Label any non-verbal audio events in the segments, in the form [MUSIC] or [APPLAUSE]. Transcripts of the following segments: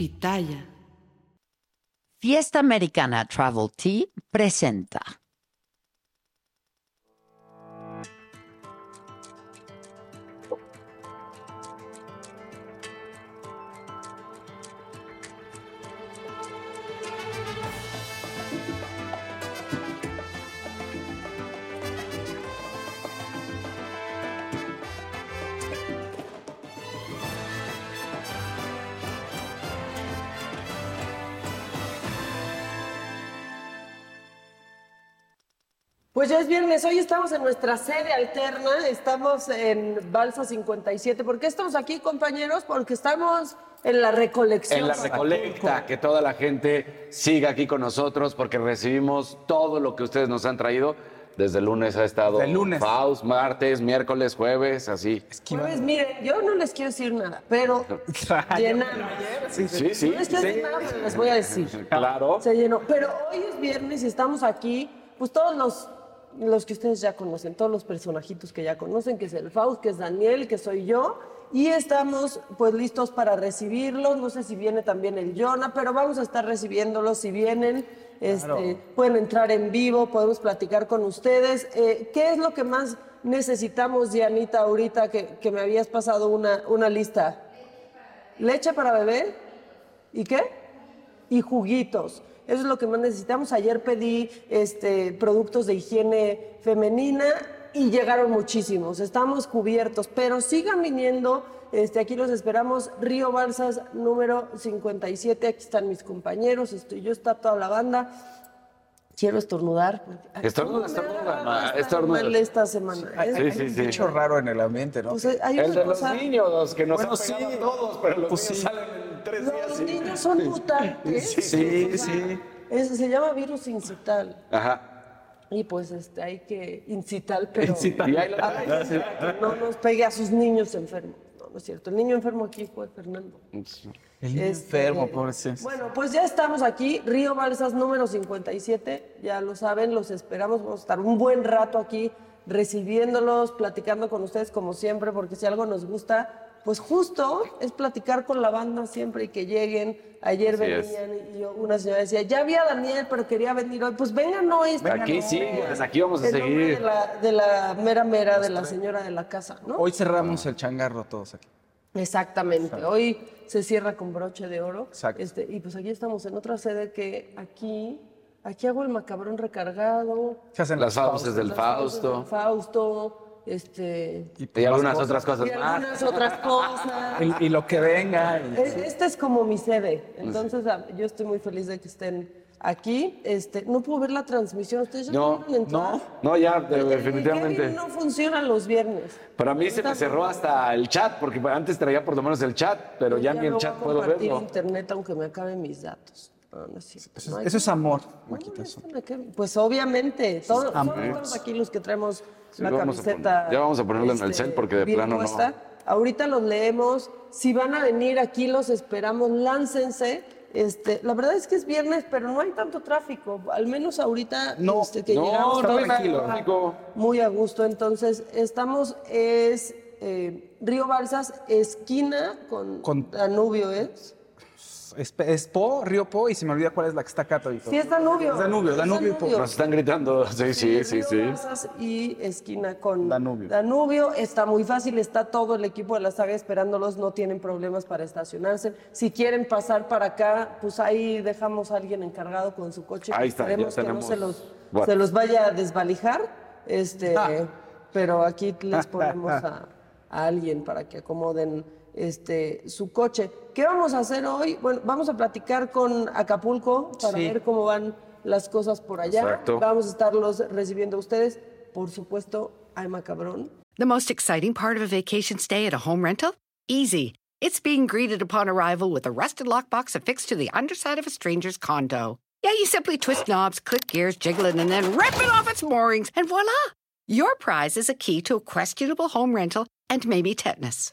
Pitaya. Fiesta Americana Travel Tea presenta. Pues ya es viernes, hoy estamos en nuestra sede alterna, estamos en Balsa 57. ¿Por qué estamos aquí, compañeros? Porque estamos en la recolección. En la recolecta, que toda la gente siga aquí con nosotros porque recibimos todo lo que ustedes nos han traído. Desde el lunes ha estado el lunes. Faust, martes, miércoles, jueves, así. Pues miren, yo no les quiero decir nada, pero [LAUGHS] llenaron. Sí, sí. No les quiero decir nada, pero les voy a decir. Claro. Se llenó. Pero hoy es viernes y estamos aquí, pues todos los, los que ustedes ya conocen, todos los personajitos que ya conocen, que es el Faust, que es Daniel, que soy yo. Y estamos pues listos para recibirlos. No sé si viene también el Jonah, pero vamos a estar recibiéndolos si vienen. Este, pueden entrar en vivo, podemos platicar con ustedes. Eh, ¿Qué es lo que más necesitamos, Dianita, ahorita que, que me habías pasado una, una lista? ¿Leche para beber? ¿Y qué? Y juguitos. Eso es lo que más necesitamos. Ayer pedí este, productos de higiene femenina y llegaron muchísimos. Estamos cubiertos, pero sigan viniendo. Este, aquí los esperamos. Río Balsas número 57. Aquí están mis compañeros. Estoy yo, está toda la banda. Quiero estornudar. Estornuda, ¿Cómo me estornuda, estornuda. mal esta semana? Hay Sí, un sí, sí. bicho raro en el ambiente, ¿no? pues, hay El de los niños, que nos Bueno, han sí. todos, pero los Pues niños sí. salen en tres días. Los niños son mutantes. sí, sí. Es- se llama virus incital. Ajá. Y pues este, hay que incitar, pero Incitar. Que no nos pegue a sus niños enfermos. No, no es cierto. El niño enfermo aquí fue Fernando. El niño Este, enfermo, pobrecito. Bueno, pues ya estamos aquí, Río Balsas número 57, ya lo saben, los esperamos, vamos a estar un buen rato aquí recibiéndolos, platicando con ustedes como siempre, porque si algo nos gusta, pues justo es platicar con la banda siempre y que lleguen. Ayer Así es. venían y yo, una señora decía, ya vi a Daniel, pero quería venir hoy. Pues vengan hoy. Aquí sí, pues aquí vamos a El seguir. De la, de la mera mera, de la señora de la casa, ¿no? Hoy cerramos el changarro todos aquí. Exactamente. Hoy se cierra con broche de oro. Exacto. Este, y pues aquí estamos en otra sede que aquí, aquí hago el macabrón recargado. Se hacen Las fauces del las fauces Fausto. del Fausto, este, Y algunas otras cosas y más. algunas otras cosas. Y, y lo que venga. y- Es- Esta es como mi sede. Entonces ah, yo estoy muy feliz de que estén aquí. Este, no puedo ver la transmisión. Ustedes ya No, no. No, ya, definitivamente. Kevin no funciona los viernes. Pero a mí se me cerró hasta el chat, porque antes traía por lo menos el chat, pero ya ni no el voy chat a puedo verlo. internet aunque me acaben mis datos. No, no es. Eso, No eso es amor, No Maquita. Pues obviamente, todos, amor. solo estamos aquí los que traemos Sí, la camiseta. este, ya vamos a ponerlo en el cel porque de plano no. Ahorita los leemos. Si van a venir aquí, los esperamos. Láncense. Este, la verdad es que es viernes, pero no hay tanto tráfico. Al menos ahorita No, este, que no, llegamos. no tranquilo. Muy a gusto. Entonces, estamos, es eh, Río Balsas, esquina con, Con- Danubio, ¿es? Es, es Po, Río Po, y se me olvida cuál es la que está acá todito. Sí, es Danubio. Es Danubio, Es Danubio y Po. Nos están gritando. Sí, sí, sí, sí. Mazas y esquina con Danubio. Danubio. Está muy fácil, está todo el equipo de la saga esperándolos, no tienen problemas para estacionarse. Si quieren pasar para acá, pues ahí dejamos a alguien encargado con su coche. Ahí está, ya Esperemos que no tenemos se los, WhatsApp. se los vaya a desvalijar. Este, Ah. pero aquí les [LAUGHS] ponemos a, a alguien para que acomoden este, su coche. ¿Qué vamos a hacer hoy? Bueno, vamos a platicar con Acapulco para Sí. ver cómo van las cosas por allá. Exacto. Vamos a estarlos recibiendo a ustedes. Por supuesto, ay macabrón. The most exciting part of a vacation stay at a home rental? Easy. It's being greeted upon arrival with a rusted lockbox affixed to the underside of a stranger's condo. Yeah, you simply twist knobs, click gears, jiggle it, and then rip it off its moorings, and voila! Your prize is a key to a questionable home rental and maybe tetanus.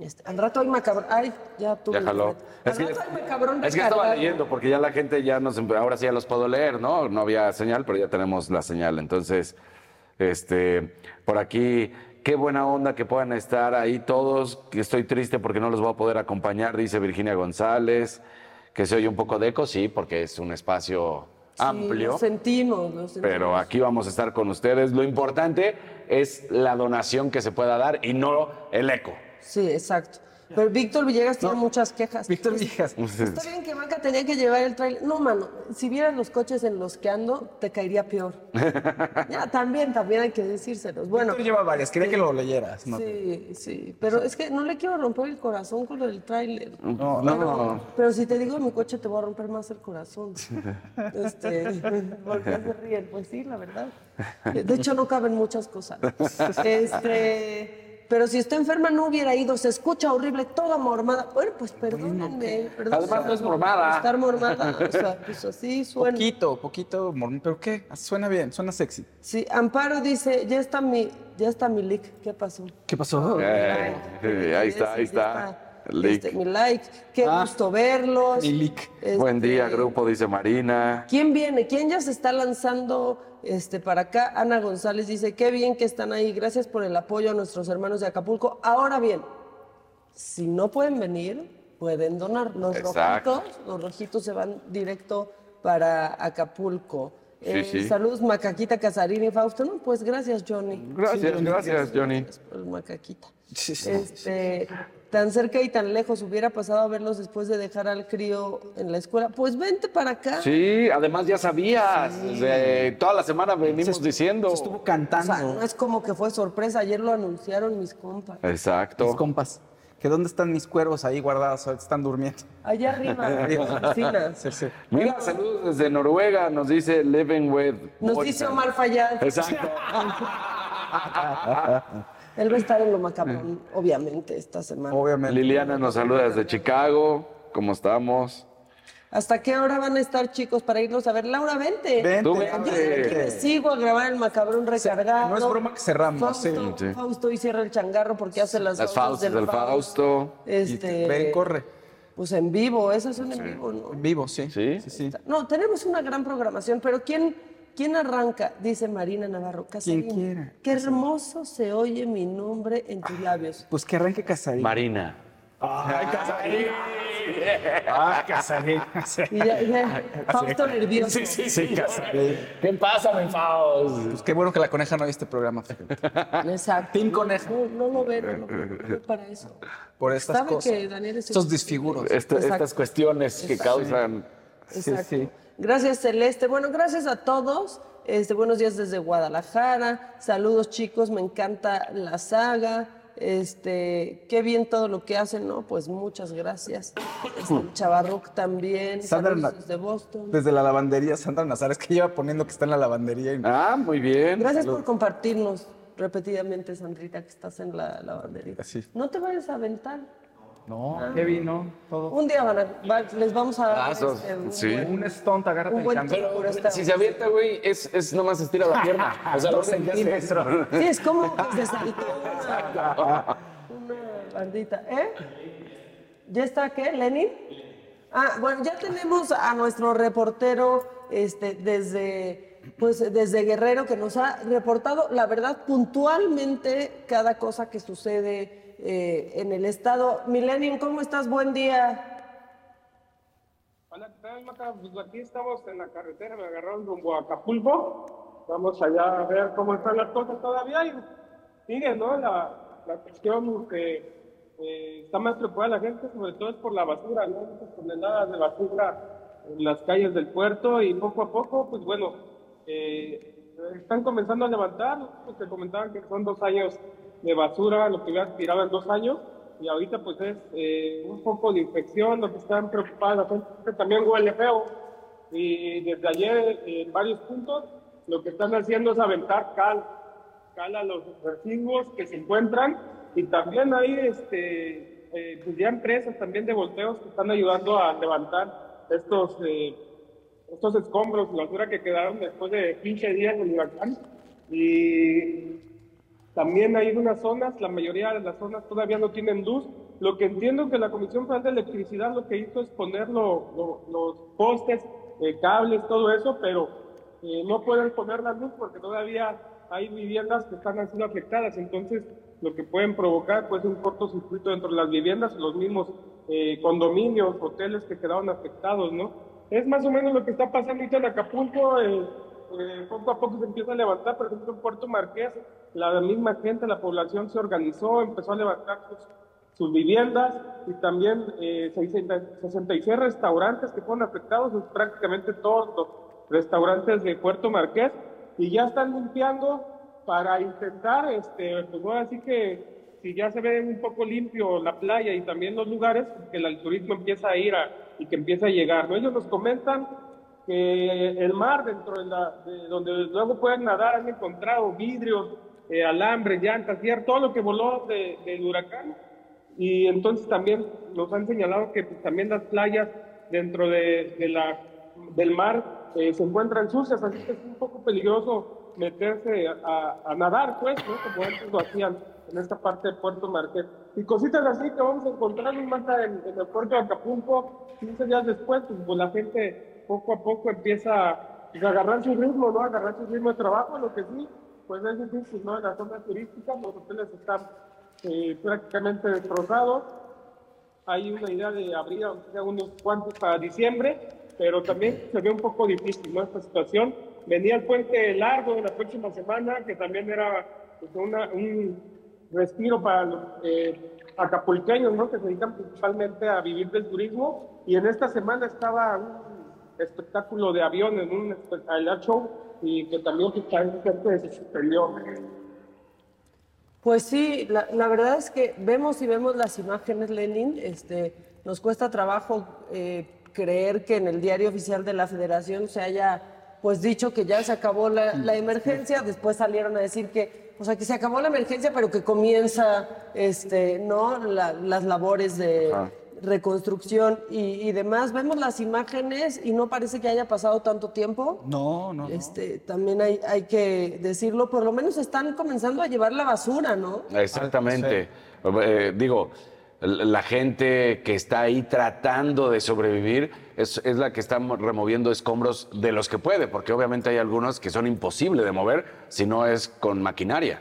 Este, al rato hay macabrón. Ay, ya tuve. Ya jaló. Al Es que, es que estaba leyendo, porque ya la gente ya nos. Ahora sí ya los puedo leer, ¿no? No había señal, pero ya tenemos la señal. Entonces, este, por aquí, qué buena onda que puedan estar ahí todos. Estoy triste porque no los voy a poder acompañar, dice Virginia González. Que se oye un poco de eco, sí, porque es un espacio Sí, amplio. lo sentimos, lo sentimos. Pero aquí vamos a estar con ustedes. Lo importante es la donación que se pueda dar y no el eco. Sí, exacto. Pero Víctor Villegas tiene muchas quejas. Víctor Villegas. Está bien que Maca tenía que llevar el trailer. No, mano, si vieras los coches en los que ando, te caería peor. [LAUGHS] ya, también, también hay que decírselos. Bueno, Víctor lleva varias, quería que lo leyeras. ¿no? sí, sí. Pero es que no le quiero romper el corazón con lo del tráiler. No, No, Pero si te digo mi coche, te voy a romper más el corazón. este, [LAUGHS] porque se ríen. Pues sí, la verdad. De hecho, no caben muchas cosas. [LAUGHS] Este, pero si está enferma, no hubiera ido. Se escucha horrible, toda mormada. Bueno, pues perdónenme. perdónenme. Además, no es mormada. Estar mormada. O sea, pues así suena. Poquito, poquito, mor- pero ¿qué? Suena bien, suena sexy. Sí, Amparo dice, ya está mi, ya está mi leak. ¿Qué pasó? ¿Qué pasó? Eh, ahí está, ahí Sí, ya está. Este, mi like. Qué Ah, gusto verlos. mi leak. Buen día, Este, grupo, dice Marina. ¿Quién viene? ¿Quién ya se está lanzando este, para acá? Ana González dice, qué bien que están ahí, gracias por el apoyo a nuestros hermanos de Acapulco. Ahora bien, si no pueden venir, pueden donar. Los Exacto. rojitos, los rojitos se van directo para Acapulco. Eh, sí. Saludos, Macaquita Casarín y Fausto. No, pues gracias, Johnny. Gracias, gracias, Johnny. Gracias por el Macaquita. Sí, sí, Este, tan cerca y tan lejos, hubiera pasado a verlos después de dejar al crío en la escuela. Pues vente para acá. Sí, además ya sabías. toda la semana venimos diciendo. Se estuvo O cantando. sea, no es como que fue sorpresa, ayer lo anunciaron mis compas. Exacto. Mis compas. ¿Que dónde están mis cuervos ahí guardados? Están durmiendo. Allá arriba, en la [LAUGHS] oficina. Sí, sí. Mira, saludos desde Noruega, nos dice Living with. Nos dice Omar Fayad. Exacto. [LAUGHS] Él va a estar en lo macabrón, obviamente, esta semana. Obviamente. Liliana nos saluda desde Chicago. ¿Cómo estamos? ¿Hasta qué hora van a estar, chicos, para irnos a ver? Laura, vente. Vente, Tú Yo me sigo a grabar el macabrón recargado. no es broma que cerramos, Fausto, sí. Sí. Fausto hoy cierra el changarro porque hace las Las Fausto del Fausto. Y Este, te- ven, corre. Pues en vivo, esas son en vivo, ¿no? Vivo, sí. ¿Sí? Sí, sí. No, tenemos una gran programación, pero ¿quién, quién arranca? Dice Marina Navarro. Casarín, Quien quiera. Qué hermoso se oye mi nombre en tus labios. Pues que arranque Casarín. Marina. Ay, Casarín. Ah, Casarín. Y ya, ya, Fausto nervioso. Sí, sí, Casarín. ¿Qué pasa, mi Faust? Pues qué bueno que la coneja no ve este programa, fíjate. Exacto. Team Coneja. No, no lo ve, no lo ve, no ve para eso. Por estas Sabe cosas. que Daniel es Estos disfiguros. Estas cuestiones que causan. Exacto. sí. Gracias, Celeste. Bueno, gracias a todos. Este, buenos días desde Guadalajara. Saludos, chicos. Me encanta la saga. Este, qué bien todo lo que hacen, ¿no? Pues muchas gracias. Este, [LAUGHS] Chavarroc también, Sandra saludos desde Boston. Desde la lavandería, Sandra Nazares, que lleva poniendo que está en la lavandería. y- Ah, muy bien. Gracias por compartirnos repetidamente, Sandrita, que estás en la lavandería. Así. No te vayas a aventar. No, qué vino, todo. Un día van a- va- les vamos a dar Ah, este, un sí. buen- Un stunt, agárrate Un el buen por esta- Si se avienta, güey, es, es nomás estira la pierna. O sea, [LAUGHS] los centímetros. Sí, es como saltó una, una bandita. ¿Eh? ¿Ya está qué, Lenin? Ah, bueno, ya tenemos a nuestro reportero este, desde, pues, desde Guerrero que nos ha reportado, la verdad, puntualmente cada cosa que sucede eh, en el estado. Millennium, ¿cómo estás? Buen día. Hola, ¿qué tal, Maca? Pues aquí estamos en la carretera, me agarraron rumbo a Acapulco. Vamos allá a ver cómo están las cosas todavía y sigue, ¿no? La, la cuestión que eh, está más preocupada la gente, sobre todo es por la basura, ¿no? Muchas toneladas de basura en las calles del puerto y poco a poco, pues bueno, eh, están comenzando a levantar, pues te comentaban que son dos años de basura, lo que había tirado en dos años, y ahorita pues es eh, un poco de infección, lo que están preocupadas la gente también huele feo, y desde ayer en varios puntos lo que están haciendo es aventar cal, cal a los residuos que se encuentran, y también hay este, eh, pues ya empresas también de volteos que están ayudando a levantar estos... eh, estos escombros y basura que quedaron después de 15 días del huracán. Y también hay unas zonas, la mayoría de las zonas todavía no tienen luz. Lo que entiendo que la Comisión Federal de Electricidad lo que hizo es poner lo- lo- los postes, eh, cables, todo eso, pero eh, no pueden poner la luz porque todavía hay viviendas que están siendo afectadas. Entonces, lo que pueden provocar pues un cortocircuito dentro de las viviendas, los mismos eh, condominios, hoteles que quedaron afectados, ¿no? Es más o menos lo que está pasando ahorita en Acapulco. eh, eh, poco a poco se empieza a levantar, por ejemplo, en Puerto Marqués, la misma gente, la población se organizó, empezó a levantar sus, sus viviendas y también eh, 600 66 restaurantes que fueron afectados, prácticamente todos los restaurantes de Puerto Marqués, y ya están limpiando para intentar, este, pues que si ya se ve un poco limpio la playa y también los lugares, que el turismo empieza a ir a, y que empieza a llegar, ¿no? Ellos nos comentan que el mar dentro de donde luego pueden nadar han encontrado vidrios, eh, alambres, llantas, todo lo que voló de- del huracán. Y entonces también nos han señalado que pues, también las playas dentro de, de la, del mar eh, se encuentran sucias, así que es un poco peligroso meterse a, a nadar, pues, ¿no? como antes lo hacían en esta parte de Puerto Marqués. Y cositas así que vamos a encontrar más en, en el puerto de Acapulco, 15 días después, pues, pues, la gente poco a poco empieza pues, a agarrar su ritmo, ¿no? Agarrar su ritmo de trabajo, lo que sí, pues es difícil, ¿no? En las zonas turísticas los hoteles están eh, prácticamente destrozados. Hay una idea de abrir aunque sea unos cuantos para diciembre, pero también se ve un poco difícil, ¿no? Esta situación. Venía el puente largo de la próxima semana, que también era pues, una- un respiro para los eh, acapulqueños, ¿no? Que se dedican principalmente a vivir del turismo. Y en esta semana estaba un espectáculo de aviones, un espectacular show, y que también que se suspendió. Pues sí, la, la verdad es que vemos y vemos las imágenes, Lenin. Este, nos cuesta trabajo eh, creer que en el diario oficial de la Federación se haya pues dicho que ya se acabó la, la emergencia. Después salieron a decir que, o sea, que se acabó la emergencia, pero que comienza, este, no, La- las labores de Ajá. Reconstrucción y, y demás. Vemos las imágenes y no parece que haya pasado tanto tiempo. No, no, no. Este, también hay, hay que decirlo, por lo menos están comenzando a llevar la basura, ¿no? Exactamente. Eh, digo, la gente que está ahí tratando de sobrevivir es, es la que está mo- removiendo escombros de los que puede, porque obviamente hay algunos que son imposibles de mover si no es con maquinaria.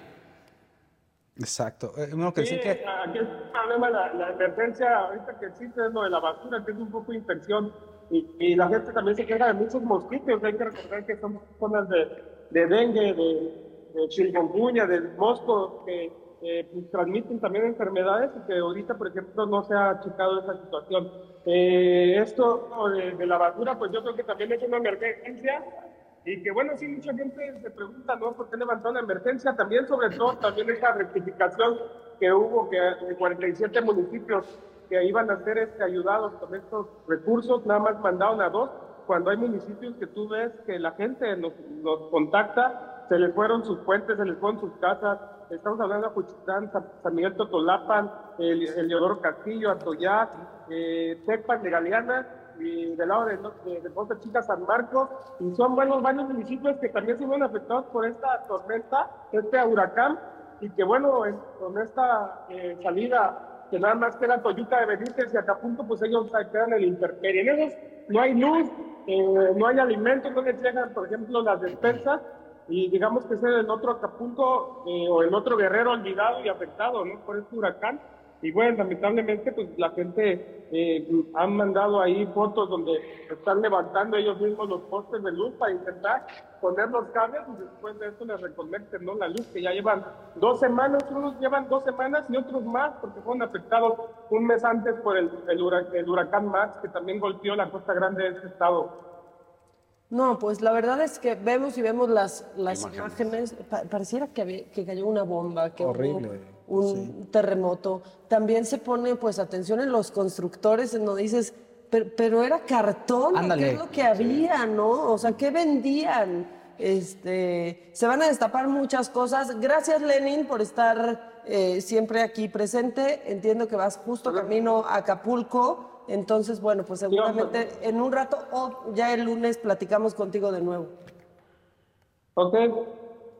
Exacto. Eh, uno que Sí, que aquí es un problema, la, la emergencia ahorita que existe es lo de la basura, que es un poco de infección. Y, y la gente también se queja de muchos mosquitos. Hay que recordar que son zonas de, de dengue, de, de chikungunya, de moscos, que eh, pues, transmiten también enfermedades y que ahorita, por ejemplo, no se ha checado esa situación. Eh, esto de, de la basura, pues yo creo que también es una emergencia y que bueno, sí, mucha gente se pregunta, ¿no? ¿Por qué levantó la emergencia? También, sobre todo, también esa rectificación que hubo, que de 47 municipios que iban a ser este, ayudados con estos recursos, nada más mandaron a dos, cuando hay municipios que tú ves que la gente nos, nos contacta, se les fueron sus puentes, se les fueron sus casas, estamos hablando de Juchitán, San, Miguel Totolapan, el, el Leodoro Castillo, Atoyac, eh, Tepan de Galeana, del lado de, de, de Chica San Marcos, y son buenos varios municipios que también se ven afectados por esta tormenta, este huracán, y que bueno, es- con esta eh, salida que nada más queda Toyuca de Benítez y Acapulco, pues ellos quedan en el intemperie. En esos no hay luz, eh, no hay alimentos, no les llegan, por ejemplo, las despensas, y digamos que es el otro Acapulco eh, o el otro Guerrero olvidado y afectado ¿no? por este huracán. Y bueno, lamentablemente, pues la gente eh, han mandado ahí fotos donde están levantando ellos mismos los postes de luz para intentar poner los cables y después de eso les reconecten ¿no? la luz, que ya llevan dos semanas, unos llevan dos semanas y otros más, porque fueron afectados un mes antes por el, el, el huracán Max, que también golpeó la costa grande de este estado. No, pues la verdad es que vemos y vemos las, las imágenes, pa- pareciera que, había- que cayó una bomba, que Horrible, hubo un terremoto. También se pone pues atención en los constructores, en donde dices, pero, pero era cartón, ¿o Ándale. ¿qué es lo que había, no? O sea, ¿qué vendían? Este, se van a destapar muchas cosas. Gracias, Lenin, por estar eh, siempre aquí presente. Entiendo que vas justo camino a Acapulco. Entonces, bueno, pues seguramente en un rato o ya el lunes platicamos contigo de nuevo. Ok,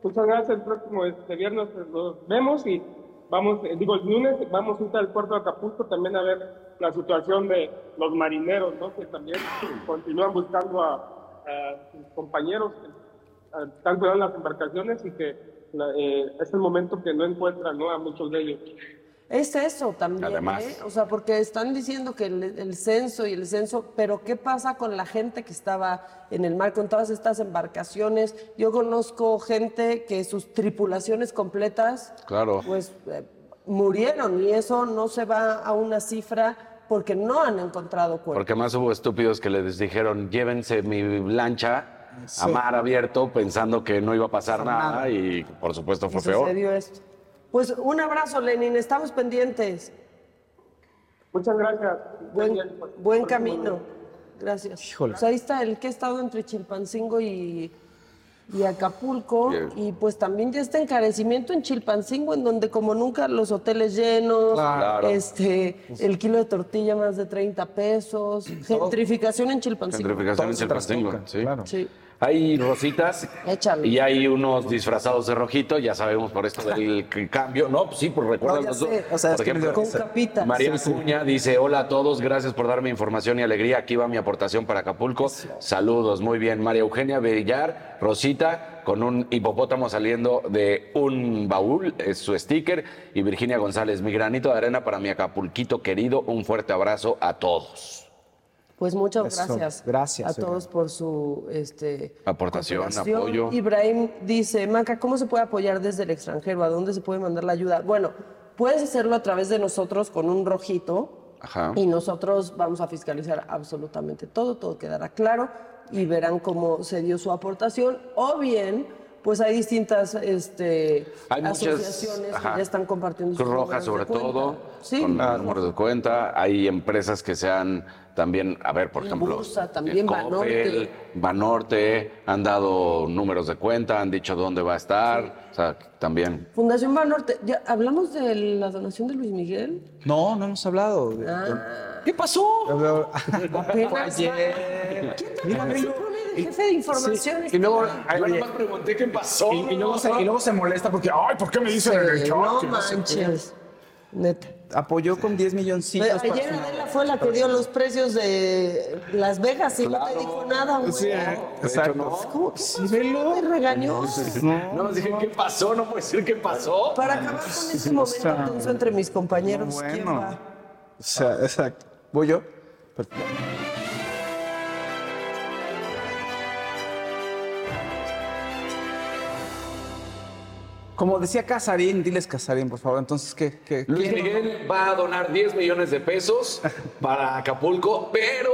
muchas gracias. El próximo este viernes nos vemos y vamos, eh, digo, el lunes vamos a ir al puerto de Acapulco también a ver la situación de los marineros, ¿no? Que también continúan buscando a, a sus compañeros que están cuidando las embarcaciones y que eh, es el momento que no encuentran, ¿no? A muchos de ellos. Es eso también, Además. ¿eh? O sea, porque están diciendo que el, el censo y el censo, pero ¿qué pasa con la gente que estaba en el mar con todas estas embarcaciones? Yo conozco gente que sus tripulaciones completas, Claro. pues eh, murieron y eso no se va a una cifra porque no han encontrado cuerpos. Porque más hubo estúpidos que les dijeron, llévense mi lancha a mar abierto pensando que no iba a pasar nada, y por supuesto fue Y peor. sucedió esto. Pues un abrazo, Lenin, estamos pendientes. Muchas gracias. Buen, Bien, buen próximo camino. Gracias. Híjole. Pues ahí está el que ha estado entre Chilpancingo y, y Acapulco. Bien. Y pues también ya está encarecimiento en Chilpancingo, en donde como nunca los hoteles llenos, Claro. este, el kilo de tortilla más de 30 pesos, gentrificación en Chilpancingo. Gentrificación en Todo Chilpancingo, trastoca, sí. claro. Sí. Hay rositas Échale. y hay unos disfrazados de rojito, ya sabemos por esto del cambio. No, pues sí, por recuerda No, ya los dos. O sea, por es que ejemplo, me Con capita. María Acuña dice, hola a todos, gracias por darme información y alegría. Aquí va mi aportación para Acapulco. Saludos, muy bien. María Eugenia Bellar, Rosita, con un hipopótamo saliendo de un baúl, es su sticker. Y Virginia González, mi granito de arena para mi Acapulquito querido. Un fuerte abrazo a todos. Pues muchas Eso, gracias, gracias, a todos por su este, Aportación, apoyo. Ibrahim dice, Maca, ¿cómo se puede apoyar desde el extranjero? ¿A dónde se puede mandar la ayuda? Bueno, puedes hacerlo a través de nosotros con un rojito Ajá. y nosotros vamos a fiscalizar absolutamente todo, todo quedará claro y verán cómo se dio su aportación o bien... Pues hay distintas este, Hay muchas asociaciones ajá. que ya están compartiendo Cruz sus Roja sobre de cuenta. todo, Sí, con números de cuenta. Hay empresas que se han también, a ver, por ejemplo, Bursa, también, Coppel, Banorte. Banorte, han dado números de cuenta, han dicho dónde va a estar, o sea, también. Fundación Banorte, ¿ya hablamos de la donación de Luis Miguel? No, no hemos hablado. de- ¿Qué pasó? [LAUGHS] Apenas va. Ayer. ¿Quién te de jefe de información? Y luego, Yo oye, nomás pregunté qué pasó. y, y luego se, y luego se molesta porque, ay, ¿por qué me dicen en el chat? no no sé qué?" manches. Neta. Apoyó con 10 milloncitos. para Ayer Adela fue la que dio los precios de Las Vegas y no te dijo nada, güey. Sí, exacto. ¿Cómo que sí, velo? Me regañó. No más dije qué pasó, no puedo decir qué pasó. Para acabar con este momento tenso entre mis compañeros, ¿quién Bueno. va? O sea, exacto. ¿Voy yo? Perfecto. Como decía Casarín, diles Casarín, por favor. Entonces, ¿qué? qué Luis quién- Miguel va a donar 10 millones de pesos [LAUGHS] para Acapulco, pero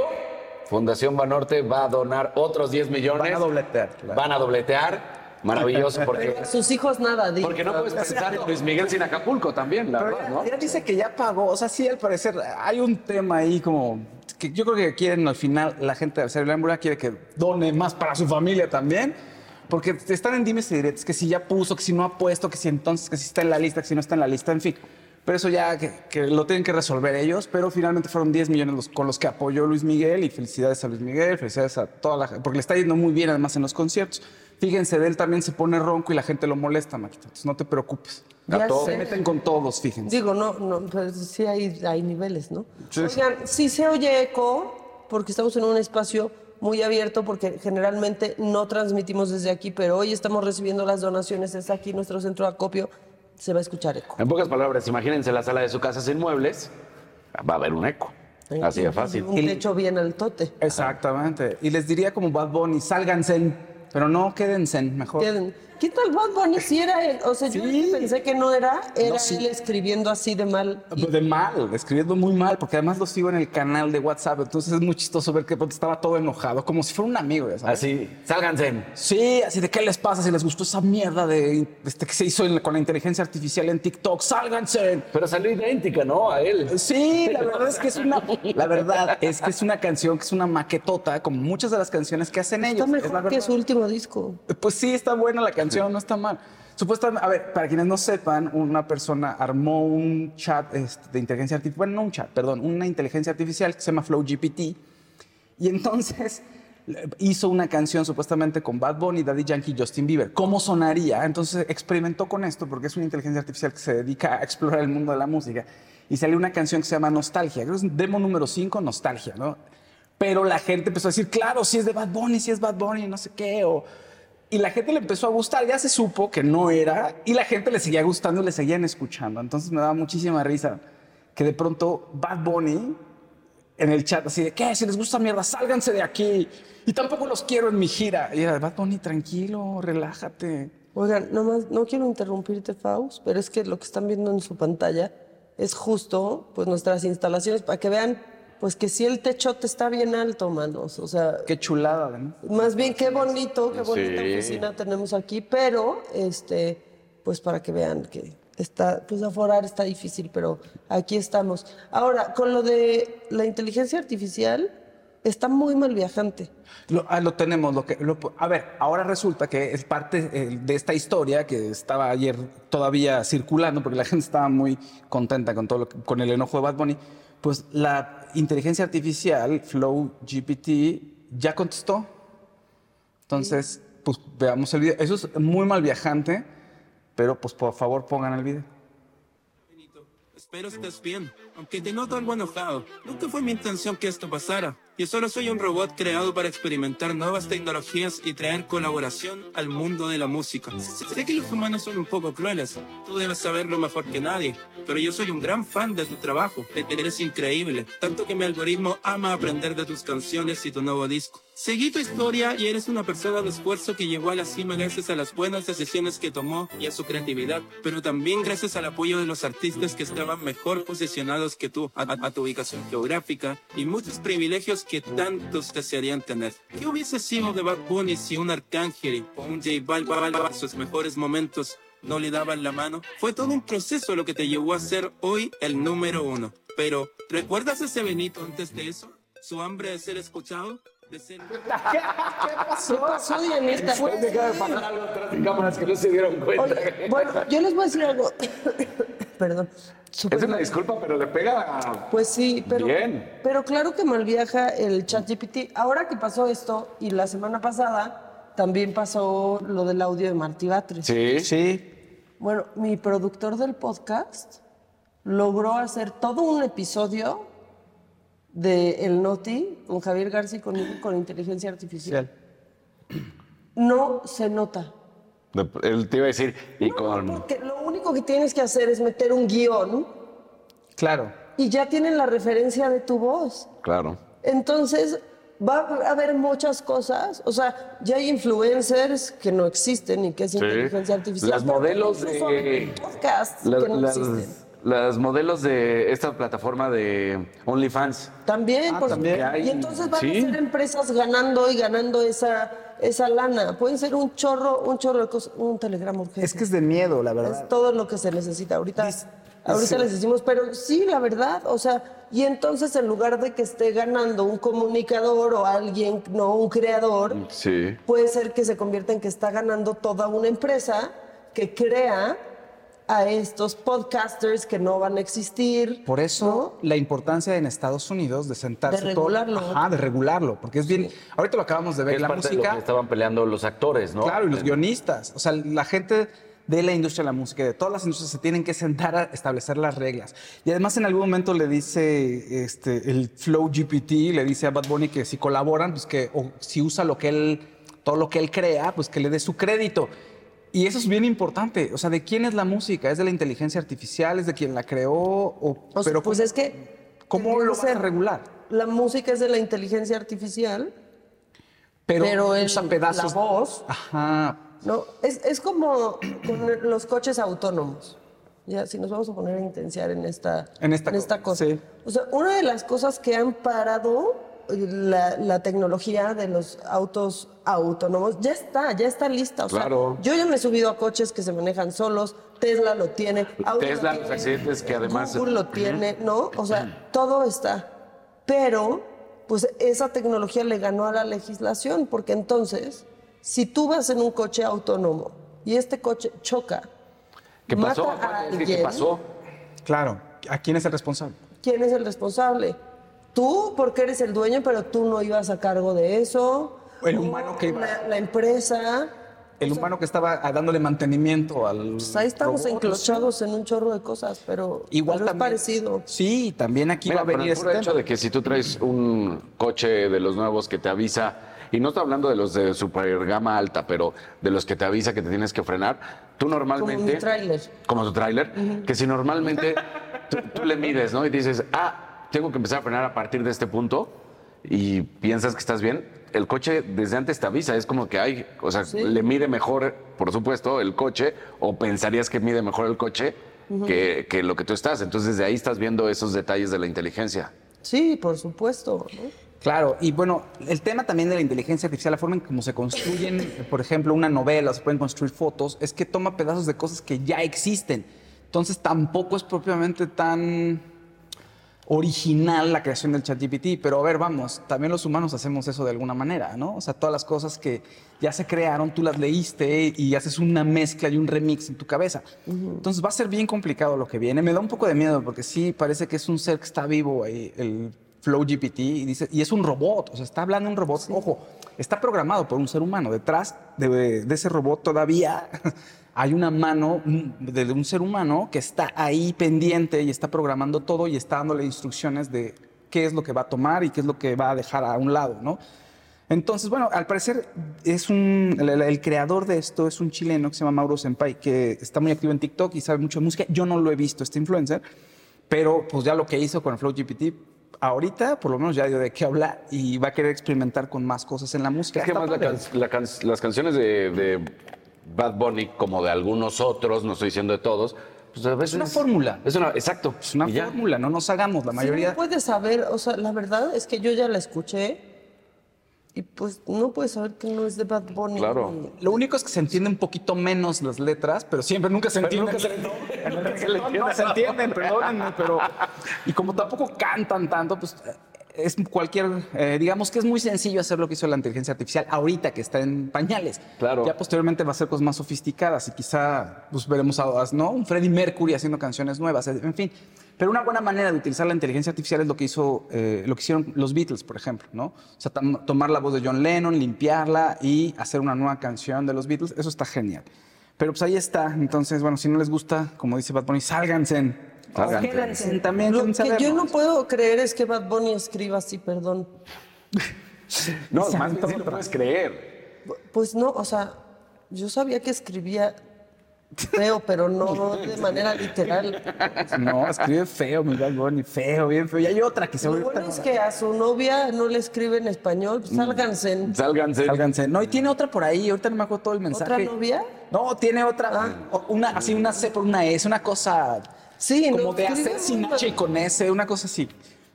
Fundación Banorte va a donar otros 10 millones. Van a dobletear, claro. Van a dobletear maravilloso porque, Sus hijos nada, di. porque no puedes pensar en Luis Miguel sin Acapulco también, la Pero verdad, ya, ¿no? ya dice que ya pagó. O sea, sí, al parecer hay un tema ahí como que yo creo que quieren al final la gente de Cerebral quiere que done más para su familia también. Porque están en dimes y diretes, que si ya puso, que si no ha puesto, que si entonces, que si está en la lista, que si no está en la lista, en fin. Pero eso ya que, que lo tienen que resolver ellos. Pero finalmente fueron 10 millones los- con los que apoyó Luis Miguel. Y felicidades a Luis Miguel, felicidades a toda la gente. Porque le está yendo muy bien además en los conciertos. Fíjense, de él también se pone ronco y la gente lo molesta, Maquita. Entonces no te preocupes. Ya. Se meten con todos, fíjense. Digo, no, no, pues sí hay, hay niveles, ¿no? Sí. Oigan, sí se oye eco, porque estamos en un espacio muy abierto, porque generalmente no transmitimos desde aquí, pero hoy estamos recibiendo las donaciones, es aquí nuestro centro de acopio, se va a escuchar eco. En pocas palabras, imagínense la sala de su casa sin muebles, va a haber un eco. Así de fácil. Un techo bien altote. Exactamente. Y les diría como Bad Bunny, sálganse, pero no quédense, mejor. Queden- ¿Qué tal Bad Bunny si era él? O sea, yo Sí. pensé que no era, era No, sí. él escribiendo así de mal. y- De mal, escribiendo muy mal, porque además lo sigo en el canal de WhatsApp, entonces es muy chistoso ver que estaba todo enojado, como si fuera un amigo, ¿sabes? Así, sálganse. Sí, así de qué les pasa si les gustó esa mierda de este que se hizo en- con la inteligencia artificial en TikTok, sálganse. Pero salió idéntica, ¿no? A él. Sí, la verdad es que es una, la verdad es que es una canción que es una maquetota, como muchas de las canciones que hacen ellos. Está es la mejor que verdad. su último disco. Pues sí, está buena la canción, no está mal. Supuestamente, a ver, para quienes no sepan, una persona armó un chat este, de inteligencia artificial, bueno, no un chat, perdón, una inteligencia artificial que se llama Flow GPT. Y entonces hizo una canción supuestamente con Bad Bunny, Daddy Yankee y Justin Bieber. ¿Cómo sonaría? Entonces experimentó con esto porque es una inteligencia artificial que se dedica a explorar el mundo de la música. Y salió una canción que se llama Nostalgia. Creo que es demo número 5, Nostalgia, ¿no? Pero la gente empezó a decir, claro, si es de Bad Bunny, si es Bad Bunny, no sé qué. O... Y la gente le empezó a gustar. Ya se supo que no era. Y la gente le seguía gustando y le seguían escuchando. Entonces me daba muchísima risa que de pronto Bad Bunny en el chat así de, ¿qué? Si les gusta mierda, sálganse de aquí. Y tampoco los quiero en mi gira. Y era, Bad Bunny, tranquilo, relájate. Oigan, nomás, no quiero interrumpirte, Faust, pero es que lo que están viendo en su pantalla es justo pues nuestras instalaciones para que vean pues que si el techote está bien alto, manos. O sea, Qué chulada, además. más bien qué bonito, qué bonita Sí. oficina tenemos aquí, pero este, pues para que vean que está, pues aforar está difícil, pero aquí estamos. Ahora, con lo de la inteligencia artificial, está muy mal viajante. Lo, ah, lo tenemos. Lo que, lo- a ver, ahora resulta que es parte eh, de esta historia que estaba ayer todavía circulando, porque la gente estaba muy contenta con, todo lo con el enojo de Bad Bunny. Pues la inteligencia artificial, Flow GPT, ya contestó. Entonces, pues veamos el video. Eso es muy mal viajante, pero pues por favor pongan el video. Benito, Espero estés bien, aunque te noto algo enojado. Nunca fue mi intención que esto pasara. Yo solo soy un robot creado para experimentar nuevas tecnologías y traer colaboración al mundo de la música. Sé que los humanos son un poco crueles, tú debes saberlo mejor que nadie, pero yo soy un gran fan de tu trabajo. Eres increíble, tanto que mi algoritmo ama aprender de tus canciones y tu nuevo disco. Seguí tu historia y eres una persona de esfuerzo que llegó a la cima gracias a las buenas decisiones que tomó y a su creatividad, pero también gracias al apoyo de los artistas que estaban mejor posicionados que tú, a, a- a tu ubicación geográfica y muchos privilegios que tantos desearían tener. ¿Qué hubiese sido de Bad Bunny si un Arcángel o un J Balvin en sus mejores momentos no le daban la mano? Fue todo un proceso lo que te llevó a ser hoy el número uno. Pero, ¿recuerdas ese Benito antes de eso? ¿Su hambre de ser escuchado? De ser... Soy Anita. Deja de pasar algo atrás de cámaras que no se dieron cuenta. Oye, bueno, yo les voy a decir algo. [COUGHS] Perdón. Súper es una mal. disculpa, pero le pega. Pues sí, pero, Bien. pero claro que malviaja el ChatGPT. Ahora que pasó esto y la semana pasada también pasó lo del audio de Martí Batres. Sí. Sí. Bueno, mi productor del podcast logró hacer todo un episodio de El Noti con Javier García con, con inteligencia artificial. No se nota. Él te iba a decir, y con. Porque lo único que tienes que hacer es meter un guion Claro. y ya tienen la referencia de tu voz. Claro. Entonces, va a haber muchas cosas. O sea, ya hay influencers que no existen y que es Sí. inteligencia artificial. Las pero modelos incluso de- podcasts que no las- existen. Las modelos de esta plataforma de OnlyFans. También, Ah, por también. supuesto. Hay- Y entonces van sí. a ser empresas ganando y ganando esa esa lana. Pueden ser un chorro, un chorro de cosas, un telegrama urgente. Es que es de miedo, la verdad. Es todo lo que se necesita. Ahorita, Dis- ahorita sí. les decimos, pero sí, la verdad, o sea, y entonces en lugar de que esté ganando un comunicador o alguien, no un creador, Sí. puede ser que se convierta en que está ganando toda una empresa que crea a estos podcasters que no van a existir. Por eso la importancia en Estados Unidos de sentarse De todo- regularlo. Ajá, de regularlo, porque es bien. Ahorita lo acabamos de ver, Es la parte de lo música. que estaban peleando los actores, ¿no? Claro, y los guionistas. O sea, la gente de la industria de la música, de todas las industrias, se tienen que sentar a establecer las reglas. Y además en algún momento le dice este, el Flow GPT, le dice a Bad Bunny que si colaboran, pues que, o si usa lo que él, todo lo que él crea, pues que le dé su crédito. Y eso es bien importante. O sea, ¿de quién es la música? ¿Es de la inteligencia artificial? ¿Es de quien la creó? O, O sea, pero pues ¿cómo- es que... ¿Cómo lo vas a regular? La música es de la inteligencia artificial, Pero, pero el- usa pedazos. la voz Ajá. No, es, es como con los coches autónomos. Ya, si nos vamos a poner a intensiar en esta, En esta co- cosa. sí. O sea, una de las cosas que han parado la, la tecnología de los autos autónomos ya está, ya está lista. O sea, yo ya me he subido a coches que se manejan solos, Tesla lo tiene, Audi lo Tesla, los accidentes que además- Google lo tiene, ¿no? O sea, todo está. Pero, pues esa tecnología le ganó a la legislación, porque entonces, si tú vas en un coche autónomo y este coche choca, ¿Qué pasó? mata a que, ¿Qué alguien, pasó? Claro. ¿A quién es el responsable? ¿quién es el responsable? Tú, porque eres el dueño, pero tú no ibas a cargo de eso. El humano que iba- La, la empresa. El humano que estaba ah, dándole mantenimiento al. Pues ahí estamos robot, enclochados en un chorro de cosas, pero, Igual pero es parecido. Sí, también aquí Mira, va a pero venir el ese puro tema. hecho de que si tú traes un coche de los nuevos que te avisa, y no estoy hablando de los de super gama alta, pero de los que te avisa que te tienes que frenar, tú normalmente... Como mi tráiler. Como tu tráiler, que si normalmente tú, tú le mides, ¿no? Y dices, ah, tengo que empezar a frenar a partir de este punto, y piensas que estás bien, el coche desde antes te avisa, es como que hay, o sea, le mide mejor, por supuesto, el coche, o pensarías que mide mejor el coche que, que lo que tú estás. Entonces, desde ahí estás viendo esos detalles de la inteligencia. Sí, por supuesto. ¿no? Claro, y bueno, el tema también de la inteligencia artificial, la forma en cómo se construyen, por ejemplo, una novela, se pueden construir fotos, es que toma pedazos de cosas que ya existen. Entonces tampoco es propiamente tan original la creación del ChatGPT, pero a ver, vamos, también los humanos hacemos eso de alguna manera, ¿no? O sea, todas las cosas que ya se crearon, tú las leíste y haces una mezcla y un remix en tu cabeza. Entonces va a ser bien complicado lo que viene. Me da un poco de miedo porque sí parece que es un ser que está vivo ahí, el Flow GPT, y, dice, y es un robot, o sea, está hablando un robot, ojo, está programado por un ser humano. Detrás de, de ese robot todavía [LAUGHS] hay una mano mm, de un ser humano que está ahí pendiente y está programando todo y está dándole instrucciones de qué es lo que va a tomar y qué es lo que va a dejar a un lado, ¿no? Entonces, bueno, al parecer es un, el, creador de esto es un chileno que se llama Mauro Senpai, que está muy activo en TikTok y sabe mucho de música. Yo no lo he visto, este influencer, pero pues ya lo que hizo con el Flow GPT, ahorita por lo menos ya dio de qué hablar y va a querer experimentar con más cosas en la música. Es que más la padre. can- la can- las canciones de, de Bad Bunny, como de algunos otros, no estoy diciendo de todos, pues a veces... una fórmula. Es una, exacto. Es una fórmula, no nos hagamos, la Sí, mayoría... no puedes saber, o sea, la verdad es que yo ya la escuché y pues no puedes saber que no es de Bad Bunny. Claro. Lo único es que se entiende un poquito menos las letras, pero siempre nunca se entienden. En el reggaetón no se entienden, perdónenme, pero. Y como tampoco cantan tanto, pues es cualquier. eh, digamos que es muy sencillo hacer lo que hizo la inteligencia artificial ahorita que está en pañales. Claro. Ya posteriormente va a ser cosas más sofisticadas y quizá pues veremos a, ¿no? un Freddie Mercury haciendo canciones nuevas, en fin. Pero una buena manera de utilizar la inteligencia artificial es lo que hizo, eh, lo que hicieron los Beatles, por ejemplo, ¿no? O sea, tomar la voz de John Lennon, limpiarla y hacer una nueva canción de los Beatles, eso está genial. Pero pues ahí está. Entonces, bueno, si no les gusta, como dice Bad Bunny, sálganse. Quédense también. Lo que yo no puedo creer es que Bad Bunny escriba así, perdón. [LAUGHS] No, más bien sí antoja. lo puedes creer. Pues no, o sea, yo sabía que escribía feo, pero no de manera literal. No, escribe feo, mi Bad Bunny, feo, bien feo. Y hay otra que se Lo vuelve bueno es que a su novia no le escribe en español, Mm. pues sálganse. Sálganse. Sálganse. No, y tiene otra por ahí, ahorita no me acuerdo todo el mensaje. ¿Otra novia? No, tiene otra, o- una, así una C por una S, una cosa Sí, como no, de hacer sin H y con S, una cosa así.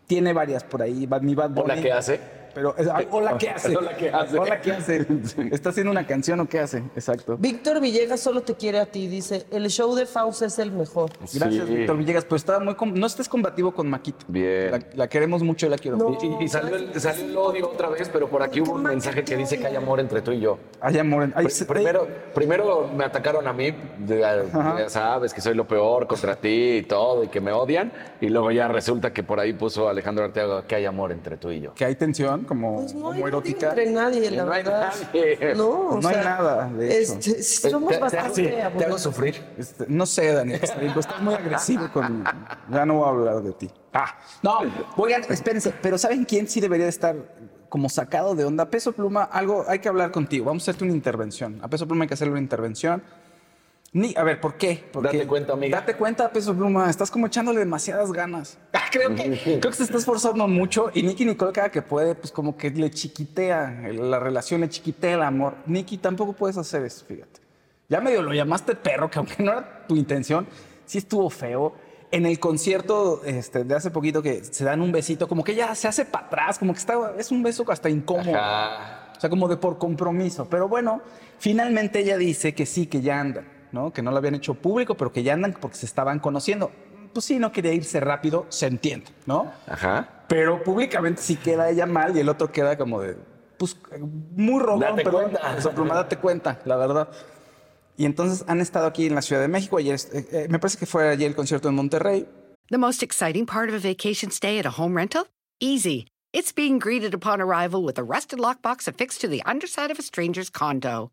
Tiene varias por ahí, mi Bad ¿O Bunny. la que hace? Pero, es- ay, hola, ¿qué hace? Hola, ¿qué hace? Hola, ¿qué hace? [LAUGHS] ¿Está haciendo una canción o qué hace? Exacto. Víctor Villegas solo te quiere a ti, dice, el show de Faust es el mejor. Gracias, Sí. Víctor Villegas. Pues estaba muy... com- No estés combativo con Maquito. Bien. La, la queremos mucho y la quiero. No. mucho. Y, y salió, el, salió el odio otra vez, pero por aquí hubo un mensaje que dice que hay amor entre tú y yo. Ay, amor. Ay, Pr- Primero, primero me atacaron a mí, ya sabes que soy lo peor contra ti y todo, y que me odian. Y luego ya resulta que por ahí puso Alejandro Arteaga que hay amor entre tú y yo. que hay tensión como, Pues no como hay nadie erótica. entre nadie, la No hay nadie. No, o No hay nada, de hecho. este, somos Te- te- bastante te hago aburridos. sufrir. Este, no sé, Daniel. Estás estás muy agresivo con. Ya no voy a hablar de ti. Ah, no, oigan, espérense. Pero ¿saben quién sí debería de estar como sacado de onda? Peso Pluma, algo hay que hablar contigo. Vamos a hacerte una intervención. A Peso Pluma hay que hacerle una intervención. Ni, a ver, ¿por qué? Porque- Date cuenta, amiga. Date cuenta, Peso Pluma. Estás como echándole demasiadas ganas. [LAUGHS] Ah, creo, que, [LAUGHS] creo que se está esforzando mucho. Y Nicky Nicole, cada que puede, pues como que le chiquitea la relación, le chiquitea el amor. Nicky, tampoco puedes hacer eso, fíjate. Ya medio lo llamaste perro, que aunque no era tu intención, sí estuvo feo. En el concierto este, de hace poquito que se dan un besito, como que ya se hace para atrás, como que está, es un beso hasta incómodo. Ajá. O sea, como de por compromiso. Pero bueno, finalmente ella dice que sí, que ya andan, ¿no? Que no lo habían hecho público, pero que ya andan porque se estaban conociendo. Pues sí, no quería irse rápido, se entiende, ¿no? Ajá. Pero públicamente sí queda ella mal y el otro queda como de, pues, muy rogón, perdón. cuenta. O sea, Pluma, date cuenta, la verdad. Y entonces han estado aquí en la Ciudad de México. Ayer, eh, eh, me parece que fue ayer el concierto en Monterrey. The most exciting part of a vacation stay at a home rental? Easy. It's being greeted upon arrival with a rusted lockbox affixed to the underside of a stranger's condo.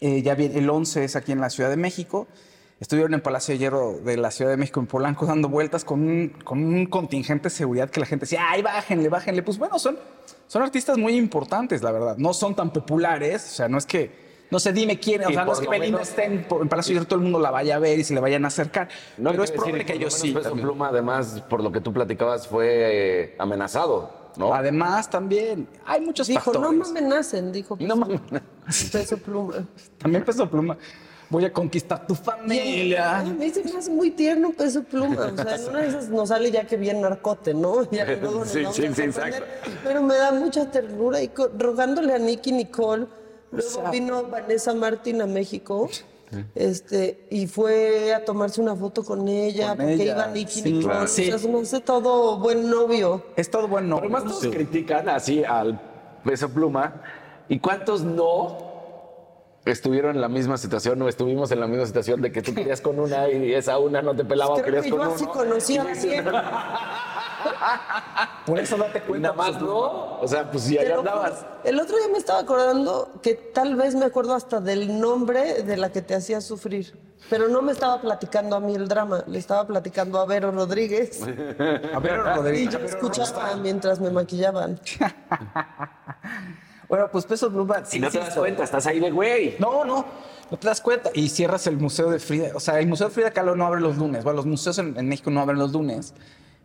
Eh, ya viene, el 11 es aquí en la Ciudad de México. Estuvieron en Palacio de Hierro de la Ciudad de México, en Polanco, dando vueltas con un, con un contingente de seguridad que la gente decía, ay, bájenle, bájenle. Pues bueno, son, son artistas muy importantes, la verdad. No son tan populares, o sea, no es que, no sé, dime quién, o sea, no es que Belinda menos- esté en, en Palacio de Hierro, todo el mundo la vaya a ver y se le vayan a acercar. No, Pero es decir, probable que menos sí. Peso también. Pluma, además, por lo que tú platicabas, fue eh, amenazado, ¿no? Además, también hay muchos Dijo, no factores. me amenacen, dijo No mames. Peso Pluma. También Peso Pluma. Voy a conquistar tu Y familia. a mí se me hace muy tierno Peso Pluma. O sea, en una de esas nos sale ya que bien narcote, ¿no? [LAUGHS] Ya que luego nos Sí, sí, sí, exacto. Pero me da mucha ternura y rogándole a Nicky Nicole. Luego vino Vanessa Martín a México. Este, y fue a tomarse una foto con ella, Con porque ella, iba Nicky sí, Nicole. claro. O Sí. sea, se me hace todo buen novio. Es todo bueno. Además, todos critican así al Peso Pluma. ¿Y cuántos no estuvieron en la misma situación o estuvimos en la misma situación de que tú querías con una y esa una no te pelaba o Creo querías que con yo uno? así conocí a la [LAUGHS] Por eso date Y cuenta. nada más no. O sea, pues si allá andabas. El otro día me estaba acordando que tal vez me acuerdo hasta del nombre de la que te hacía sufrir. Pero no me estaba platicando a mí el drama, le estaba platicando a Vero Rodríguez. A ver, Y Rodríguez. yo escuchaba mientras me maquillaban. [LAUGHS] Bueno, pues Peso Pluma. Si no te das cuenta, estás ahí de güey. No, no, no te das cuenta. Y cierras el Museo de Frida. O sea, el Museo de Frida Kahlo no abre los lunes. Bueno, los museos en, en México no abren los lunes.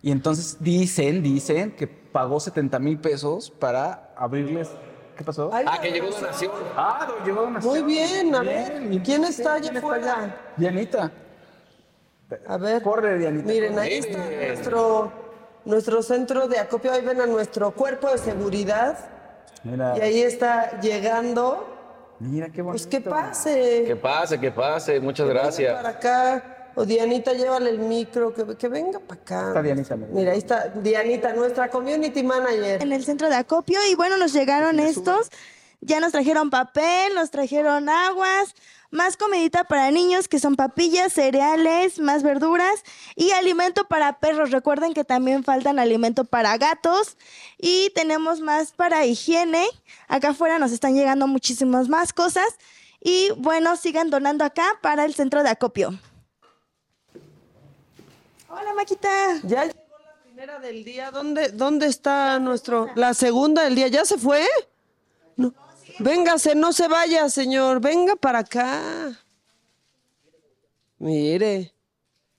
Y entonces dicen, dicen que pagó 70 mil pesos para abrirles. ¿Qué pasó? Ay, Ah, que llegó donación. Ah, no, llegó una Muy bien, a ver, ¿quién está allá afuera? Dianita. A ver. Corre, Dianita. Miren, ahí está nuestro, nuestro centro de acopio. Ahí ven a nuestro cuerpo de seguridad. Mira, Y ahí está llegando. mira qué bonito. Pues que pase. Que pase, que pase. Muchas Venga gracias. Para acá. O Dianita, llévale el micro, que, que venga para acá. Está Dianita, mira. Mira, ahí está Dianita, nuestra community manager. en el centro de acopio y bueno, nos llegaron estos, ya nos trajeron papel, nos trajeron aguas más comidita para niños, que son papillas, cereales, más verduras y alimento para perros. Recuerden que también faltan alimento para gatos y tenemos más para higiene. Acá afuera nos están llegando muchísimas más cosas. Y bueno, sigan donando acá para el centro de acopio. Hola, Maquita. Ya llegó la primera del día. ¿Dónde, dónde está nuestro? La segunda del día. ¿Ya se fue? Véngase, no se vaya, señor. Venga para acá. Mire.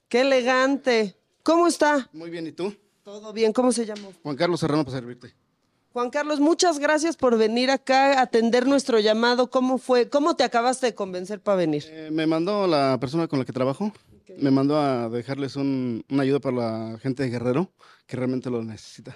Qué elegante. ¿Cómo está? Muy bien, ¿y tú? Todo bien. ¿Cómo se llama? Juan Carlos Serrano para servirte. Juan Carlos, muchas gracias por venir acá a atender nuestro llamado. ¿Cómo fue? ¿Cómo te acabaste de convencer para venir? Eh, me mandó la persona con la que trabajo, me mandó a dejarles un, una ayuda para la gente de Guerrero, que realmente lo necesita.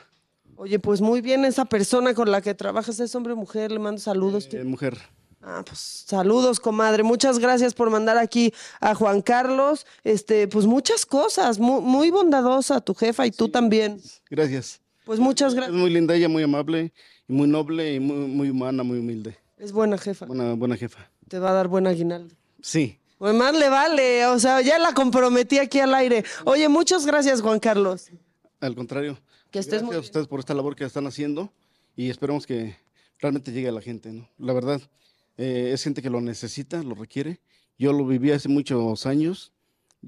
Oye, pues muy bien, esa persona con la que trabajas es hombre o mujer, le mando saludos. Eh, mujer. Ah, pues saludos, comadre. Muchas gracias por mandar aquí a Juan Carlos. Este, pues muchas cosas, muy, muy bondadosa tu jefa y tú también. Gracias. Pues muchas Es gracias. muy linda ella, muy amable, y muy noble, y muy, muy humana, muy humilde. Es buena jefa. Buena, buena jefa. Te va a dar buen aguinaldo. Sí. Pues más le vale, o sea, ya la comprometí aquí al aire. Oye, muchas gracias, Juan Carlos. Al contrario. Que estés Gracias muy a ustedes por esta labor que están haciendo y esperemos que realmente llegue a la gente, ¿no? La verdad, eh, es gente que lo necesita, lo requiere. Yo lo viví hace muchos años.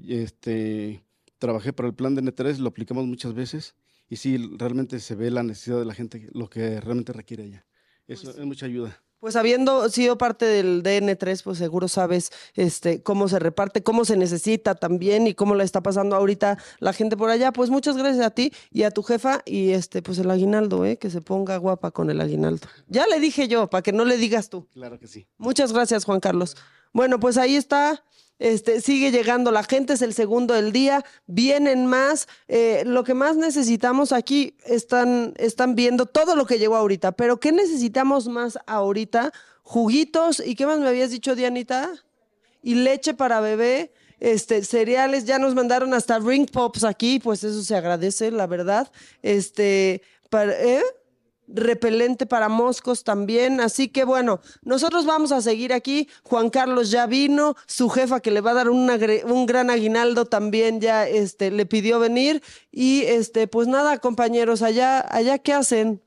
Este, trabajé para el plan de N3, lo aplicamos muchas veces y sí, realmente se ve la necesidad de la gente, lo que realmente requiere ella. Eso es mucha ayuda. Pues habiendo sido parte del DN3, pues seguro sabes este, cómo se reparte, cómo se necesita también y cómo la está pasando ahorita la gente por allá. Pues muchas gracias a ti y a tu jefa y este, pues el aguinaldo, ¿eh? que se ponga guapa con el aguinaldo. Ya le dije yo, para que no le digas tú. Claro que sí. Muchas gracias, Juan Carlos. Bueno, pues ahí está. Este, sigue llegando la gente, es el segundo del día, vienen más. Eh, lo que más necesitamos aquí están, están viendo todo lo que llegó ahorita, pero ¿qué necesitamos más ahorita? Juguitos, ¿y qué más me habías dicho, Dianita? Y leche para bebé, este, cereales, ya nos mandaron hasta ring pops aquí, pues eso se agradece, la verdad. Este, para, ¿eh? Repelente para moscos también. Así que bueno, nosotros vamos a seguir aquí. Juan Carlos ya vino, su jefa que le va a dar gre- un gran aguinaldo también ya este, le pidió venir. Y este, pues nada, compañeros, allá, allá ¿qué hacen?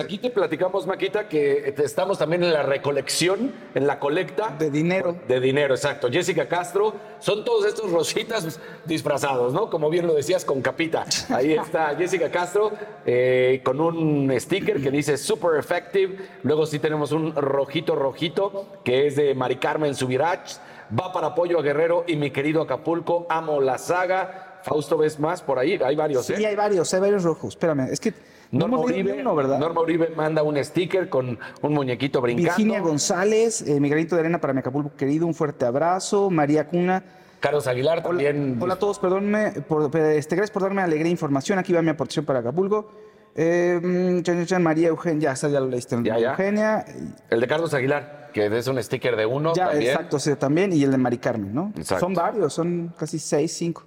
Aquí te platicamos, Maquita, que estamos también en la recolección, en la colecta. De dinero. De dinero, exacto. Jessica Castro, son todos estos rositas disfrazados, ¿no? Como bien lo decías, con capita. Ahí está [LAUGHS] Jessica Castro eh, con un sticker que dice Super Effective. Luego sí tenemos un rojito, rojito, que es de Mari Carmen Subirach. Va para apoyo a Guerrero y mi querido Acapulco. Amo la saga. Fausto, ¿ves más por ahí? Hay varios, Sí, ¿eh? hay varios, hay varios rojos. Espérame, es que Norma Uribe, ni uno, ¿verdad? Norma Uribe manda un sticker con un muñequito brincando. Virginia González, eh, mi granito de arena para mi Acapulco querido, un fuerte abrazo. María Cuna. Carlos Aguilar también. Hola a todos, perdónenme, por, este, gracias por darme alegría e información. Aquí va mi aportación para Acapulco. Eh, mm, chan, chan, María Eugenia, ya, ya lo leíste. Ya, ya. Eugenia, El de Carlos Aguilar, que es un sticker de uno ya, también. exacto, sí, también. Y el de Mari Carmen, ¿no? Exacto. Son varios, son casi seis, cinco.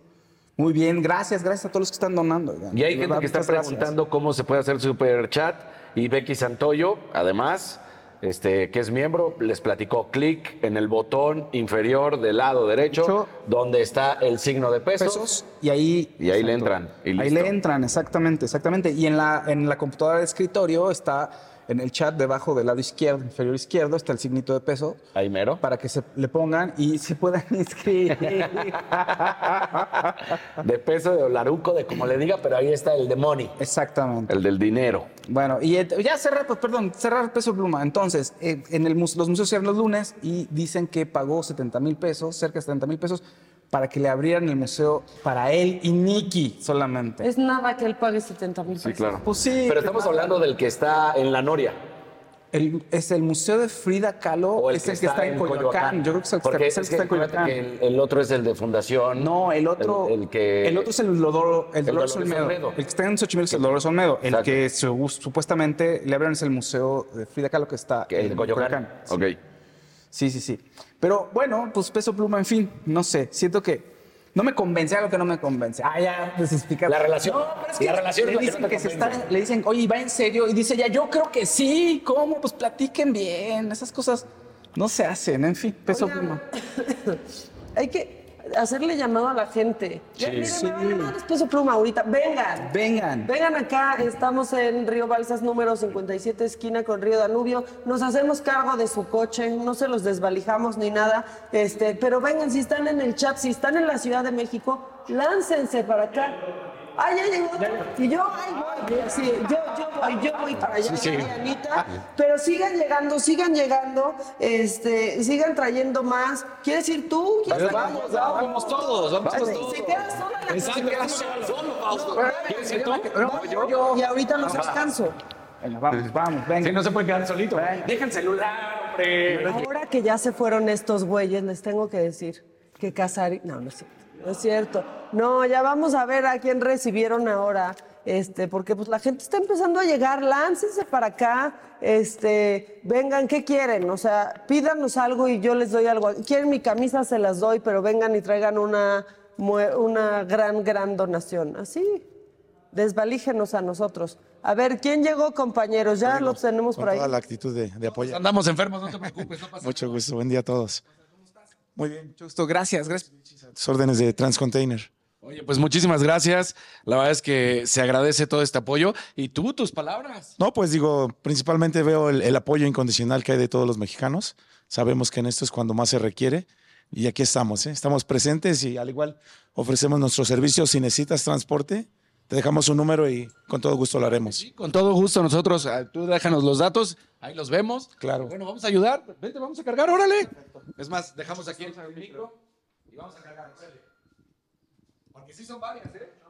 Muy bien, gracias, gracias a todos los que están donando. Y hay gente que está gracias. preguntando cómo se puede hacer super chat. Y Becky Santoyo, además, este, que es miembro, les platicó clic en el botón inferior del lado derecho, donde está el signo de pesos. pesos y ahí Y ahí le entran. Y ahí le entran exactamente exactamente y en la en la computadora de escritorio está en el chat debajo del lado izquierdo inferior izquierdo está el signito de peso Ahí mero. para que se le pongan y se puedan [LAUGHS] inscribir [LAUGHS] De peso, de olaruco, de como le diga, pero ahí está el de money. exactamente El del dinero. bueno y ya cerrar pues perdón cerrar peso pluma entonces eh, en el los museos cierran los lunes y dicen que pagó 70 mil pesos cerca de 70 mil pesos para que le abrieran el museo para él y Nicky solamente Es nada que él pague 70 mil pesos. Sí, claro. Pues sí, Pero estamos hablando del que está en la Noria. El- es el Museo de Frida Kahlo, O el es el que está en Coyoacán. Yo creo que es el que Porque es el que está en Coyoacán. que el, el otro es el de Fundación. No, el otro. El, el que. el otro es el Dolor, el el Dolores Olmedo. Olmedo. El que está en Xochimilco es el Dolores Olmedo. El Exacto. que su- supuestamente le abren es el Museo de Frida Kahlo que está que en Coyoacán. Sí. Ok. Sí, sí, sí. Pero bueno, pues peso pluma, en fin, no sé. Siento que no me convence algo que no me convence. Ah, ya, desexplicar. La relación- No, pero es que la relación es le la que dicen no que se está, le dicen, oye, va en serio. Y dice ya, yo creo que sí. ¿Cómo? Pues platiquen bien. Esas cosas no se hacen, en fin, peso pluma. [LAUGHS] Hay que hacerle llamado a la gente. Sí. miren, Sí. me vale madres peso pluma ahorita. Vengan. Vengan. Vengan acá, estamos en Río Balsas número 57, esquina con Río Danubio. Nos hacemos cargo de su coche, no se los desvalijamos ni nada. Este, pero vengan, si están en el chat, si están en la Ciudad de México, láncense para acá. Ah, ya llegó. Y yo ahí voy. Sí, yo, yo voy, yo voy para allá, Sí, Anita. Pero sigan llegando, sigan llegando, este, sigan trayendo más. ¿Quieres ir tú? ¿Quieres Vamos, ir? vamos todos, vamos todos. Se queda sola la Exacto, señora. queda solo, Fausto. ¿Quieres ir tú? No, yo, yo. Y ahorita los descanso. Venga, vamos, vamos, venga. Sí, no se puede quedar solito. Deja el celular, hombre. Ahora que ya se fueron estos güeyes, les tengo que decir que Casarín. No, no cierto. No es cierto. No, ya vamos a ver a quién recibieron ahora. Este, porque pues la gente está empezando a llegar, láncense para acá, este, vengan, ¿qué quieren? O sea, pídanos algo y yo les doy algo. Quieren mi camisa, se las doy, pero vengan y traigan una, una gran, gran donación. Así, desvalígenos a nosotros. A ver, ¿quién llegó, compañeros? Ya los tenemos con por ahí. toda la actitud de, de apoyo. Andamos enfermos, no te preocupes, no pasa [LAUGHS] Mucho gusto, buen día a todos. Muy bien, Mucho gusto, gracias, gracias. tus órdenes de Transcontainer. Oye, pues muchísimas gracias. La verdad es que se agradece todo este apoyo. Y tú, tus palabras. No, pues digo, principalmente veo el, el apoyo incondicional que hay de todos los mexicanos. Sabemos que en esto es cuando más se requiere. Y aquí estamos, ¿eh? estamos presentes y al igual ofrecemos nuestros servicios. Si necesitas transporte, te dejamos un número y con todo gusto lo haremos. Con todo gusto nosotros, ah, tú déjanos los datos, ahí los vemos. Claro. Bueno, vamos a ayudar. Vente, vamos a cargar, órale. Es más, dejamos aquí el micro y vamos a cargar. órale. Porque sí son varias, ¿eh?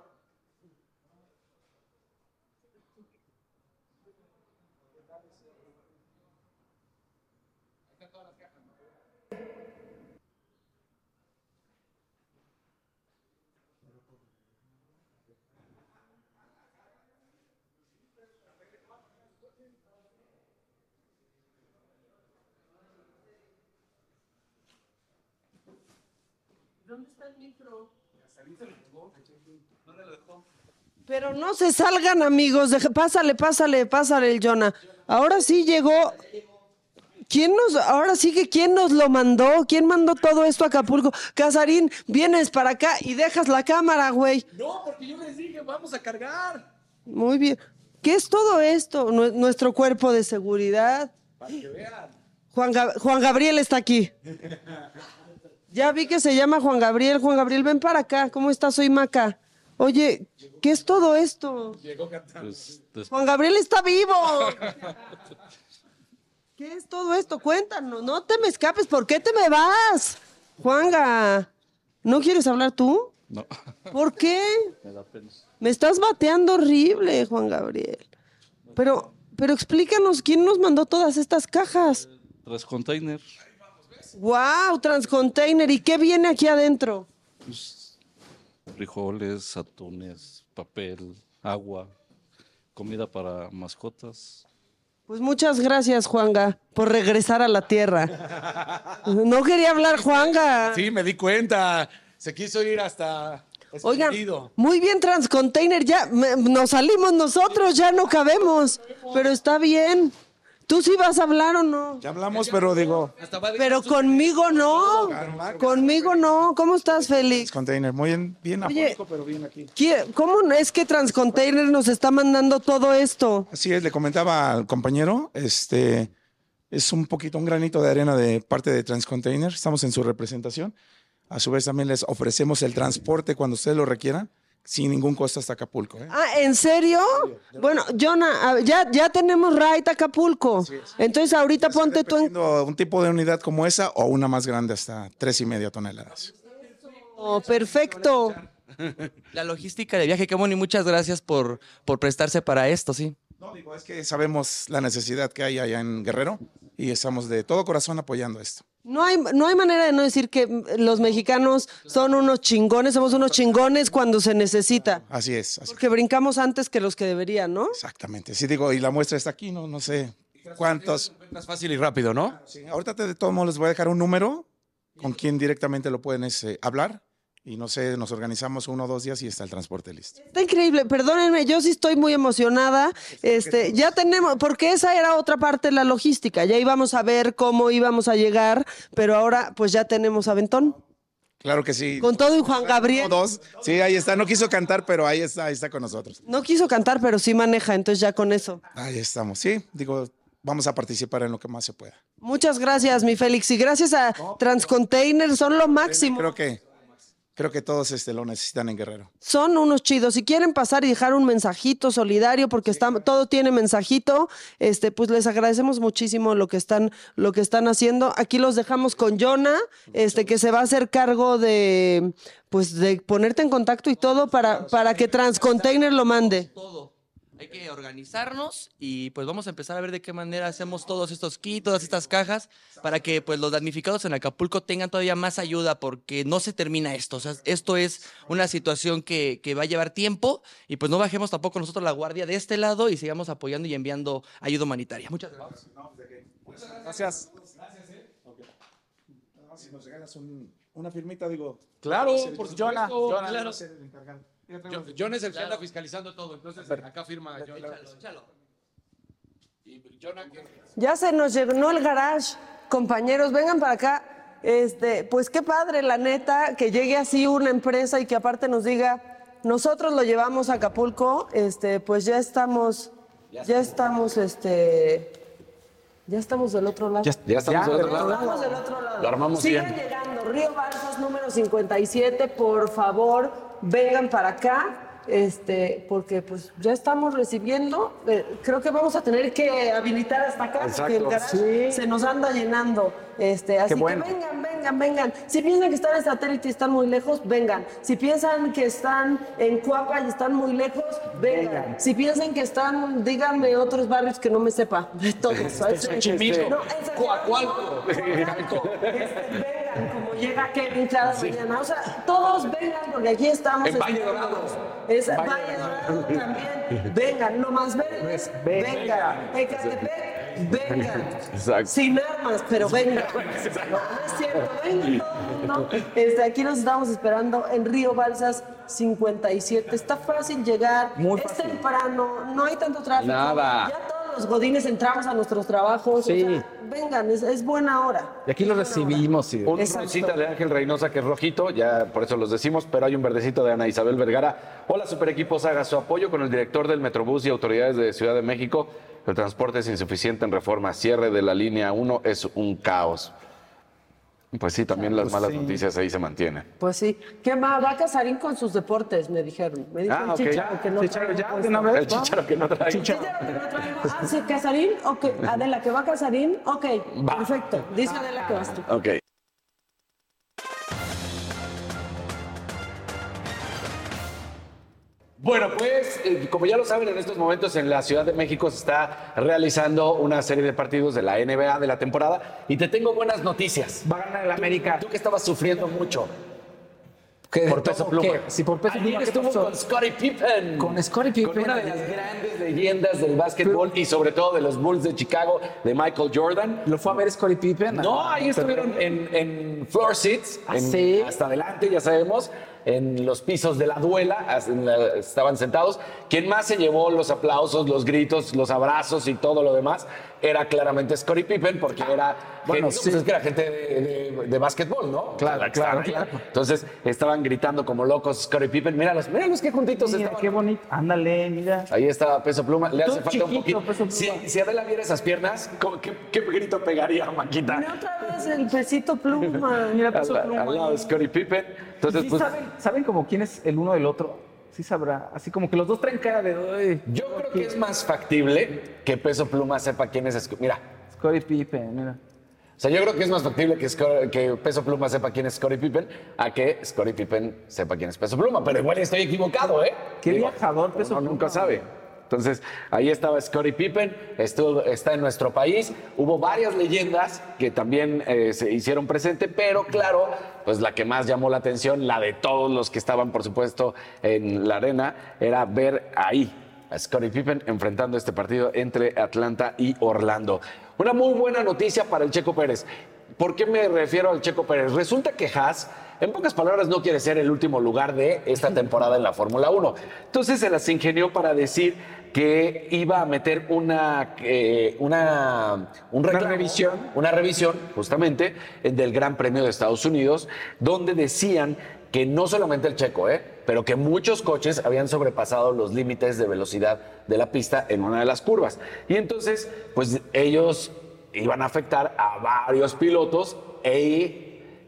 ¿Dónde está el micro? Pero no se salgan, amigos. Deje- pásale, pásale, pásale el Jonah. Ahora sí llegó. ¿Quién nos, ahora sí que quién nos lo mandó? ¿Quién mandó todo esto a Acapulco? Casarín, vienes para acá y dejas la cámara, güey. No, porque yo les dije, vamos a cargar. Muy bien. ¿Qué es todo esto? Nue- Nuestro cuerpo de seguridad. Para que vean. Juan, Gab- Juan Gabriel está aquí. [LAUGHS] Ya vi que se llama Juan Gabriel. Juan Gabriel, ven para acá. ¿Cómo estás? Soy Maca. Oye, ¿qué es todo esto? Llegó cantando. Juan Gabriel está vivo. ¿Qué es todo esto? Cuéntanos. No te me escapes. ¿Por qué te me vas? Juanga, ¿no quieres hablar tú? No, ¿Por qué? [LAUGHS] me da pena. Me estás bateando horrible, Juan Gabriel. Pero, pero explícanos quién nos mandó todas estas cajas. Tres containers, Wow, Transcontainer. ¿Y qué viene aquí adentro? frijoles, atunes, papel, agua, comida para mascotas. Pues muchas gracias, Juanga, por regresar a la tierra. No quería hablar, Juanga. Sí, me di cuenta. Se quiso ir hasta. Oigan, muy bien Transcontainer, ya me- nos salimos nosotros, ya no cabemos, pero está bien. ¿Tú sí vas a hablar o no? Ya hablamos, pero digo, Pero conmigo no, conmigo no. ¿Cómo estás, Félix? Container, muy bien, bien Oye, pero bien aquí. ¿Qui- ¿Cómo es que Transcontainer nos está mandando todo esto? Así es, le comentaba al compañero, este es un poquito un granito de arena de parte de Transcontainer. Estamos en su representación. A su vez también les ofrecemos el transporte cuando ustedes lo requieran, sin ningún costo hasta Acapulco. ¿eh? Ah, ¿en serio? Bueno, Jonah, ya, ya tenemos Right Acapulco. Entonces ahorita ponte tú en... Un tipo de unidad como esa o una más grande hasta tres y media toneladas. Oh, perfecto. La logística de viaje, qué bueno, y muchas gracias por, por prestarse para esto, sí. No, digo, es que sabemos la necesidad que hay allá en Guerrero y estamos de todo corazón apoyando esto. No hay, no hay manera de no decir que los mexicanos son unos chingones, somos unos chingones cuando se necesita. Así es, así Porque brincamos antes que los que deberían, ¿no? exactamente. Sí, digo, y la muestra está aquí, no, no sé cuántos. Más fácil y rápido, ¿no? Sí, ahorita te- de todos modos les voy a dejar un número con quien directamente lo pueden este, hablar y no sé, nos organizamos uno o dos días y está el transporte listo. Está increíble, perdónenme, yo sí estoy muy emocionada. Este, ya tenemos, porque esa era otra parte de la logística, ya íbamos a ver cómo íbamos a llegar, pero ahora pues ya tenemos Aventón. Claro que sí. Con todo y Juan Gabriel. Dos. Sí, ahí está. No quiso cantar, pero ahí está, ahí está con nosotros. No quiso cantar, pero sí maneja, entonces ya con eso. Ahí estamos. Sí, digo, vamos a participar en lo que más se pueda. Muchas gracias, mi Félix, y gracias a Transcontainer, son lo máximo. Creo que, creo que todos este, lo necesitan en Guerrero. Son unos chidos. Si quieren pasar y dejar un mensajito solidario, porque está, todo tiene mensajito, este, pues les agradecemos muchísimo lo que están, lo que están haciendo. Aquí los dejamos con Jonah, este, que se va a hacer cargo de, pues, de ponerte en contacto y todo para, para que Transcontainer lo mande. Todo. Hay que organizarnos y pues vamos a empezar a ver de qué manera hacemos todos estos kits, todas estas cajas, para que pues los damnificados en Acapulco tengan todavía más ayuda, porque no se termina esto. O sea, esto es una situación que, que va a llevar tiempo y pues no bajemos tampoco nosotros la guardia de este lado y sigamos apoyando y enviando ayuda humanitaria. Muchas gracias. Gracias. Si nos regalas un- una firmita, digo. Claro, por Jonah, supuesto. Jonah, Claro. John, John es el que anda fiscalizando todo, entonces acá firma John. Y Jonah, que- Ya se nos llenó el garage, compañeros, vengan para acá. Este, pues qué padre, la neta, que llegue así una empresa y que aparte nos diga, nosotros lo llevamos a Acapulco, este, pues ya estamos, ya estamos, este, ya estamos del otro lado. Ya- ya estamos del otro lado. Estamos del otro lado. Lo armamos Sigan bien. llegando, Río Balsas número 57, por favor, vengan para acá. Este, porque pues ya estamos recibiendo, eh, creo que vamos a tener que habilitar hasta acá, porque el garage se nos anda llenando. Este, así bueno. que vengan, vengan, vengan. Si piensan que están en satélite y están muy lejos, vengan. Si piensan que están en Cuapa y están muy lejos, vengan. Si piensan que están, díganme otros barrios que no me sepa. De todos. no, Coacualco. Este, vengan, como llega Kevin cada mañana. O sea, todos vengan porque aquí estamos. En Valle. Dorado. Es Valle Valle Dorado también. [LAUGHS] Vengan, no más verdes. Vengan. Ecatepec, vengan. Exacto. Sin armas, pero vengan. No, es cierto, vengan todo el mundo. Este, aquí nos estamos esperando en Río Balsas 57. Está fácil llegar, es temprano, no hay tanto tráfico. Nada. Ya todos los godines entramos a nuestros trabajos. o Sí. sea, vengan, es, es buena hora. Y aquí lo recibimos. Y... Un Exacto. rosita de Ángel Reynosa que es rojito, ya por eso los decimos, pero hay un verdecito de Ana Isabel Vergara. Hola, super equipos, haga su apoyo con el director del Metrobús y autoridades de Ciudad de México. El transporte es insuficiente en reforma. Cierre de la línea 1 es un caos. Pues sí, también las Pues malas sí. noticias ahí se mantienen. Pues sí. ¿Qué más? Va Casarín con sus deportes, me dijeron. Me dijo Ah, el ok. Chicharo que no Chicharo, ya, de una vez, El. Chicharo que no traigo. Chicharo que no traigo. Ah, sí, Casarín, ok. Adela, que va Casarín, ok. Perfecto. Dice Adela que vas tú. Ok. Bueno, pues eh, como ya lo saben, en estos momentos en la Ciudad de México se está realizando una serie de partidos de la NBA de la temporada y te tengo buenas noticias. Va a ganar el América. Tú que estabas sufriendo mucho. ¿Qué? Por peso ¿Qué? pluma. Sí, por peso Ayer pluma, ¿qué estuvo pasó? con Scottie Pippen. Con Scottie Pippen. Con una de las grandes leyendas del básquetbol y sobre todo de los Bulls de Chicago, de Michael Jordan. ¿Lo fue a ver Scottie Pippen? No, ahí estuvieron en, en floor seats, ¿Ah, en- sí? hasta adelante, ya sabemos, en los pisos de la duela, estaban sentados. Quien más se llevó los aplausos, los gritos, los abrazos y todo lo demás era claramente Scottie Pippen, porque era, Bueno, gente, sí. pues es que era gente de, de- de básquetbol, ¿no? Claro, claro, claro. Entonces estaban gritando como locos Scottie Pippen. Míralos, míralos qué juntitos Mira, estaban. qué bonito. Ándale, mira. Ahí está Peso Pluma, le hace falta un poquito. Peso Pluma. Si, si Adela viera esas piernas, ¿cómo- ¿qué, qué grito pegaría, Maquita? Mira otra vez el pesito pluma. [LAUGHS] Mira, Al, Peso al Pluma. lado de Scottie Pippen. Entonces, ¿Sí pues, saben, ¿Saben como quién es el uno del otro? Sí sabrá. Así como que los dos traen cara de... "Ay, yo creo que es más factible que Peso Pluma sepa quién es. Mira, Scottie Pippen, mira. o sea, yo creo que es más factible que, que Peso Pluma sepa quién es Scottie Pippen a que Scottie Pippen sepa quién es Peso Pluma. Pero igual estoy equivocado, ¿eh? Qué Digo, viajador, Peso Pluma. nunca sabe. Entonces, ahí estaba Scottie Pippen, está en nuestro país. Hubo varias leyendas que también eh, se hicieron presente, pero claro, pues la que más llamó la atención, la de todos los que estaban, por supuesto, en la arena, era ver ahí a Scottie Pippen enfrentando este partido entre Atlanta y Orlando. Una muy buena noticia para el Checo Pérez. ¿Por qué me refiero al Checo Pérez? Resulta que Haas, en pocas palabras, no quiere ser el último lugar de esta [LAUGHS] temporada en la Fórmula 1. Entonces se las ingenió para decir que iba a meter una, eh, una, un reclamo, revisión. una revisión, justamente, del Gran Premio de Estados Unidos, donde decían que no solamente el checo, ¿eh? pero que muchos coches habían sobrepasado los límites de velocidad de la pista en una de las curvas. Y entonces, pues ellos iban a afectar a varios pilotos e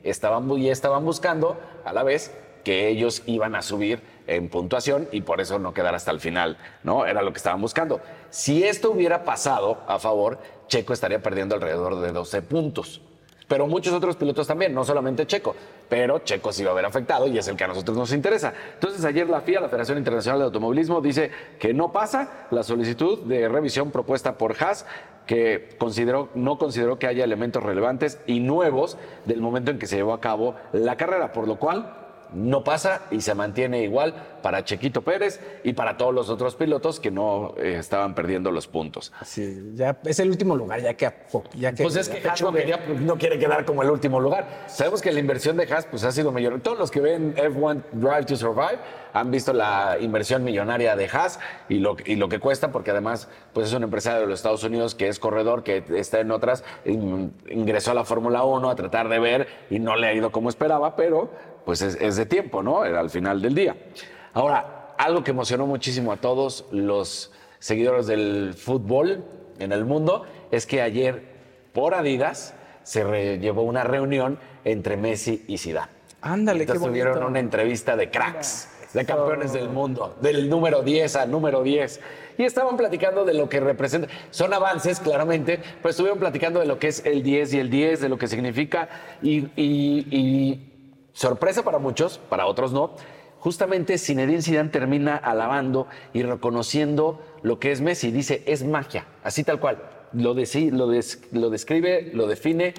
estaban, bu- y estaban buscando a la vez que ellos iban a subir en puntuación y por eso no quedar hasta el final, ¿no? Era lo que estaban buscando. Si esto hubiera pasado a favor, Checo estaría perdiendo alrededor de 12 puntos. Pero muchos otros pilotos también, no solamente Checo. Pero Checo sí va a haber afectado y es el que a nosotros nos interesa. Entonces, ayer la FIA, la Federación Internacional de Automovilismo, dice que no pasa la solicitud de revisión propuesta por Haas, que consideró, no consideró que haya elementos relevantes y nuevos del momento en que se llevó a cabo la carrera, por lo cual no pasa y se mantiene igual para Chequito Pérez y para todos los otros pilotos que no eh, estaban perdiendo los puntos. Sí, ya es el último lugar, ya que, ya que Pues es que Haas no, quería- no quiere quedar como el último lugar. Sabemos que la inversión de Haas pues, ha sido mayor. Todos los que ven F1 Drive to Survive han visto la inversión millonaria de Haas y lo, y lo que cuesta, porque además pues, es un empresario de los Estados Unidos que es corredor, que está en otras, in- ingresó a la Fórmula 1 a tratar de ver y no le ha ido como esperaba, pero pues es, es de tiempo, ¿no? Era al final del día. Ahora, algo que emocionó muchísimo a todos los seguidores del fútbol en el mundo es que ayer, por Adidas, se llevó una reunión entre Messi y Zidane. Ándale, qué Entonces bonito. tuvieron una entrevista de cracks, de campeones del mundo, del número 10 al número 10. Y estaban platicando de lo que representa. Son avances, claramente, pero estuvieron platicando de lo que es el 10 y el 10, de lo que significa. Y, y- y sorpresa para muchos, para otros no. Justamente Zinedine Zidane termina alabando y reconociendo lo que es Messi. Dice, es magia, así tal cual. Lo, deci- lo, des- lo describe, lo define,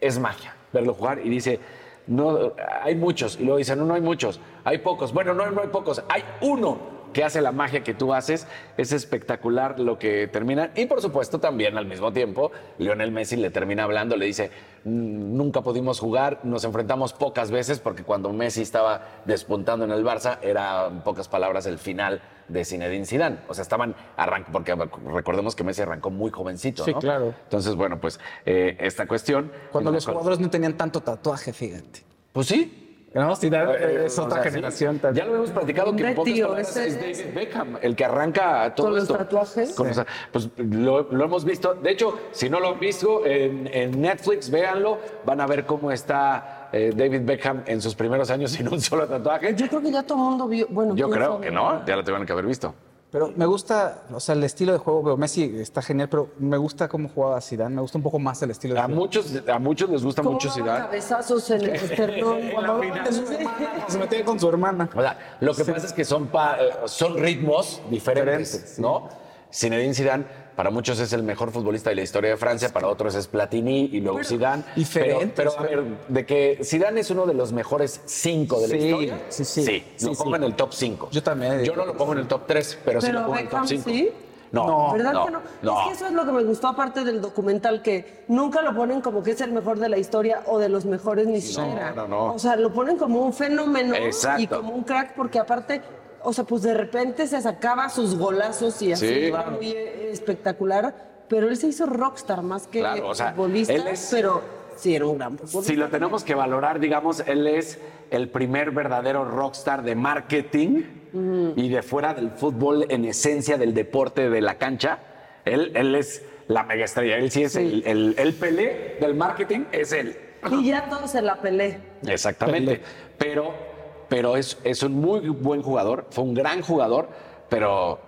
es magia verlo jugar. Y dice, no, hay muchos. Y luego dice, no, no hay muchos, hay pocos. Bueno, no, no hay pocos, hay uno que hace la magia que tú haces. Es espectacular lo que termina. Y por supuesto también al mismo tiempo, Lionel Messi le termina hablando, le dice, "Mm, nunca pudimos jugar, nos enfrentamos pocas veces porque cuando Messi estaba despuntando en el Barça era, en pocas palabras, el final de Zinedine Zidane. O sea, estaban arrancando, porque recordemos que Messi arrancó muy jovencito, Sí, ¿no? claro. Entonces, bueno, pues eh, esta cuestión... Cuando los jugadores no tenían tanto tatuaje, fíjate. Pues sí. No, sí, da- Eh, es o otra sí. generación también. Ya lo hemos platicado que en pocas tío, palabras ese es David Beckham, el que arranca todo ¿Con los esto. tatuajes? Con los- pues lo, lo hemos visto. De hecho, si no lo han visto en, en Netflix, véanlo. Van a ver cómo está eh, David Beckham en sus primeros años [LAUGHS] sin un solo tatuaje. Yo creo que ya todo el mundo vio. Bueno, Yo creo sabe. que no, ya lo tuvieron que haber visto. Pero me gusta, o sea, el estilo de juego, veo Messi está genial, pero me gusta cómo jugaba Zidane, me gusta un poco más el estilo de A juego. muchos, a muchos les gusta ¿Cómo mucho Zidane. cabezazos en el. [LAUGHS] Cuando se metía con su hermana. O sea, lo que pasa es que son, pa- eh, son ritmos diferentes, Diferentes, ¿no? Zinedine Zidane para muchos es el mejor futbolista de la historia de Francia, para otros es Platini y luego Zidane. diferentes, Pero, pero, a ver, de que Zidane es uno de los mejores cinco de la Sí, historia. sí, sí. lo Sí, pongo sí. en el top 5. Yo también. Yo no lo pongo en el top 3, pero, sí Pero lo pongo en el top Beckham 5. sí. No, ¿Verdad no, que no? no. Es que eso es lo que me gustó aparte del documental, que nunca lo ponen como que es el mejor de la historia o de los mejores ni siquiera. no, no. O sea, lo ponen como un fenómeno Exacto. y como un crack porque aparte, o sea, pues de repente se sacaba sus golazos y así Sí. era muy espectacular, pero él se hizo rockstar más que Claro, o sea, futbolista, él es- pero sí era un gran futbolista. Si lo tenemos que valorar, digamos, él es el primer verdadero rockstar de marketing y de fuera del fútbol en esencia del deporte de la cancha. Él, él es la mega estrella. Él sí es El, el, el Pelé del marketing, es él. Y ya todos se la pelé. Exactamente. Pero, pero es, es un muy buen jugador, fue un gran jugador, pero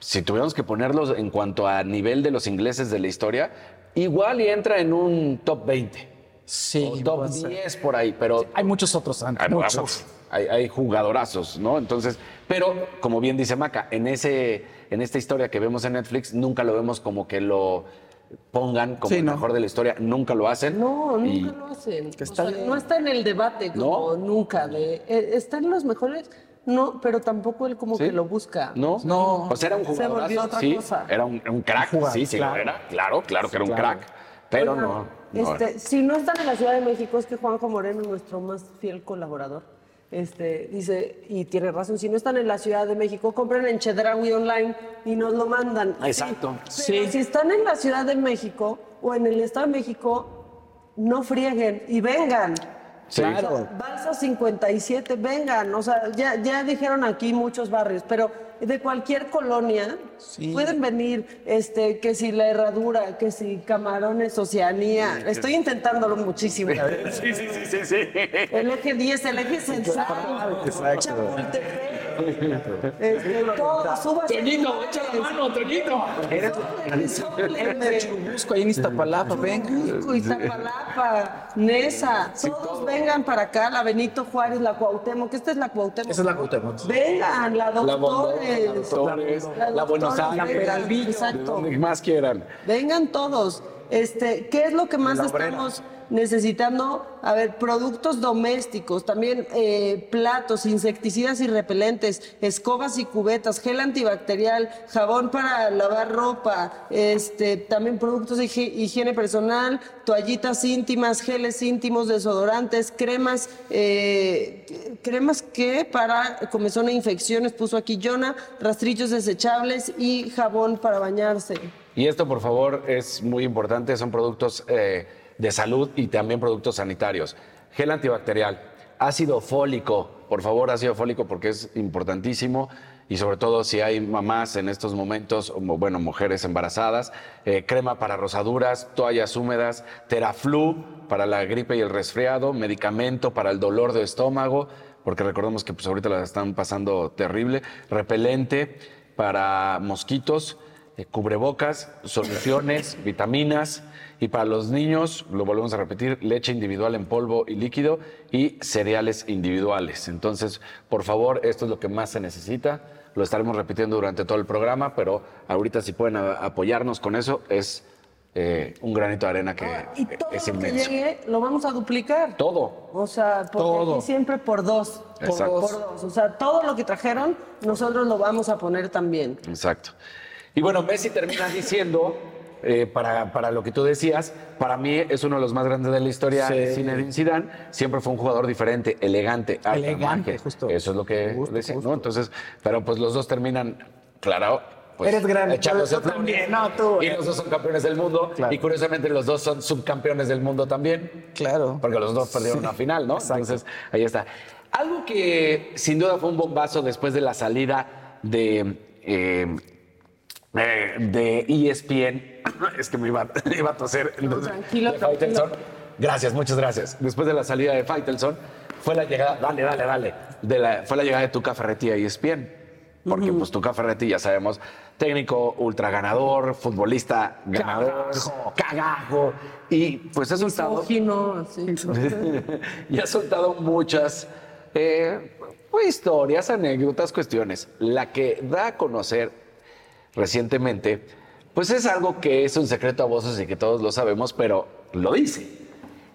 si tuviéramos que ponerlos en cuanto a nivel de los ingleses de la historia, igual y entra en un top 20. Sí, o top puede ser. 10 por ahí, pero Hay muchos otros antes. hay, muchos. hay- hay jugadorazos, ¿no? Entonces, pero como bien dice Maca, en, ese, en esta historia que vemos en Netflix, nunca lo vemos como que lo pongan como Sí, el no. mejor de la historia, nunca lo hacen. No, nunca Y- lo hacen. O sea, no está en el debate como nunca. De, eh, está en los mejores, no, pero tampoco él como Sí. que lo busca. No, No. Sea, era un jugador. sí, cosa. era un, un crack. Sí, sí, claro. lo era. Claro, claro que era un Claro. crack. Pero Oigan, no. Este, si no están en la Ciudad de México, es que Juanjo Moreno, nuestro más fiel colaborador, este, dice, y tiene razón, si no están en la Ciudad de México, compren en Chedraui Online y nos lo mandan. Exacto. Sí, pero si están en la Ciudad de México o en el Estado de México, no frieguen y vengan. Sí. Claro. Balsa 57, vengan. O sea, ya, ya dijeron aquí muchos barrios, pero de cualquier colonia pueden venir, este, que si la herradura, que si camarones, Oceanía. Estoy intentándolo muchísimo. Sí, sí, sí, sí, sí. El eje 10, el eje central. Chapultepec. Este, todo, súbase. Toñito, echa la mano, Toñito. Busco ahí en Iztapalapa, venga. Churubusco, Iztapalapa, Nesa, todos vengan para acá, la Benito Juárez, la Cuauhtémoc, esta es la Cuauhtémoc. Esa es la Cuauhtémoc. Vengan, la La Doctores. La la Buenos Aires, Peralvillo, de Exacto. donde más quieran. Vengan todos. Este, ¿qué es lo que más La estamos necesitando? A ver, productos domésticos, también eh, platos, insecticidas y repelentes, escobas y cubetas, gel antibacterial, jabón para lavar ropa, este, también productos de higi- higiene personal, toallitas íntimas, geles íntimos, desodorantes, cremas, eh, cremas que para comezón e infecciones puso aquí Jonah, rastrillos desechables y jabón para bañarse. Y esto, por favor, es muy importante. Son productos eh, de salud y también productos sanitarios. Gel antibacterial, ácido fólico, por favor, ácido fólico porque es importantísimo. Y sobre todo si hay mamás en estos momentos, bueno, mujeres embarazadas, eh, crema para rosaduras, toallas húmedas, Teraflu para la gripe y el resfriado, medicamento para el dolor de estómago, porque recordemos que pues, ahorita la están pasando terrible, repelente para mosquitos, eh, cubrebocas, soluciones, vitaminas y para los niños, lo volvemos a repetir, leche individual en polvo y líquido y cereales individuales. Entonces, por favor, esto es lo que más se necesita. Lo estaremos repitiendo durante todo el programa, pero ahorita si pueden apoyarnos con eso, es eh, un granito de arena que Y todo es lo que inmenso. llegue lo vamos a duplicar. Todo. O sea, porque Todo. aquí siempre por dos. Exacto. dos. por dos. O sea, todo lo que trajeron, nosotros lo vamos a poner también. Exacto. Y bueno, Messi termina diciendo, eh, para, para lo que tú decías, para mí es uno de los más grandes de la historia, Sí. Zinedine Zidane. Siempre fue un jugador diferente, elegante, alta Elegante, magia. justo. Eso es lo que Justo, decía, justo. ¿no? Entonces, pero pues los dos terminan, claro. Pues, Eres grande, echándose tú también, no, tú. Y los dos son campeones del mundo. Y curiosamente los dos son subcampeones del mundo también. Claro. Porque los dos perdieron Sí. una final, ¿no? Entonces, ahí está. Algo que sin duda fue un bombazo después de la salida de, eh, eh, de ESPN, [LAUGHS] es que me iba, [LAUGHS] iba a toser. entonces, tranquilo, Faitelson. Gracias, muchas gracias. Después de la salida de Faitelson, fue la llegada, dale, dale, dale, de la, fue la llegada de Tuca Ferretti a ESPN. Porque pues Tuca Ferretti, ya sabemos, técnico ultra ganador, futbolista ganador, cagajo. Y pues ha soltado, Misógino, así. [LAUGHS] y ha soltado muchas eh, pues, historias, anécdotas, cuestiones. La que da a conocer recientemente, pues es algo que es un secreto a voces y que todos lo sabemos, pero lo dice.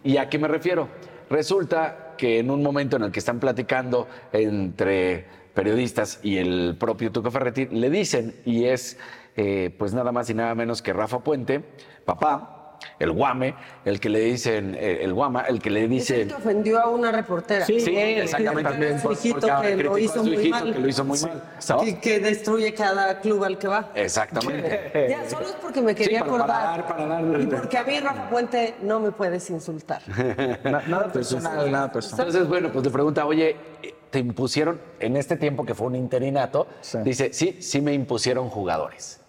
¿Y a qué me refiero? Resulta que en un momento en el que están platicando entre periodistas y el propio Tuca Ferretti, le dicen, y es eh, pues nada más y nada menos que Rafa Puente, papá, el guame, el que le dicen, eh, el guama, el que le Es el dice... que ofendió a una reportera. Sí, sí, exactamente. A su hijito que lo hizo su muy hijito, mal. que lo hizo muy mal, ¿no? Y que destruye cada club al que va. Exactamente. Ya, solo es porque me Sí, quería para acordar. dar, para dar- Y porque a mí, Rafa Puente, no me puedes insultar. [LAUGHS] nada personal, nada personal. Entonces, bueno, pues le pregunta, oye, ¿te impusieron en este tiempo que fue un interinato? Dice, sí, sí me impusieron jugadores.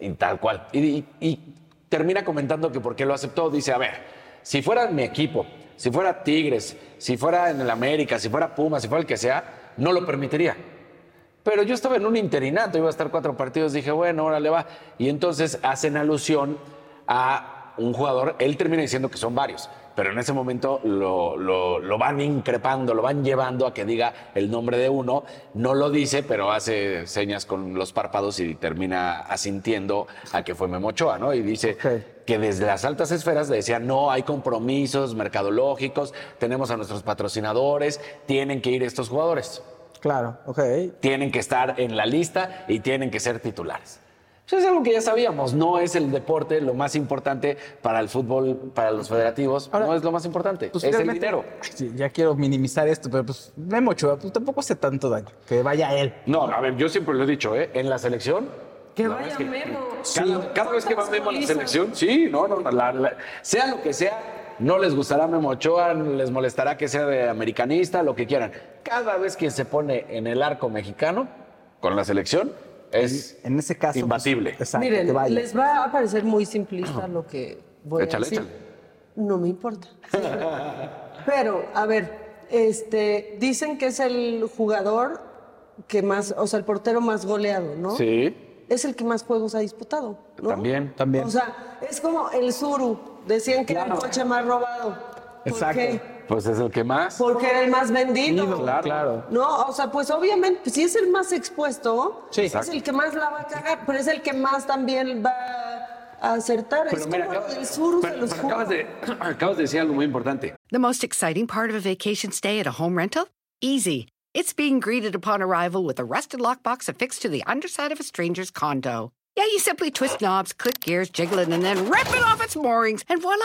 Y tal cual. Y, y- y termina comentando que por qué lo aceptó. Dice, a ver, si fuera mi equipo, si fuera Tigres, si fuera en el América, si fuera Puma, si fuera el que sea, no lo permitiría. Pero yo estaba en un interinato, iba a estar cuatro partidos, dije, bueno, órale va. Y entonces hacen alusión a un jugador, él termina diciendo que son varios, pero en ese momento lo, lo- lo van increpando, lo van llevando a que diga el nombre de uno, no lo dice, pero hace señas con los párpados y termina asintiendo a que fue Memo Ochoa, ¿no? Y dice que desde las altas esferas le decían, no, hay compromisos mercadológicos, tenemos a nuestros patrocinadores, tienen que ir estos jugadores Claro, ok. tienen que estar en la lista y tienen que ser titulares. Pues es algo que ya sabíamos, no es el deporte lo más importante para el fútbol, para los federativos, no es lo más importante, Pues es el dinero. Ya quiero minimizar esto, pero pues Memo Ochoa, pues tampoco hace tanto daño. Que vaya él. No, a ver, yo siempre lo he dicho, ¿eh? En la selección, Que La vaya verdad es que- Memo. cada, cada vez que va Memo a la selección, sí, no, no, la- la- sea lo que sea, no les gustará Memo Ochoa, les molestará que sea de americanista, lo que quieran. Cada vez que se pone en el arco mexicano con la selección, es En ese caso. pues, imbatible. exacto, Miren, que vaya. les va a parecer muy simplista lo que voy Échale, a decir. échale. No me importa. Pero, a ver, este, dicen que es el jugador que más, o sea, el portero más goleado, ¿no? Sí, Es el que más juegos ha disputado, ¿no? también. También. O sea, es como el Zuru. Decían que era el coche más robado. ¿Por Exacto. qué? Pues es el que más. Porque era el más vendido. Claro. Claro. No, o sea, pues obviamente, si es el más expuesto, Sí. es el que más la va a cagar, pero es el que más también va a acertar. es como acabas- lo del sur, se pero- los pero acabas, de, [CLEARS THROAT] acabas de decir algo muy importante. The most exciting part of a vacation stay at a home rental? Easy. It's being greeted upon arrival with a rusted lockbox affixed to the underside of a stranger's condo. Yeah, you simply twist knobs, click gears, jiggle it, and then rip it off its moorings, and voila!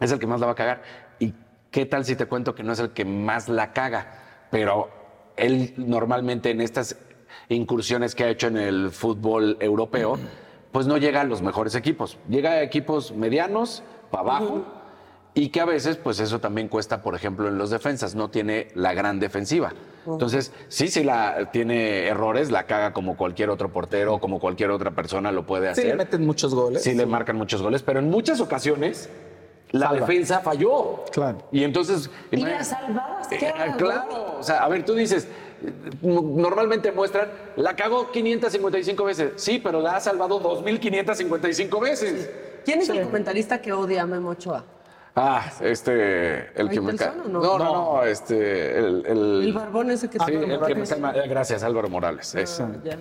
Es el que más la va a cagar. ¿Y qué tal si te cuento que no es el que más la caga? Pero él normalmente en estas incursiones que ha hecho en el fútbol europeo, pues no llega a los mejores equipos. Llega a equipos medianos, para abajo, y que a veces, pues eso también cuesta, por ejemplo, en los defensas. No tiene la gran defensiva. Entonces, sí, sí la tiene errores, la caga como cualquier otro portero, como cualquier otra persona lo puede Sí, hacer. le meten muchos goles. Sí, le marcan muchos goles, pero en muchas ocasiones la Salva. defensa falló. Claro. Y entonces. Y imagínate- las salvadas, Eh, claro. O sea, a ver, tú dices. Normalmente muestran, la cagó 555 veces. Sí, pero la ha salvado 2555 veces. ¿Quién es el comentarista que odia a Memo Ochoa? Ah, este. El que me cae. ¿Faitelson o No, no? no, no, este. El, el- El barbón ese que Sí, tiene el que me Morales. cae. Eh, Gracias, Álvaro Morales. es. Ah, ya.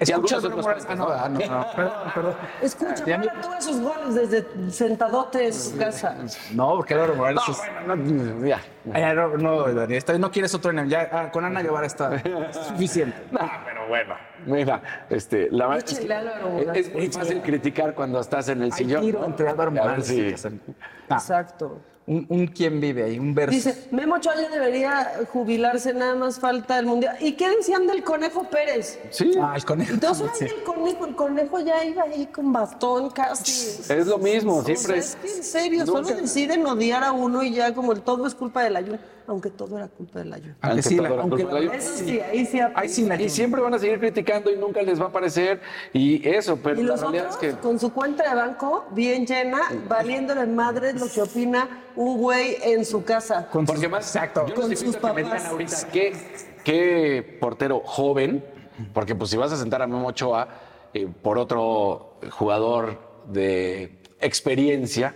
Y ¿Escuchas algunos Álvaro otros Morales? Ah, no, ah, no, [LAUGHS] no, perdón, perdón. Escucha, para todos esos goles desde sentadote en su casa. No, porque Álvaro Morales No, es... bueno, no, ya. Ay, no, no, Dani, esta vez no quieres otro enemigo. Ya, ah, con Ana Guevara está [LAUGHS] suficiente. No, pero bueno, mira, este, la verdad es, que es muy fácil criticar cuando estás en el Hay sillón. tiro ¿no? entre Álvaro Morales Casal. Ah, Exacto. Un, un quién vive ahí, un verso. Dice, Memo Ochoa ya debería jubilarse, nada más falta el mundial. ¿Y qué decían del Conejo Pérez? Sí, Ah, el conejo. Y todos, también, "Ay, sí. el conejo, el conejo ya iba ahí con bastón casi. es lo mismo, O sea, siempre. es que en serio, Nunca- solo deciden odiar a uno y ya como el todo es culpa del ayuno, aunque todo era culpa Aunque sí, todo la- era aunque la- de ellos. Eso sí, ahí sí. Ahí sí, Y siempre van a seguir criticando y nunca les va a parecer. Y eso, pero Y la los realidad otros, es que. con su cuenta de banco bien llena, valiéndole madre lo que opina un güey en su casa. Con Porque sus- más, Exacto. yo Con invito sus que ahorita qué, qué portero joven, porque pues si vas a sentar a Memo Ochoa eh, por otro jugador de experiencia,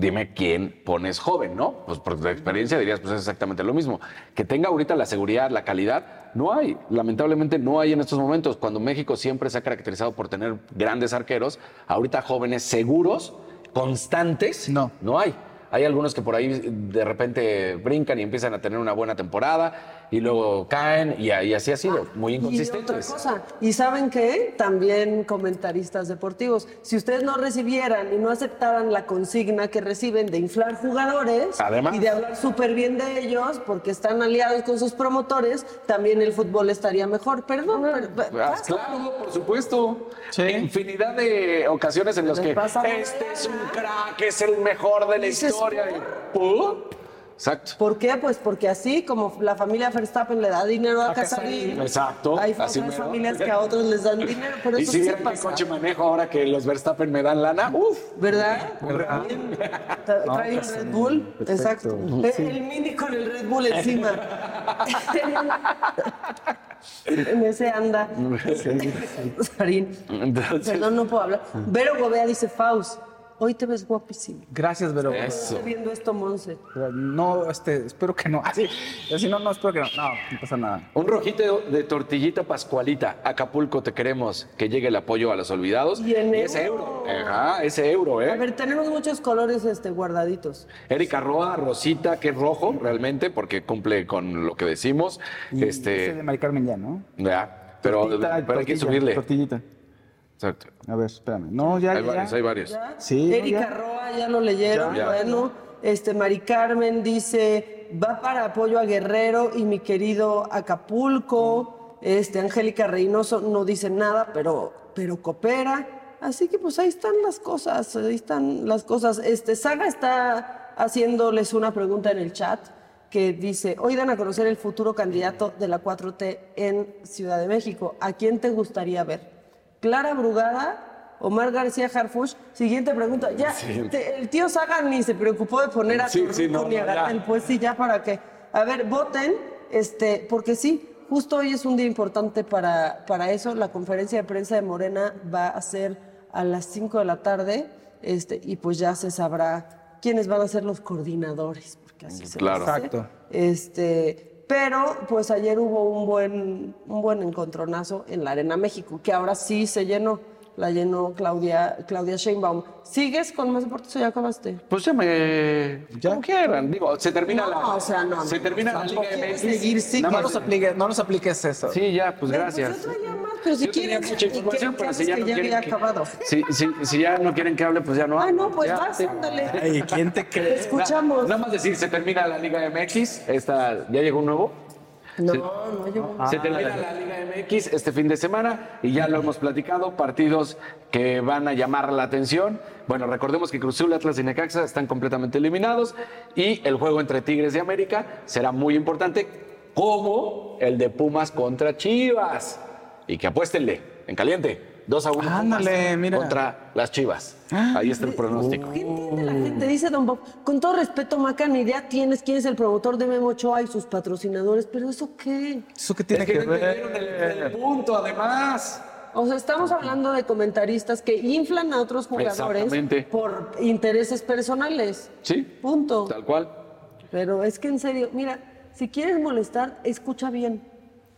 dime quién pones joven, ¿no? Pues por la experiencia dirías, pues es exactamente lo mismo. Que tenga ahorita la seguridad, la calidad, no hay. Lamentablemente no hay en estos momentos. Cuando México siempre se ha caracterizado por tener grandes arqueros, ahorita jóvenes seguros, constantes, No. no hay. Hay algunos que por ahí de repente brincan y empiezan a tener una buena temporada y luego caen y, y así ha sido, muy Y otra inconsistentes. cosa, y saben qué, también comentaristas deportivos, si ustedes no recibieran y no aceptaran la consigna que reciben de inflar jugadores Además. y de hablar súper bien de ellos porque están aliados con sus promotores, también el fútbol estaría mejor. Perdón, pero- Ah, pasa. claro, por supuesto. Sí. Infinidad de ocasiones en las que este es un crack, es el mejor de la historia. Exacto. ¿Por qué? Pues porque así como la familia Verstappen le da dinero a, A Casarín. Exacto, hay así otras mero. familias que a otros les dan dinero, y eso si sí vieran qué coche manejo ahora que los Verstappen me dan lana, uff. ¿Verdad? [LAUGHS] No, Trae un Red Bull, perfecto. exacto. Sí. El mini con el Red Bull encima. [LAUGHS] en ese anda. [LAUGHS] Sarín. Perdón, no puedo hablar. Vero Gobea dice, Faust, hoy te ves guapísimo. Gracias, Vero. Estoy viendo esto, Monse. No, este, espero que no. [LAUGHS] Así, si no, no, espero que no. No, no pasa nada. Un rojito de tortillita pascualita. Acapulco, te queremos. Que llegue el apoyo a los olvidados. Y en ese euro. Ajá, ese euro, A ¿eh? ver, tenemos muchos colores este, guardaditos. Erika Roa, Rosita, que es rojo realmente, porque cumple con lo que decimos. Y este, ese de Mari Carmen ya, ¿no? ya, pero, Tortita, pero hay que subirle. Tortillita. Exacto. A ver, espérame. No, ya, Hay ya. varios, hay varios. Sí, Erika ya. Roa, ya lo leyeron. Ya. Bueno, este, Mari Carmen dice, va para apoyo a Guerrero y mi querido Acapulco. Este, Angélica Reynoso no dice nada, pero, pero coopera. Así que pues ahí están las cosas, ahí están las cosas. Este, Saga está haciéndoles una pregunta en el chat que dice, hoy dan a conocer el futuro candidato de la 4T en Ciudad de México. ¿A quién te gustaría ver? Clara Brugada, Omar García Harfush. Siguiente pregunta. Ya, Sí. te- el tío Saga ni se preocupó de poner a Sí, Torruco sí, no, ni a no, ya. Gatel. Pues sí, ya para qué. A ver, voten, este, porque sí, justo hoy es un día importante para, para eso. La conferencia de prensa de Morena va a ser a las 5 de la tarde, este, y pues ya se sabrá quiénes van a ser los coordinadores, porque así se Claro. les hace. Exacto. Este, pero pues ayer hubo un buen, un buen encontronazo en la Arena México, que ahora sí se llenó. La llenó Claudia, Claudia Sheinbaum. ¿Sigues con más deportes o ya acabaste? Pues ya me. Como quieran. Digo, se termina No, la. o sea, no, Se no, termina la tampoco Liga MX. seguir, sí, que- nos apliques, no nos apliques eso. Sí, ya, pues gracias. Pues yo traía más, pero si Yo tenía mucha ¿y qué- información, pero si ya que no ya quieren había que- acabado. Si, si, si ya no quieren que hable, pues ya no hablo. no, pues Ya, vas, ándale. [LAUGHS] ¿quién te cree? Escuchamos. Nada más decir, se termina la Liga MX. Esta, ¿Ya llegó un nuevo? No, Se- no, yo. Se termina la Liga MX este fin de semana y ya lo hemos platicado, partidos que van a llamar la atención. Bueno, recordemos que Cruz Azul, Atlas y Necaxa están completamente eliminados y el juego entre Tigres y América será muy importante como el de Pumas contra Chivas. Y que apuéstenle en caliente. 2 a 1 Ándale, mira. contra las Chivas. Ahí está el pronóstico. ¿Qué entiende la gente? Dice Don Bob, con todo respeto, Maca, ni idea tienes quién es el promotor de Memo Ochoa y sus patrocinadores, pero ¿eso qué? ¿Eso qué tiene Es que que no entendieron el, ver? el punto, además. O sea, estamos hablando de comentaristas que inflan a otros jugadores por intereses personales. Sí, Punto. tal cual. Pero es que en serio, mira, si quieres molestar, escucha bien.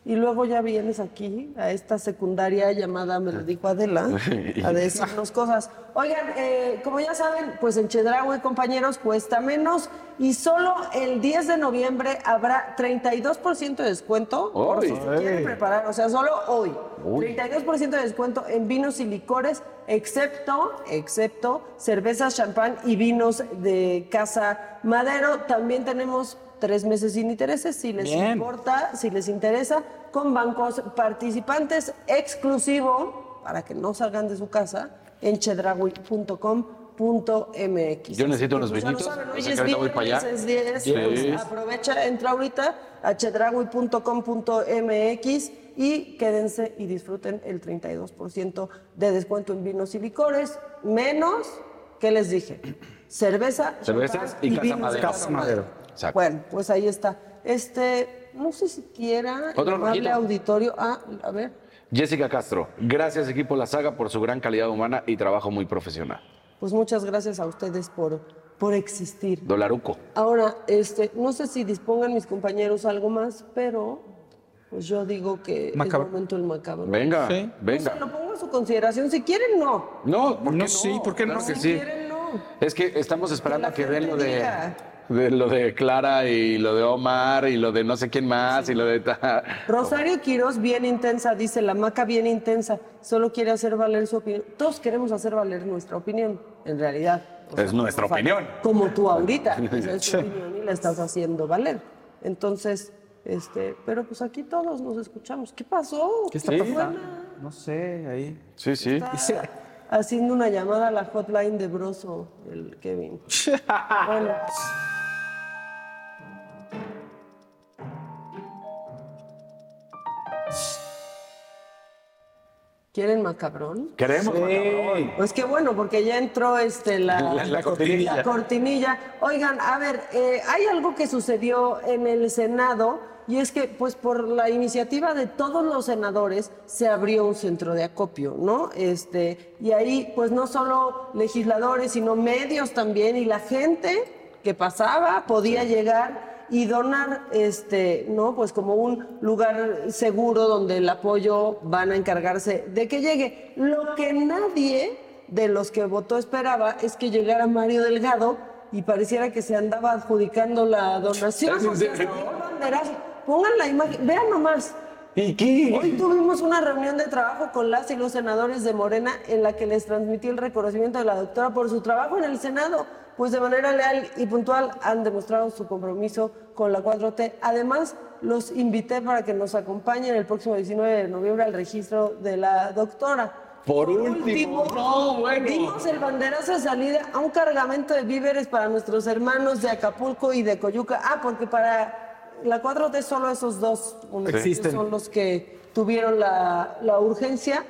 Y luego ya vienes aquí, a esta secundaria llamada Me lo dijo Adela, [LAUGHS] a decirnos cosas. Oigan, eh, como ya saben, pues en Chedraui, compañeros, cuesta menos. Y solo el 10 de noviembre habrá 32% de descuento por si se quieren preparar. O sea, solo hoy. Uy. 32% de descuento en vinos y licores, excepto, excepto cervezas, champán y vinos de Casa Madero. También tenemos tres meses sin intereses, si les Bien. importa, si les interesa, con bancos participantes exclusivo, para que no salgan de su casa, en chedraui.com.mx. Yo necesito unos vinitos, saben, o hoy sea es que ahorita voy para viernes, allá. es 10, Sí. pues aprovecha, entra ahorita a chedraui.com.mx y quédense y disfruten el 32% de descuento en vinos y licores, menos, ¿qué les dije? Cerveza, Cervezas champán y Casa vinos de Madero. Casa Madero. Exacto. Bueno, pues ahí está. Este, no sé si quiera Otro llamarle rojito. auditorio. Ah, a ver. Jessica Castro, gracias equipo La Saga por su gran calidad humana y trabajo muy profesional. Pues muchas gracias a ustedes por, por existir. Dolaruco. Ahora, este, no sé si dispongan mis compañeros algo más, pero pues yo digo que Macabro. es momento del macabro. Venga, Sí. No se venga. lo pongo a su consideración. Si quieren, no. No, ¿por qué No, sí, ¿por qué Claro no? que Si sí. quieren, no. Es que estamos esperando la a que den lo de, diga. De lo de Clara y lo de Omar y lo de no sé quién más y lo de Rosario Quiroz, bien intensa, dice la maca bien intensa, solo quiere hacer valer su opinión. Todos queremos hacer valer nuestra opinión, en realidad. O Es nuestra como opinión. Como tú ahorita, [LAUGHS] esa es tu opinión y la estás haciendo valer. Entonces, este, pero pues aquí todos nos escuchamos. ¿Qué pasó? ¿Qué está ¿Qué pasando? buena? No sé, ahí. Sí, sí. Está haciendo una llamada a la hotline de Broso, el Kevin. [LAUGHS] bueno. ¿Quieren macabrón? Queremos macabrón. Pues qué bueno, porque ya entró este, la, La- la cortinilla. la cortinilla. Oigan, a ver, eh, hay algo que sucedió en el Senado y es que, pues, por la iniciativa de todos los senadores se abrió un centro de acopio, ¿no? Este, y ahí, pues, no solo legisladores, sino medios también y la gente que pasaba podía llegar y donar, este, ¿no? Pues como un lugar seguro donde el apoyo van a encargarse de que llegue. Lo que nadie de los que votó esperaba es que llegara Mario Delgado y pareciera que se andaba adjudicando la donación. ¿Es en o sea. Pongan la imagen, vean nomás. ¿Y qué? Hoy tuvimos una reunión de trabajo con las y los senadores de Morena en la que les transmití el reconocimiento de la doctora por su trabajo en el Senado. Pues de manera leal y puntual han demostrado su compromiso con la 4T. Además, los invité para que nos acompañen el próximo 19 de noviembre al registro de la doctora. Por último, no, bueno. Dimos el banderazo de salida a un cargamento de víveres para nuestros hermanos de Acapulco y de Coyuca. Ah, porque para la 4T solo esos dos municipios Existen. son los que tuvieron la, la urgencia.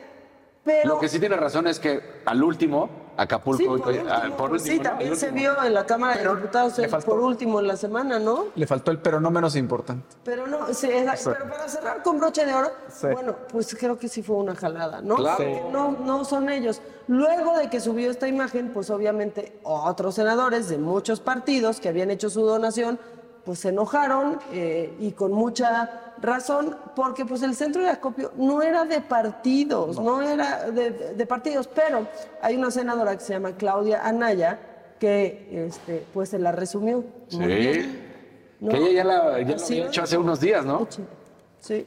Pero Lo que sí tiene razón es que al último, Acapulco. Sí, por ah, por pues sí, último, ¿no? también se vio en la Cámara de Diputados el- faltó. por último en la semana, ¿no? Le faltó el pero no menos importante. Pero no, sí, es- pero para cerrar con broche de oro, Sí. bueno, pues creo que sí fue una jalada, ¿no? Claro. No, no son ellos. Luego de que subió esta imagen, pues obviamente otros senadores de muchos partidos que habían hecho su donación, pues se enojaron eh, y con mucha razón, porque pues el centro de acopio no era de partidos, no, era de, de partidos, pero hay una senadora que se llama Claudia Anaya que este, pues se la resumió. Sí. muy bien. ¿no? Que ella ya, la, ya lo había hecho hace unos días, ¿no? Sí.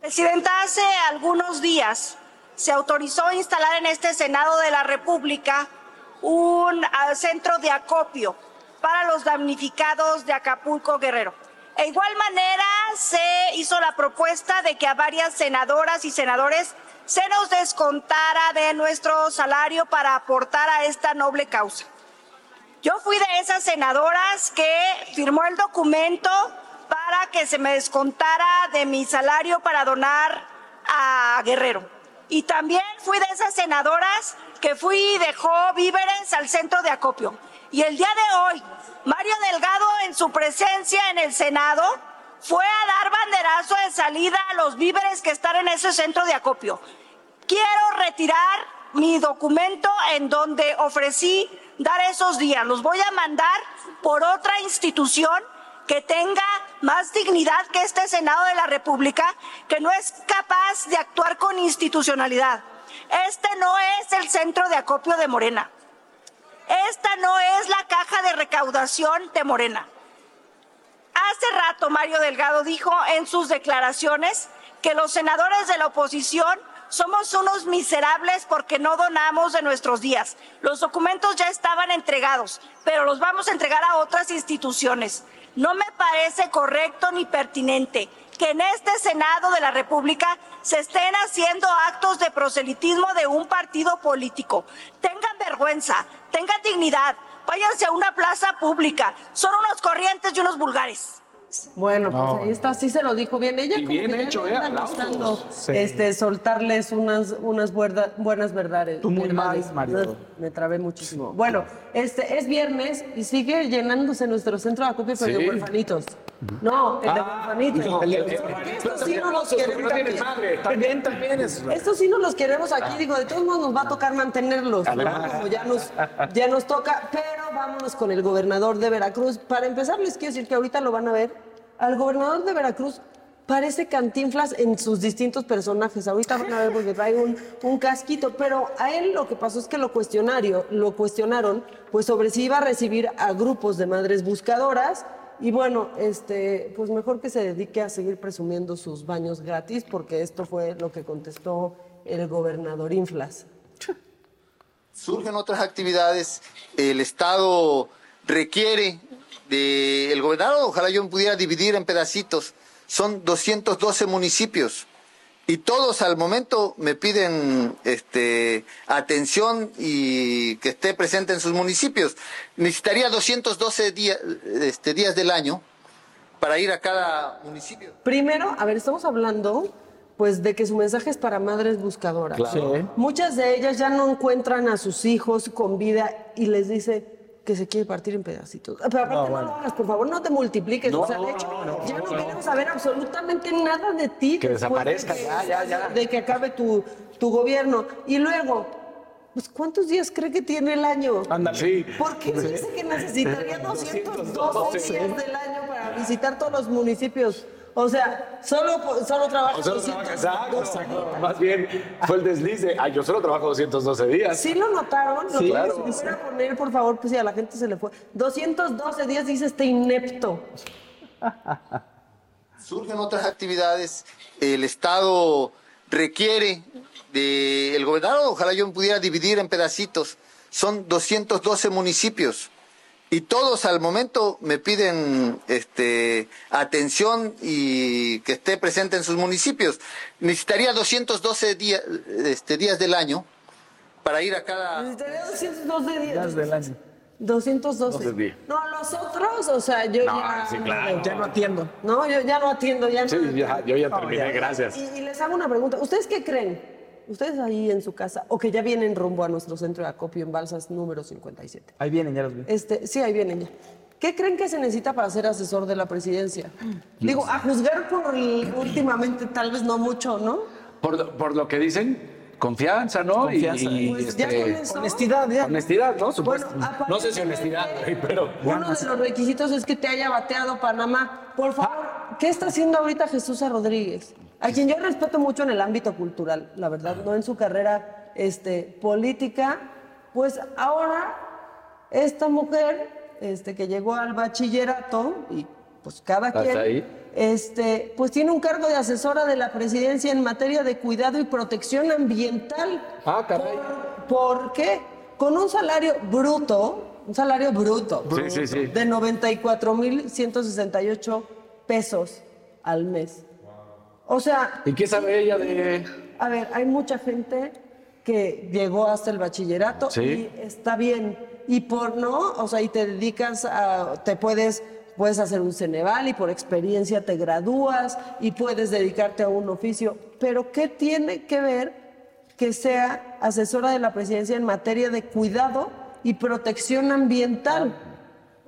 Presidenta, hace algunos días se autorizó instalar en este Senado de la República un ah, centro de acopio para los damnificados de Acapulco Guerrero. E igual manera se hizo la propuesta de que a varias senadoras y senadores se nos descontara de nuestro salario para aportar a esta noble causa. Yo fui de esas senadoras que firmó el documento para que se me descontara de mi salario para donar a Guerrero. Y también fui de esas senadoras que fui y dejó víveres al centro de acopio. Y el día de hoy, Mario Delgado en su presencia en el Senado fue a dar banderazo de salida a los víveres que están en ese centro de acopio. Quiero retirar mi documento en donde ofrecí dar esos días. Los voy a mandar por otra institución que tenga más dignidad que este Senado de la República, que no es capaz de actuar con institucionalidad. Este no es el centro de acopio de Morena. Esta no es la caja de recaudación de Morena. Hace rato Mario Delgado dijo en sus declaraciones que los senadores de la oposición somos unos miserables porque no donamos de nuestros días. Los documentos ya estaban entregados, pero los vamos a entregar a otras instituciones. No me parece correcto ni pertinente que en este Senado de la República se estén haciendo actos de proselitismo de un partido político. Tengan vergüenza, tengan dignidad, váyanse a una plaza pública. Son unos corrientes y unos vulgares. Bueno, pues No. ahí está, sí se lo dijo bien. Ella Y como bien que hecho, ¿eh? gustando, Sí. este, soltarles unas, unas buerda- buenas verdades. Tú muy mal, verdades. Mario. Me trabé muchísimo. Bueno, este es viernes y sigue llenándose nuestro centro de acopio, pero de Sí. No, el de Ah, Porque estos sí no los queremos aquí. También, también es. Estos sí no los queremos aquí, digo, de todos modos nos va a tocar mantenerlos, como ya nos, ya nos toca, pero vámonos con el gobernador de Veracruz. Para empezar, les quiero decir que ahorita lo van a ver, al gobernador de Veracruz parece cantinflas en sus distintos personajes. Ahorita van a ver porque trae un, un casquito, pero a él lo que pasó es que lo cuestionario, lo cuestionaron, pues sobre si iba a recibir a grupos de madres buscadoras. Y bueno, este, pues mejor que se dedique a seguir presumiendo sus baños gratis, porque esto fue lo que contestó el gobernador Inflas. surgen otras actividades, el Estado requiere de el gobernador, ojalá yo pudiera dividir en pedacitos, son 212 municipios y todos al momento me piden este atención y que esté presente en sus municipios. Necesitaría 212 días este, días del año para ir a cada municipio. Primero, a ver, estamos hablando pues de que su mensaje es para madres buscadoras. Claro. Sí. Muchas de ellas ya no encuentran a sus hijos con vida y les dice que se quiere partir en pedacitos. Pero aparte no, bueno. lo hagas, por favor, no te multipliques. No, o sea, de no, hecho, no, no, ya no, no, no. queremos saber absolutamente nada de ti. Que después de desaparezca, que- ya, ya, ya. De que acabe tu, tu gobierno. Y luego, pues, ¿cuántos días cree que tiene el año? Ándale. Sí. ¿Por qué dice que necesitaría [LAUGHS] 212 212. días del año para visitar todos los municipios? O sea, solo, solo trabaja O solo 212 trabaja, exacto, exacto. Más bien fue el deslice. Ay, yo solo trabajo 212 días. ¿Sí lo notaron? ¿Lo Sí, claro. volver a poner, por favor? Pues si a la gente se le fue. 212 días dice este inepto. Surgen otras actividades. El Estado requiere de el gobernador. Ojalá yo me pudiera dividir en pedacitos. Son 212 municipios. Y todos al momento me piden este, atención y que esté presente en sus municipios. Necesitaría 212 días, este, días del año para ir a cada... Necesitaría 212 días. Días del año. 212. 12 días. No, los otros, o sea, yo No, ya... sí, claro. Ya no atiendo. No, yo ya no atiendo, ya no. Sí, ya, yo ya terminé, ya. gracias. Y, y les hago una pregunta. ¿Ustedes qué creen? Ustedes ahí en su casa, o que ya vienen rumbo a nuestro centro de acopio en Balsas número 57. Ahí vienen, ya los vi. Este, sí, ahí vienen ya. ¿Qué creen que se necesita para ser asesor de la presidencia? Digo, a juzgar por el- últimamente tal vez no mucho, ¿no? Por, por lo que dicen, confianza, ¿no? Confianza. Y, y, Pues ya este, con eso. Honestidad, ya. honestidad, ¿no? Supuesto. Bueno, No sé si honestidad, güey, pero. Uno de los requisitos es que te haya bateado Panamá. Por favor, ¿qué está haciendo ahorita Jesús Rodríguez? A quien yo respeto mucho en el ámbito cultural, la verdad, no en su carrera este, política. Pues ahora, esta mujer este, que llegó al bachillerato, y pues cada quien, ahí. este, pues tiene un cargo de asesora de la presidencia en materia de cuidado y protección ambiental. Ah, caray. ¿Por, por qué? Con un salario bruto, un salario bruto, Sí, sí, sí. de 94.168 pesos al mes. O sea, ¿Y qué sabe ella de.? a ver, hay mucha gente que llegó hasta el bachillerato Sí. y está bien. Y por no, o sea, y te dedicas a, te puedes, puedes hacer un Ceneval y por experiencia te gradúas y puedes dedicarte a un oficio. Pero ¿qué tiene que ver que sea asesora de la presidencia en materia de cuidado y protección ambiental?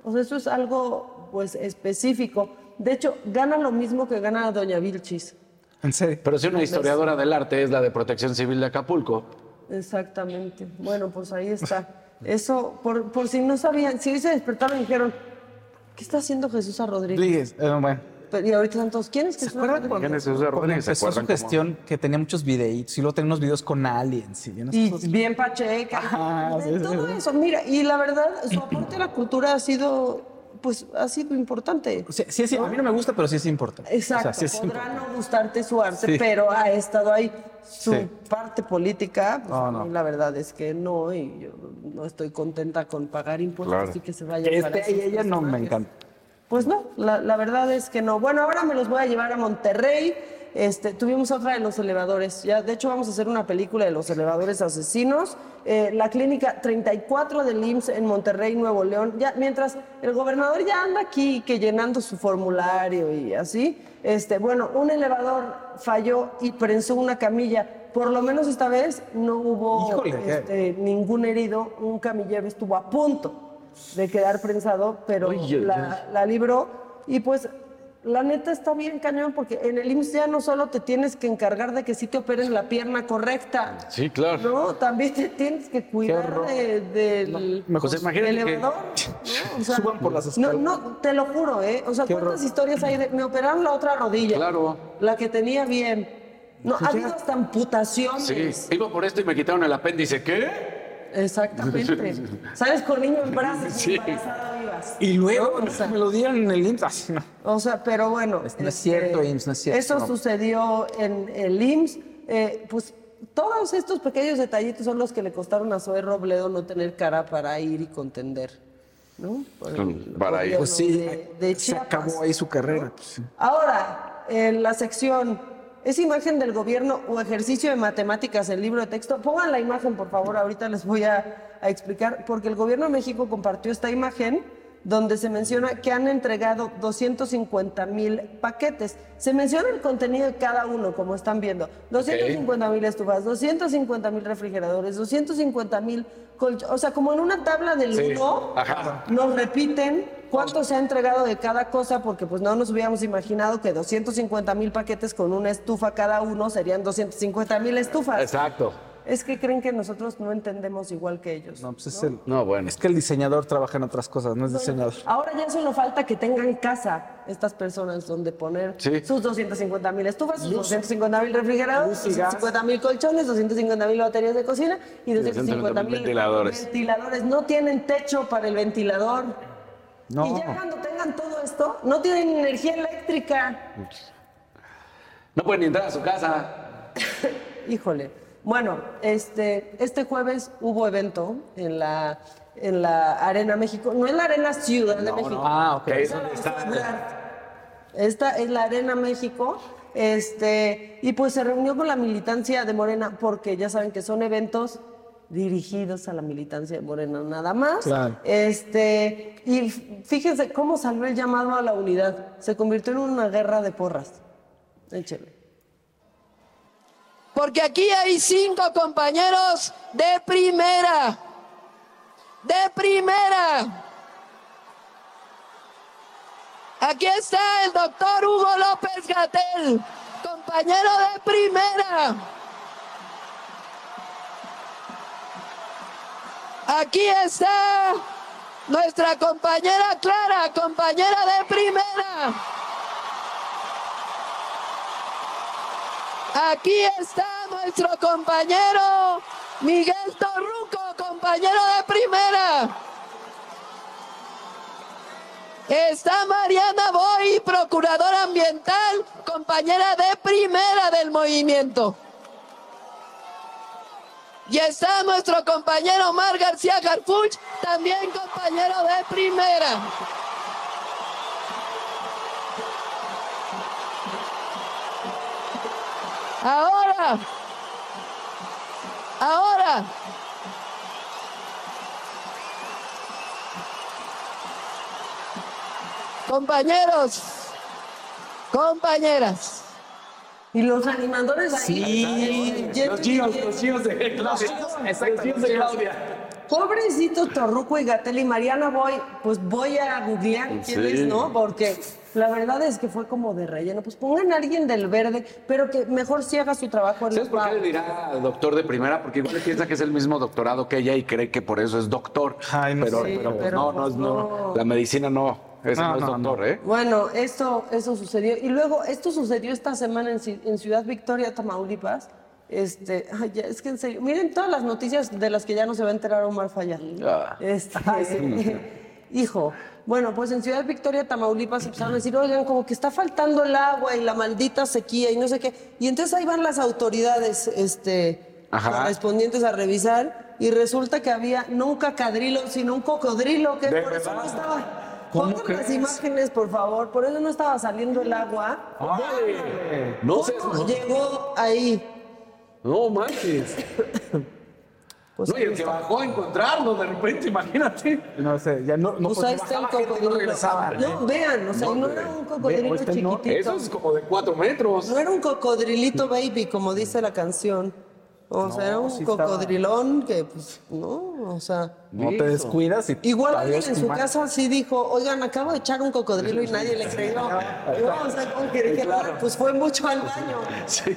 O sea, eso es algo, pues, específico. De hecho, gana lo mismo que gana doña Vilchis. En serio. Pero si una historiadora del arte es la de Protección Civil de Acapulco. Exactamente. Bueno, pues ahí está. Eso, por, por si no sabían, si hoy se despertaron y dijeron, ¿qué está haciendo Jesús a Rodríguez? Rodríguez, eh, bueno. Pero- Y ahorita están todos, ¿quién es ¿Se Jesús acuerdan Rodríguez? cuando, ¿Quién es Jesús Rodríguez? ¿Se empezó su gestión que tenía muchos videitos y luego tenía unos videos con aliens y unas Y cosas? bien pacheca. Ajá, sí, todo sí. eso, mira, y la verdad, su aporte a la cultura ha sido, pues, ha sido importante. Sí, sí, sí, a mí no me gusta, pero sí es importante. Exacto, O sea, sí es podrá importante. no gustarte su arte, Sí. pero ha estado ahí. Su Sí. parte política, pues, No, no. la verdad es que no, y yo no estoy contenta con pagar impuestos Claro. y que se para esté ahí esos ella no me encanta. Pues no, la, la verdad es que no. Bueno, ahora me los voy a llevar a Monterrey. Este, tuvimos otra de los elevadores. Ya, de hecho, vamos a hacer una película de los elevadores asesinos. Eh, la clínica 34 del IMSS en Monterrey, Nuevo León. Ya, mientras el gobernador ya anda aquí que llenando su formulario y así. Este, bueno, un elevador falló y prensó una camilla. Por lo menos esta vez no hubo Híjole, este, ningún herido. Un camillero estuvo a punto de quedar prensado, pero Oye, la, la libró. Y pues, la neta está bien cañón, porque en el IMSS ya no solo te tienes que encargar de que sí te operen la pierna correcta, Sí, claro. no, también te tienes que cuidar de- del Pues imagínate que- elevador. ¿no? [LAUGHS] O sea, Suban por las no, escaleras. no, te lo juro, ¿eh? O sea, Qué ¿cuántas horror. historias hay de me operaron la otra rodilla? Claro. La que tenía bien. No, Pues ha habido hasta amputaciones. Sí. Iba por esto y me quitaron el apéndice. ¿Qué? Exactamente. [LAUGHS] Sales con niño en brazos Sí. y embarazada vivas. Y luego O sea, me lo dieron en el IMSS. no. O sea, pero bueno. No es este, cierto, IMSS, no es cierto. Eso No. sucedió en el IMSS. Eh, pues todos estos pequeños detallitos son los que le costaron a Zoe Robledo no tener cara para ir y contender. ¿No? Por el Para ir. Pues sí, de- de se acabó ahí su carrera. pues. Ahora, en la sección, ¿es imagen del gobierno o ejercicio de matemáticas el libro de texto? Pongan la imagen, por favor, ahorita les voy a, a explicar, porque el gobierno de México compartió esta imagen donde se menciona que han entregado 250 mil paquetes. Se menciona el contenido de cada uno, como están viendo. 250 mil estufas, 250 mil refrigeradores, 250 mil colchones. O sea, como en una tabla del Sí. uno, Ajá. nos repiten cuánto se ha entregado de cada cosa, porque pues no nos hubiéramos imaginado que 250 mil paquetes con una estufa cada uno serían 250 mil estufas. Exacto. Es que creen que nosotros no entendemos igual que ellos. No, pues es el. No, bueno. Es que el diseñador trabaja en otras cosas, no es diseñador. Ahora ya solo falta que tengan casa estas personas donde poner Sí. sus 250 mil estufas, sus 250 mil y gas. 250 mil colchones, 250 mil baterías de cocina y 250 mil ventiladores. ventiladores. No tienen techo para el ventilador. No. Y ya cuando tengan todo esto, no tienen energía eléctrica. No pueden entrar a su casa. [LAUGHS] Híjole. Bueno, este, este jueves hubo evento en la, en la Arena México. No es la Arena Ciudad de México. Ah, ok. Es. Esta es la Arena México. Este, y pues se reunió con la militancia de Morena, porque ya saben que son eventos dirigidos a la militancia de Morena, nada más. Claro. Este, y fíjense cómo salió el llamado a la unidad. Se convirtió en una guerra de porras. Échele. Porque aquí hay cinco compañeros de primera. De primera. Aquí está el doctor Hugo López Gatel, compañero de primera. Aquí está nuestra compañera Clara, compañera de primera. Aquí está nuestro compañero Miguel Torruco, compañero de primera. Está Mariana Boy, procuradora ambiental, compañera de primera del movimiento. Y está nuestro compañero Mar García Garfuch, también compañero de primera. Ahora, ahora, compañeros, compañeras. Y los animadores ahí. Sí, los chinos, los chinos de Claudia. Exacto, los de Claudia. Pobrecitos Torruco y Gatel y Mariana Boy, pues voy a googlear quién Sí. es, ¿no? Porque la verdad es que fue como de relleno. Pues pongan a alguien del verde, pero que mejor sí haga su trabajo en ¿Sabes por qué le dirá doctor de primera? Porque igual piensa que es el mismo doctorado que ella y cree que por eso es doctor. pero, sé. pero, pues, Pero, no, no, pues, es- no, no. La medicina no. Ese no, No, es no, doctor, ¿eh? Bueno, esto, eso sucedió. Y luego, esto sucedió esta semana en, Ci- en Ciudad Victoria, Tamaulipas. Este, ay, ya, es que en serio, miren todas las noticias de las que ya no se va a enterar Omar Fayad. Ah. Este, hijo, bueno, pues en Ciudad Victoria, Tamaulipas, empezaron a decir, oigan, como que está faltando el agua y la maldita sequía y no sé qué. Y entonces ahí van las autoridades este, correspondientes a revisar y resulta que había no un cacadrilo, sino un cocodrilo, que ¿De por eso no estaba... ¿Cómo Pongan las imágenes, por favor, por eso no estaba saliendo el agua. Órale. No sé. ¿Cómo llegó ahí? No manches. [LAUGHS] Pues no, y el que bajó a encontrarlo de repente, [LAUGHS] imagínate. No sé, ya no, no Pues pues ahí está el bajaba gente y no cocodrilo. regresaba. No, vean, o sea, no, era un cocodrilo chiquitito. Eso es como de cuatro metros. No era un cocodrilito baby, como dice la canción. O sea, era un sí estaba. cocodrilón que, pues, no, o sea. No te descuidas y Igual alguien en su casa sí dijo, oigan, acabo de echar un cocodrilo y nadie le creyó. No, o sea, como que dije, "Ah, pues fue mucho al baño.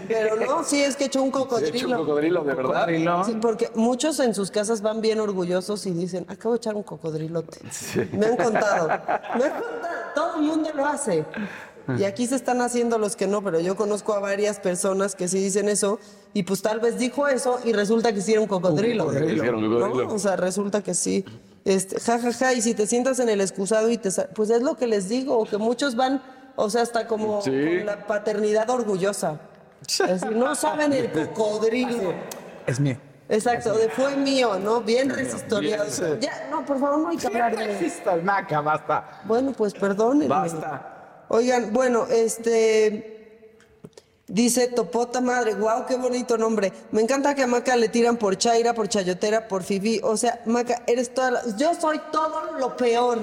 Pero no, sí es que echó un De hecho, un cocodrilo. cocodrilo, de verdad. Sí, porque muchos en sus casas van bien orgullosos y dicen, acabo de echar un cocodrilote. Me han contado. [LAUGHS] Me han contado. Todo el mundo lo hace. Y aquí se están haciendo los que no, pero yo conozco a varias personas que sí dicen eso y pues tal vez dijo eso y resulta que sí era un cocodrilo. O sea, resulta que sí. Este, ja, ja, ja, y si te sientas en el excusado y te... Pues es lo que les digo, que muchos van, o sea, hasta como Sí. con la paternidad orgullosa. Es decir, no saben el cocodrilo. Es mío. Exacto, de fue mío, ¿no? Bien resistoriado. Ya, no, por favor, no hay que hablar de Exista el maca, basta. Bueno, pues perdónenme. Basta. Oigan, bueno, este. Dice Topota Madre, wow, qué bonito nombre. Me encanta que a Maca le tiran por Chaira, por Chayotera, por Fifi. O sea, Maca, eres toda la... Yo soy todo lo peor.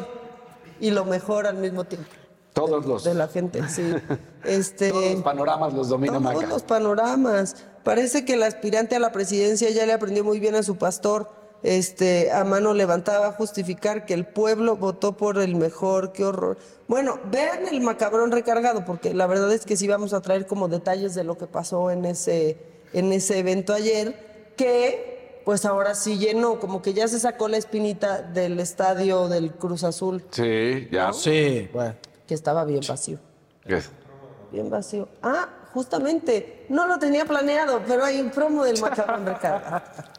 y lo mejor al mismo tiempo. Todos los, De la gente, sí. [LAUGHS] Este, todos los panoramas los domina todos Maca. los panoramas. Parece que el aspirante a la presidencia ya le aprendió muy bien a su pastor. Este, a mano levantada justificar que el pueblo votó por el mejor, qué horror. Bueno, vean el macabrón recargado, porque la verdad es que sí vamos a traer como detalles de lo que pasó en ese, en ese evento ayer, que pues ahora sí llenó, como que ya se sacó la espinita del estadio del Cruz Azul, Sí, ya. Sí, bueno. que estaba bien vacío. ¿Qué? Bien vacío. Ah, justamente, no lo tenía planeado, pero hay un promo del macabrón recarga. [LAUGHS]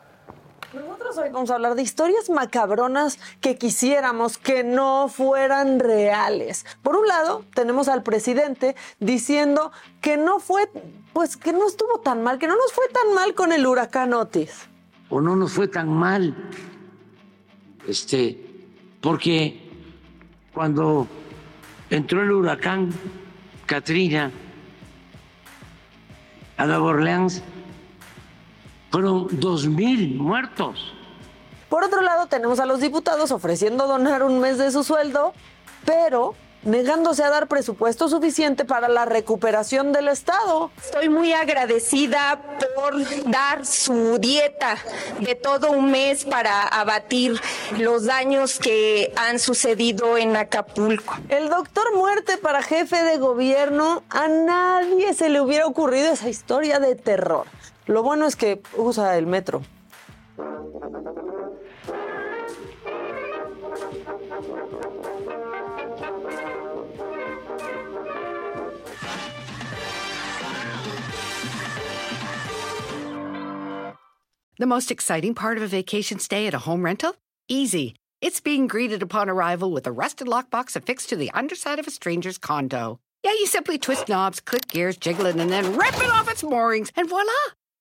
Nosotros hoy vamos a hablar de historias macabronas que quisiéramos que no fueran reales. Por un lado, tenemos al presidente diciendo que no fue, pues que no estuvo tan mal, que no nos fue tan mal con el huracán Otis. o no nos fue tan mal. Este, porque cuando entró el huracán Katrina a Nueva Orleans, fueron dos mil muertos. Por otro lado, tenemos a los diputados ofreciendo donar un mes de su sueldo, pero negándose a dar presupuesto suficiente para la recuperación del Estado. Estoy muy agradecida por dar su dieta de todo un mes para abatir los daños que han sucedido en Acapulco. El doctor muerte para jefe de gobierno, a nadie se le hubiera ocurrido esa historia de terror. Lo bueno es que usa el metro. The most exciting part of a vacation stay at a home rental? Easy. It's being greeted upon arrival with a rusted lockbox affixed to the underside of a stranger's condo. Yeah, you simply twist knobs, click gears, jiggle it, and then rip it off its moorings, and voila!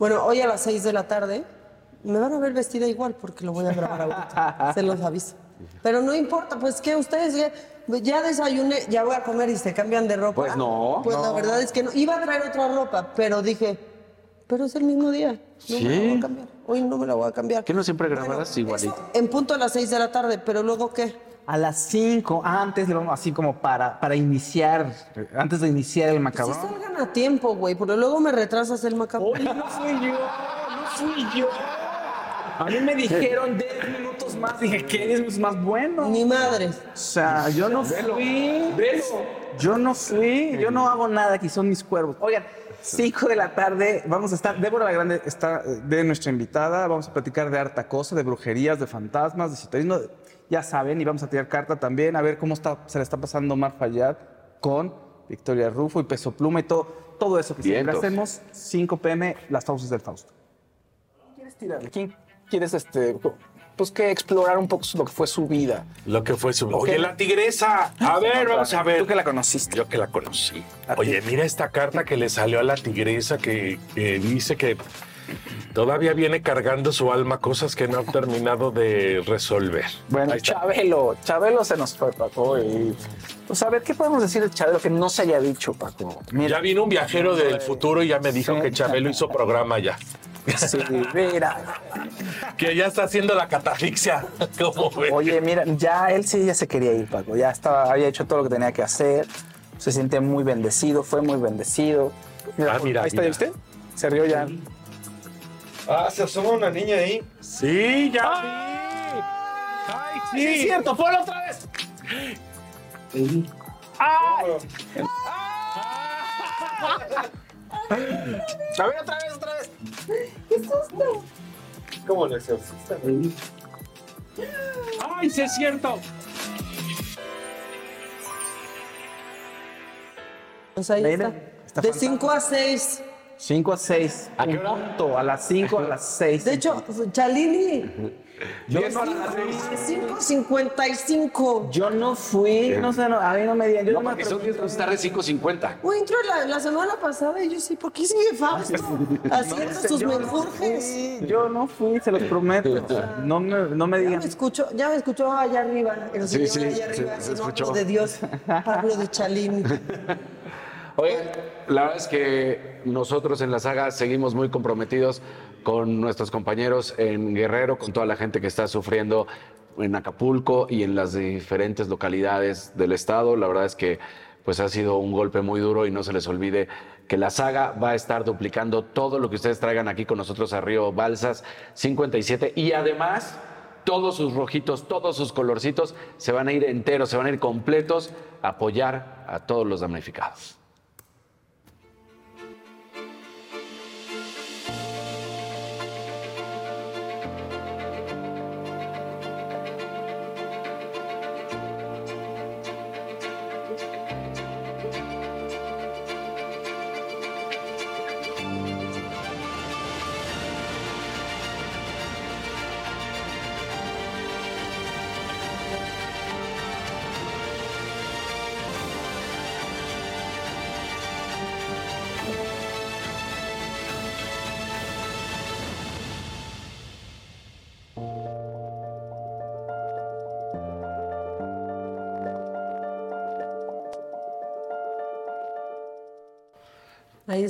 Bueno, hoy a las 6 de la tarde me van a ver vestida igual porque lo voy a grabar ahorita. [LAUGHS] se los aviso. Pero no importa, pues que ustedes ya, ya desayuné, ya voy a comer y se cambian de ropa. Pues no. Pues la verdad es que no. Iba a traer otra ropa, pero dije, pero es el mismo día. No me la voy Sí. a cambiar. Hoy no me la voy a cambiar. ¿Que no siempre grabarás igualito? En punto a las 6 de la tarde, pero luego qué? A las 5, antes, le vamos- así como para, para iniciar, antes de iniciar el Si macabrón. salgan a tiempo, güey, porque luego me retrasas el macabrón. Oye, no fui yo, no fui yo. A mí me dijeron 10 minutos más. Dije, ¿qué 10 minutos más bueno? Ni madres. O sea, yo no Velo, fui. velo. Yo no fui. Yo no hago nada aquí, son mis cuervos. Oigan, 5 de la tarde vamos a estar. Débora la Grande está eh, de nuestra invitada. Vamos a platicar de harta cosa, de brujerías, de fantasmas, de sitarismo. Ya saben, y vamos a tirar carta también a ver cómo está, se le está pasando Mar Fayad con Victoria Rufo y Peso Pluma y todo, todo eso que siempre hacemos. 5 pm, las pausas del Fausto. ¿Quieres tirarle? ¿Quién quieres este, pues que explorar un poco lo que fue su vida? Lo que fue su. Lo Oye, la tigresa. A ver, vamos a ver. Tú que la conociste. Yo que la conocí. Oye, mira esta carta que le salió a la tigresa que, que dice que todavía viene cargando su alma cosas que no ha terminado de resolver. Bueno, está. Chabelo, Chabelo se nos fue, Paco. Y, pues a ver, ¿qué podemos decir de Chabelo que no se haya dicho, Paco? Ya vino un viajero del futuro y ya me dijo que Chabelo hizo programa ya. Sí, mira. Que ya está haciendo la catafixia. ¿Cómo ves? Oye, mira, ya él sí ya se quería ir, Paco. Ya estaba, había hecho todo lo que tenía que hacer. Se siente muy bendecido, fue muy bendecido. Mira, Ah, mira, ahí está, mira. ¿ya viste? Se rió ya. Ah, se asoma una niña ahí. Sí, ya. Ay, sí. Sí, es cierto, ponlo otra vez. ¡Ay! A ver, otra vez, otra vez. ¡Qué susto! Como el exorcista. ¡Ay, sí es cierto! Pues ahí Mira, está. De 5 a 6. 5 a 6. ¿A qué hora? A las 5, a las 6. De hecho, Chalini. Yo no- 5.55. Yo no fui, no sé, no, a mí no me digan. Yo No, no, porque son 10 tarde 5.50. Güey, entró la, la semana pasada y yo sí, ¿por qué sigue Fausto? [LAUGHS] Haciendo sé, sus yo no menjurjes. fui, Yo no fui, se los prometo. No me, no me Ya digan. me escuchó, ya me escuchó allá arriba, el Sí, señor sí, allá sí, arriba, se no escuchó. hablo de Dios, hablo de Chalini. [LAUGHS] Oye, la verdad es que nosotros en la saga seguimos muy comprometidos con nuestros compañeros en Guerrero, con toda la gente que está sufriendo en Acapulco y en las diferentes localidades del estado. La verdad es que pues ha sido un golpe muy duro y no se les olvide que la saga va a estar duplicando todo lo que ustedes traigan aquí con nosotros a Río Balsas 57 y además todos sus rojitos, todos sus colorcitos se van a ir enteros, se van a ir completos a apoyar a todos los damnificados.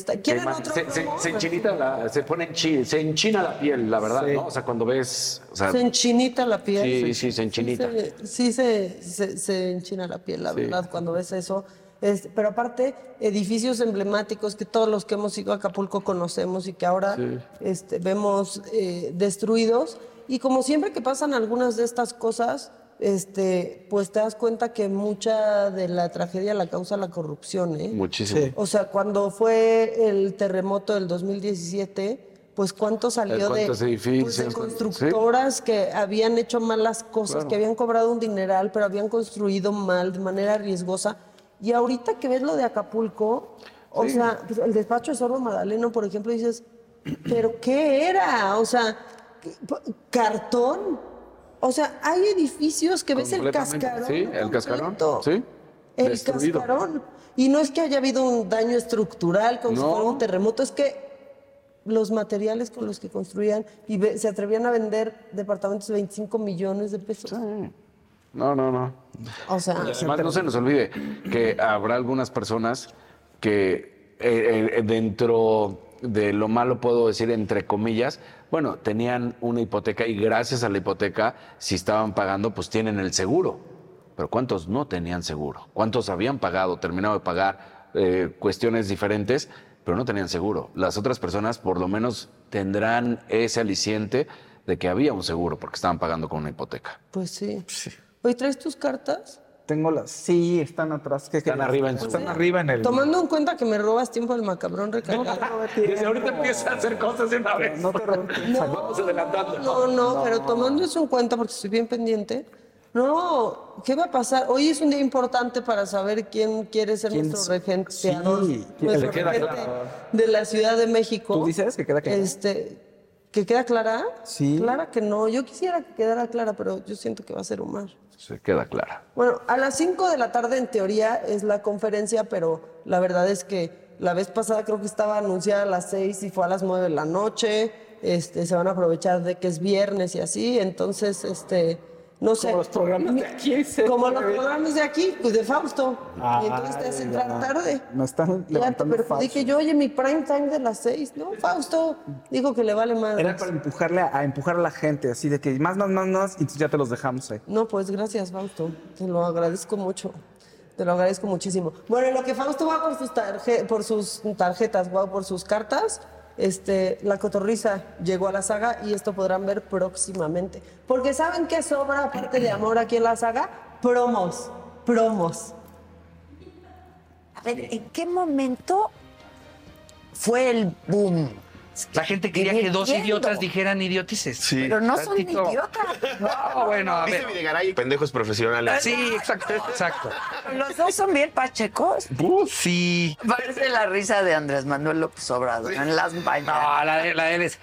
Está. ¿Quieren otro se, se- promo? se enchinita la- se pone enchi- se enchina la piel, la verdad, Sí. ¿no? O sea, cuando ves. o sea, Se enchinita la piel. Sí, sí, se enchinita. Sí, se, sí se, se- se enchina la piel, la Sí. verdad, cuando ves eso. Es- pero aparte, edificios emblemáticos que todos los que hemos ido a Acapulco conocemos y que ahora Sí. este, vemos eh, destruidos. Y como siempre que pasan algunas de estas cosas, este, pues te das cuenta que mucha de la tragedia la causa la corrupción. ¿eh? Muchísimo. Sí. O sea, cuando fue el terremoto del 2017, pues cuánto salió de, ¿Cuántos edificios? pues, de Sí. constructoras que habían hecho malas cosas, Claro. que habían cobrado un dineral, pero habían construido mal, de manera riesgosa. Y ahorita que ves lo de Acapulco, o Sí. sea, pues, el despacho de Sordo Madaleno, por ejemplo, dices, [CLEARS THROAT] ¿pero qué era? O sea, ¿qué- p- cartón. O sea, hay edificios que ves el cascarón. Sí, el cascarón. Sí. El Destruido. cascarón. Y no es que haya habido un daño estructural como si fuera un terremoto, es que los materiales con los que construían y se atrevían a vender departamentos de 25 millones de pesos. No, no, no. O sea, además, no se nos olvide que habrá algunas personas que eh, eh, dentro de lo malo puedo decir entre comillas, bueno, tenían una hipoteca y gracias a la hipoteca, si estaban pagando, pues tienen el seguro. Pero ¿cuántos no tenían seguro? ¿Cuántos habían pagado, terminado de pagar eh, cuestiones diferentes, pero no tenían seguro? Las otras personas por lo menos tendrán ese aliciente de que había un seguro porque estaban pagando con una hipoteca. pues sí. Oye, ¿traes tus cartas? Tengo las. Sí, están atrás. ¿Qué Están arriba en su- Están arriba en el. Tomando en cuenta que me robas tiempo del macabrón recargado. [LAUGHS] Desde ahorita empieza a hacer cosas de una vez. No te robes. [LAUGHS] Vamos adelantando. No, no, pero tomando eso en cuenta, porque estoy bien pendiente. No, ¿qué va a pasar? Hoy es un día importante para saber quién quiere ser ¿Quién nuestro regenteador, Sí, nuestro le queda regente claro. de la Ciudad de México. ¿Tú dices que queda claro? Este, ¿Que queda clara? Sí. Clara que no. Yo quisiera que quedara clara, pero yo siento que va a ser Omar. Se queda clara. Bueno, a las 5 de la tarde en teoría es la conferencia, pero la verdad es que la vez pasada creo que estaba anunciada a las 6 y fue a las 9 de la noche. Este, se van a aprovechar de que es viernes y así, entonces, este, no sé. Como los programas de aquí. Como los programas de aquí, pues de Fausto. y entonces te hace Ay, entrar tarde. Me están Ya levantando perjudique falso. yo, oye, mi prime time de las 6, ¿no? Fausto dijo que le vale más. Era para empujarle a, a empujar a la gente, así de que más, más, más, más, y entonces ya te los dejamos ahí. No, pues gracias, Fausto. Te lo agradezco mucho. Te lo agradezco muchísimo. Bueno, en lo que Fausto va por sus, tarje- por sus tarjetas, va por sus cartas, este, la cotorriza llegó a la saga y esto podrán ver próximamente. Porque ¿saben qué sobra aparte de amor aquí en la saga? Promos, promos. A ver, ¿en qué momento fue el boom? La gente quería que dos entiendo. idiotas dijeran idiotices. Sí. Pero no son Tantito- idiotas. No, bueno, a ¿Viste ver. Videgaray? Pendejos profesionales. Sí, exacto, exacto. Los dos son bien pachecos. Sí. Parece la risa de Andrés Manuel López Obrador en las mañanas. No, la de, la de él es.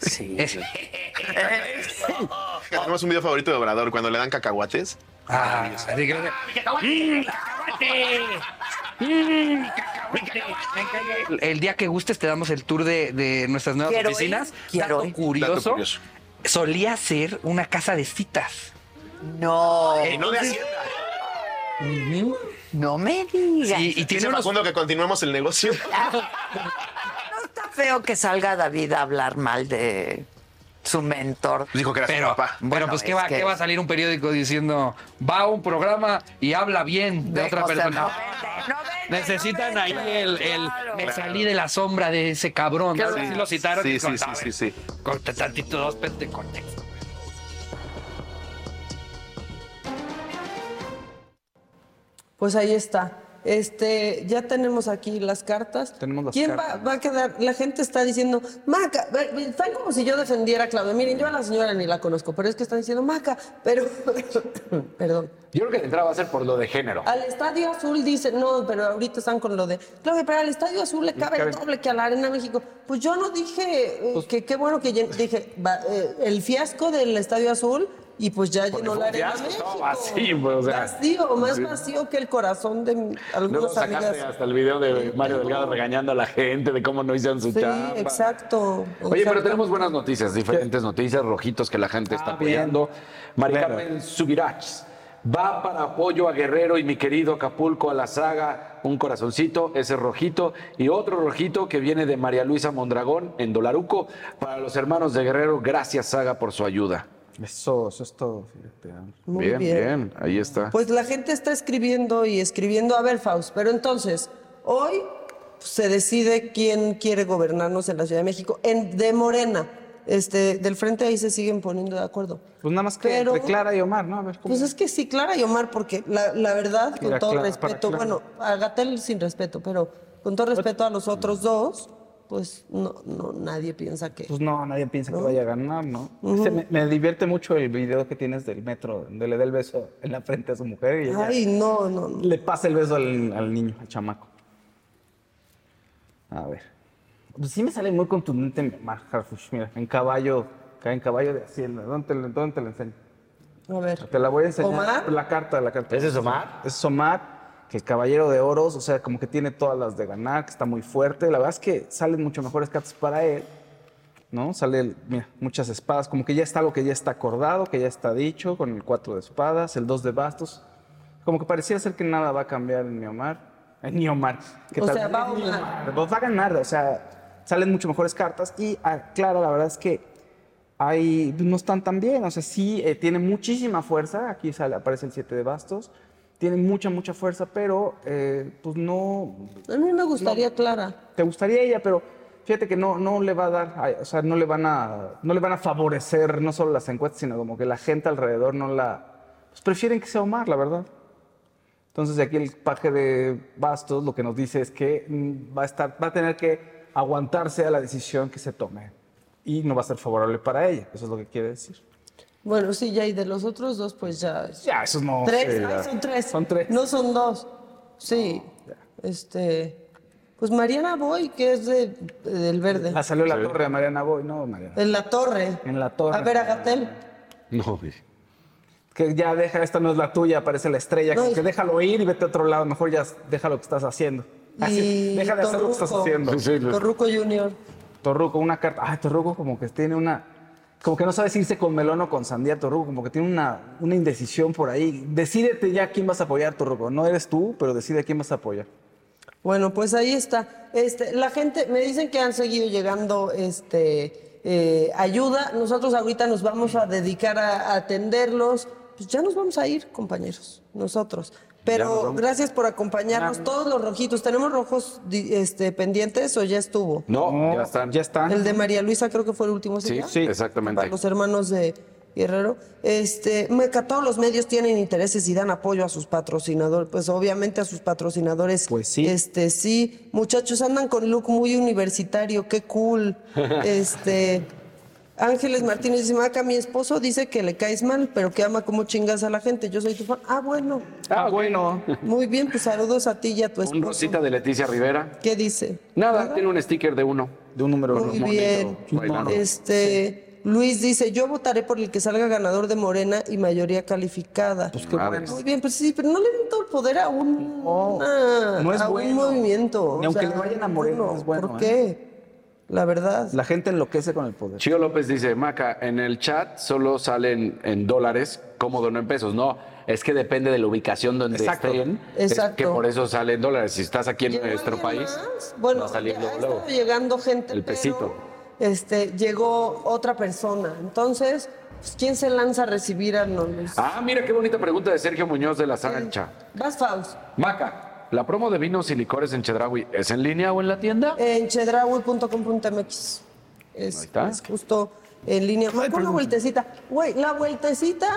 Sí. [LAUGHS] [LAUGHS] Tenemos un video favorito de Obrador cuando le dan cacahuates. Ah, así que- ¡Mm, cacahuate! ¡Mm, cacahuate! El- [LAUGHS] El día que gustes te damos el tour de, de nuestras nuevas Quiero ir, oficinas. quiero Dato curioso, Dato curioso. Solía ser una casa de citas. No. Y no de Hacienda. No me digas. Sí, y tiene unos que continuemos el negocio. [LAUGHS] No está feo que salga David a hablar mal de su mentor. Dijo que era Pero, su papá. bueno, Bueno, pues ¿qué va, que- qué va a salir un periódico diciendo va a un programa y habla bien de, De otra José persona? no vende, no vende, Necesitan no ahí el, el claro. me salí de la sombra de ese cabrón. ¿no? Sí, lo citaron. sí, y sí, con- sí, a ver, sí, sí. Con tantito dos de contexto. Pues ahí está. Este, ya tenemos aquí las cartas. Tenemos las ¿Quién cartas. Va, va a quedar? La gente está diciendo, Maca, están como si yo defendiera a Claudia. Miren, yo a la señora ni la conozco, pero es que están diciendo, Maca, pero, [LAUGHS] perdón. Yo creo que de entrada va a ser por lo de género. Al Estadio Azul dice, no, pero ahorita están con lo de, Claudia, pero al Estadio Azul le cabe el doble que a la Arena México. Pues yo no dije eh, que qué bueno que dije, va, eh, el fiasco del Estadio Azul y pues ya llenó la Arena México. vacío, pues, o sea. Vacío, más Sí. vacío que el corazón de Luego algunas sacaste amigas. hasta el video de Mario Delgado regañando a la gente de cómo no hicieron su Sí, chamba. exacto. Oye, pero tenemos buenas noticias, diferentes noticias, rojitos que la gente está Ah, apoyando. Mari Carmen Subirach va para apoyo a Guerrero y mi querido Acapulco a la saga. Un corazoncito, ese rojito. Y otro rojito que viene de María Luisa Mondragón en Dolaruco. Para los hermanos de Guerrero, gracias saga por su ayuda. Eso, eso es todo. fíjate. Muy bien, bien. bien, ahí está. Pues la gente está escribiendo y escribiendo. A ver, Faust, pero entonces, hoy se decide quién quiere gobernarnos en la Ciudad de México. En, de Morena. Este, del frente ahí se siguen poniendo de acuerdo. Pues nada más que Pero- entre Clara y Omar, ¿no? A ver cómo. Pues es que sí, Clara y Omar, porque la, la verdad, con todo Clara, respeto, bueno, a Gatel sin respeto, pero con todo respeto a los otros dos, pues no, no nadie piensa que. Pues no, nadie piensa que vaya a ganar, ¿no? Me, me divierte mucho el video que tienes del metro, donde le da el beso en la frente a su mujer y ella Ay, no, no, no. le pasa el beso al, al niño, al chamaco. A ver. Pues sí me sale muy contundente mi Omar Harfuch, mira, en caballo, en caballo de Hacienda. ¿Dónde te, lo- dónde te lo enseño? A ver. Te la voy a enseñar. ¿Omar? La carta, la carta. ¿Ese es Omar? Es Omar, que el caballero de oros, o sea, como que tiene todas las de ganar, que está muy fuerte. La verdad es que salen mucho mejores cartas para él, ¿no? Sale, mira, muchas espadas, como que ya está algo que ya está acordado, que ya está dicho, con el cuatro de espadas, el dos de bastos. Como que parecía ser que nada va a cambiar en mi Omar. En mi Omar. que O tal- sea, va a Omar. Pues va a ganar, o sea, salen mucho mejores cartas. Y a Clara, la verdad es que hay, no están tan bien. O sea, sí, eh, tiene muchísima fuerza. Aquí sale, aparece el 7 de bastos. Tiene mucha, mucha fuerza, pero eh, pues no. A mí me gustaría Clara. Te gustaría ella, pero fíjate que no, no le va a dar, o sea, no le van a, no le van a favorecer no solo las encuestas, sino como que la gente alrededor no la, pues prefieren que sea Omar, la verdad. Entonces de aquí el paje de Bastos lo que nos dice es que mm, va a estar, va a tener que aguantarse a la decisión que se tome y no va a ser favorable para ella. Eso es lo que quiere decir. Bueno, sí, ya, y de los otros dos, pues ya. Ya, esos no. Tres, sí, ay, ya. son tres. Son tres. No son dos. Sí. Este. Pues Mariana Boy, que es de, del verde. Ah, salió la torre de Mariana Boy, no, Mariana. En la torre. En la torre. A ver, a Gatel. No, güey. Que ya deja, esta no es la tuya, aparece la estrella, No, como y- que déjalo ir y vete a otro lado, mejor ya deja lo que estás haciendo. Así, Y deja de hacer lo que estás haciendo. Torruco Junior. Torruco, una carta. Ay, Torruco como que tiene una. Como que no sabe si irse con melón o con sandía, Torruco. Como que tiene una, una indecisión por ahí. Decídete ya quién vas a apoyar, Torruco. No eres tú, pero decide quién vas a apoyar. Bueno, pues ahí está. Este, la gente, me dicen que han seguido llegando este, eh, ayuda. Nosotros ahorita nos vamos a dedicar a, a atenderlos. Pues ya nos vamos a ir, compañeros, nosotros. Pero gracias por acompañarnos. Todos los rojitos. ¿Tenemos rojos este, pendientes o ya estuvo? No, ya están. Ya están. El de María Luisa creo que fue el último. Sí, ya? sí, exactamente. Para los hermanos de, Guerrero. Este, Meca, todos los medios tienen intereses y dan apoyo a sus patrocinadores. Pues obviamente a sus patrocinadores. Pues sí. Este, sí. Muchachos, andan con look muy universitario, qué cool. [LAUGHS] Este. Ángeles Martínez dice, Maca, mi esposo dice que le caes mal, pero que ama como chingas a la gente. Yo soy tu fan. Ah, bueno. Ah, bueno. Muy bien, pues saludos a ti y a tu Un esposo. rosita de Leticia Rivera. ¿Qué dice? Nada, tiene un sticker de uno. De un número Muy bien. Este, Luis dice, yo votaré por el que salga ganador de Morena y mayoría calificada. Pues qué bueno. Muy bien, pues sí, pero no le den todo el poder a un, una- no es a bueno. un movimiento. Ni aunque le vayan a Morena, no, es bueno, ¿Por ¿eh? La verdad. La gente enloquece con el poder. Chío López dice, Maca, en el chat solo salen en dólares, cómodo, no en pesos. No, es que depende de la ubicación donde Exacto. estén. Es Exacto. que por eso sale en dólares. Si estás aquí en nuestro país, Bueno, va a salir ya luego, llegando gente, El pero, pesito. este, llegó otra persona. Entonces, pues, ¿quién se lanza a recibir a Noles? Ah, mira qué bonita pregunta de Sergio Muñoz de la Sancha. Vas, Faust. Maca, ¿la promo de vinos y licores en Chedraui es en línea o en la tienda? En chedraui.com.mx. Es, Ahí está. es justo en línea. Me acuerdo una vueltecita. Güey, la vueltecita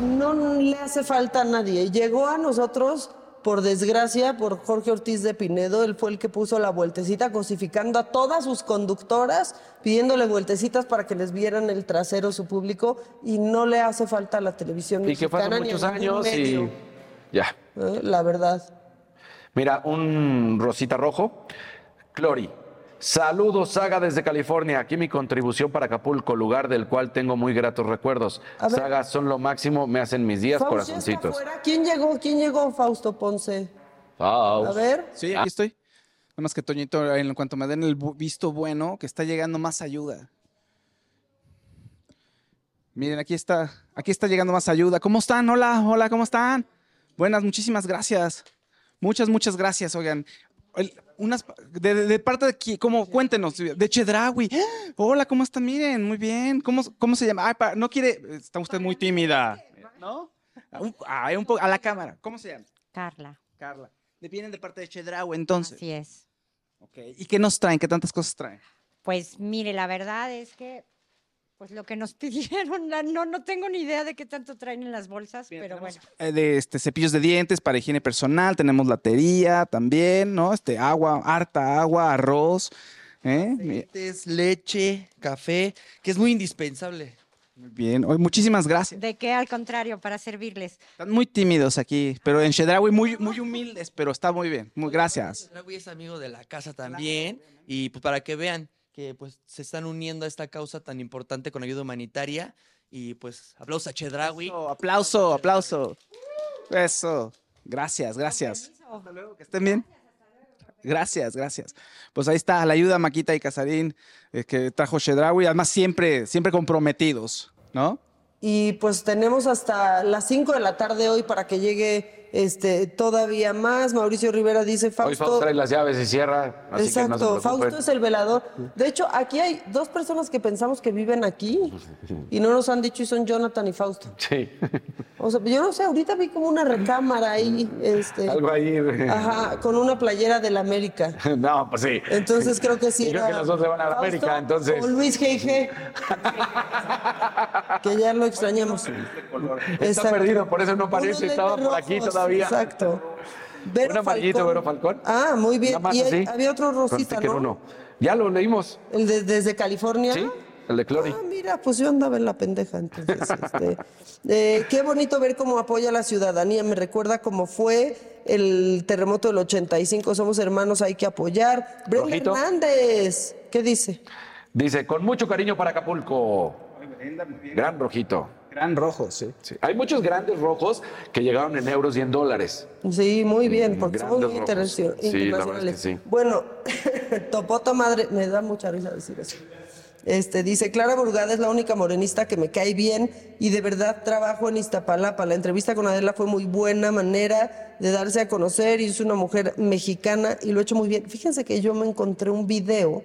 no le hace falta a nadie. Llegó a nosotros, por desgracia, por Jorge Ortiz de Pinedo. Él fue el que puso la vueltecita, cosificando a todas sus conductoras, pidiéndole vueltecitas para que les vieran el trasero su público. Y no le hace falta a la televisión Y que fue hace mexicana ni a muchos años medio, y ya. ¿eh? La verdad. Mira, un rosita rojo. Clori. Saludos, Saga desde California. Aquí mi contribución para Acapulco, lugar del cual tengo muy gratos recuerdos. Ver. Sagas son lo máximo, me hacen mis días, Faust, ¿ya está corazoncitos. ¿Quién llegó? ¿Quién llegó, Fausto Ponce? Faust. A ver. Sí, aquí estoy. Nada más que Toñito, en cuanto me den el visto bueno, que está llegando más ayuda. Miren, aquí está, aquí está llegando más ayuda. ¿Cómo están? Hola, hola, ¿cómo están? Buenas, muchísimas gracias. Muchas, muchas gracias, oigan. El- unas, de, de- de parte de aquí, ¿cómo? Cuéntenos, de Chedraui. Hola, ¿cómo están? Miren, muy bien. ¿Cómo, cómo se llama? Ay, no quiere, está usted muy tímida. ¿No? Un- ay, un po- a la cámara. ¿Cómo se llama? Carla. Carla. Vienen de parte de Chedraui, entonces. Así es. Ok. ¿Y qué nos traen? ¿Qué tantas cosas traen? Pues mire, la verdad es que pues lo que nos [LAUGHS] pidieron, no, no tengo ni idea de qué tanto traen en las bolsas, pero bueno. Eh, de este, cepillos de dientes para higiene personal, tenemos latería también, ¿no? Este, agua, harta agua, arroz. ¿eh? Aceites, leche, café, que es muy indispensable. Muy bien. Hoy, muchísimas gracias. De qué al contrario, para servirles. Están muy tímidos aquí, pero en Chedraui muy, muy humildes, pero está muy bien. Muy gracias. Chedraui es amigo de la casa también y pues para que vean que pues se están uniendo a esta causa tan importante con ayuda humanitaria y pues aplausos a Chedraui. Aplauso, aplauso. Eso. Gracias, gracias. Hasta luego, que estén bien. Gracias, gracias. Pues ahí está la ayuda Maquita y Casarín eh, que trajo Chedraui, además siempre, siempre comprometidos, ¿no? Y pues tenemos hasta las 5 de la tarde hoy para que llegue este, todavía más. Mauricio Rivera dice, Hoy Fausto. Fausto trae las llaves y cierra, así que no Exacto, se. Fausto es el velador. De hecho, aquí hay dos personas que pensamos que viven aquí y no nos han dicho y son Jonathan y Fausto. Sí. O sea, yo no sé, ahorita vi como una recámara ahí, este, Algo ahí. ajá, con una playera del América. [LAUGHS] No, pues sí. Entonces creo que sí. Y creo era que los dos se van a la Fausto América, entonces. O Luis G.G. [LAUGHS] que ya lo extrañamos. Está Exacto. perdido, por eso no aparece, Unos estaba por aquí rojos, todavía. Exacto. Vero Un amarillito, Falcón. Vero Falcón. Ah, muy bien. Más y hay- había otro Rosita, ¿no? uno. Ya lo leímos. El de- desde California. Sí, el de Clori. Ah, mira, pues yo andaba en la pendeja, entonces, este, [LAUGHS] eh, qué bonito ver cómo apoya a la ciudadanía, me recuerda cómo fue el terremoto del 85, somos hermanos, hay que apoyar. Brenda Rojito. Hernández, ¿qué dice? Dice, con mucho cariño para Acapulco. Gran rojito. Gran rojo, sí. Hay muchos grandes rojos que llegaron en euros y en dólares. Sí, muy bien, porque somos Grandes muy rojos. internacio- Sí, la verdad es internacionales. que sí. Bueno, [LAUGHS] Topota Madre, me da mucha risa decir eso. Este, dice, Clara Burgada es la única morenista que me cae bien y de verdad trabajo en Iztapalapa. La entrevista con Adela fue muy buena manera de darse a conocer y es una mujer mexicana y lo ha hecho muy bien. Fíjense que yo me encontré un video,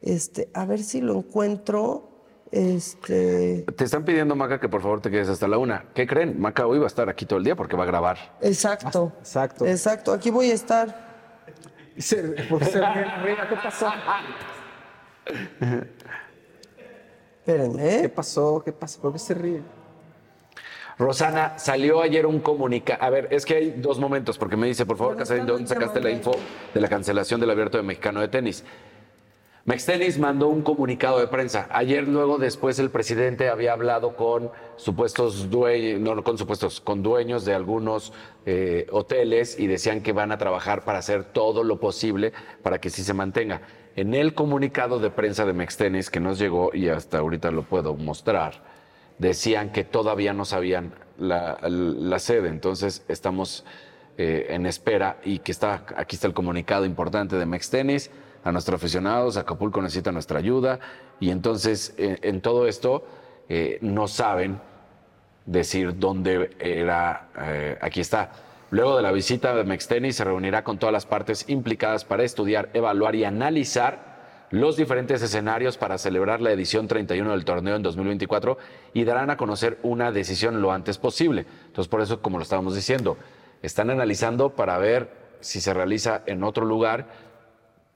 este, a ver si lo encuentro. Este, Te están pidiendo, Maca, que por favor te quedes hasta la una. ¿Qué creen? Maca hoy va a estar aquí todo el día porque va a grabar. exacto. Exacto. Exacto, aquí voy a estar. [LAUGHS] Arriba, ¿qué pasó? Espérenme. ¿Qué pasó? ¿Qué pasó? ¿Por qué se ríe? Rosana, salió ayer un comunicado. A ver, es que hay dos momentos, porque me dice, por favor, Casarín, ¿de dónde sacaste la info de la cancelación del abierto de mexicano de tenis? Mextenis mandó un comunicado de prensa. Ayer, luego, después, el presidente había hablado con supuestos dueños, no con supuestos, con dueños de algunos eh, hoteles y decían que van a trabajar para hacer todo lo posible para que sí se mantenga. En el comunicado de prensa de Mextenis que nos llegó, y hasta ahorita lo puedo mostrar, decían que todavía no sabían la, la sede. Entonces, estamos eh, en espera y que está, aquí está el comunicado importante de Mextenis a nuestros aficionados, Acapulco necesita nuestra ayuda y entonces eh, en todo esto eh, no saben decir dónde era, eh, aquí está. Luego de la visita de Mextenis se reunirá con todas las partes implicadas para estudiar, evaluar y analizar los diferentes escenarios para celebrar la edición 31 del torneo en 2024 y darán a conocer una decisión lo antes posible. Entonces, por eso, como lo estábamos diciendo, están analizando para ver si se realiza en otro lugar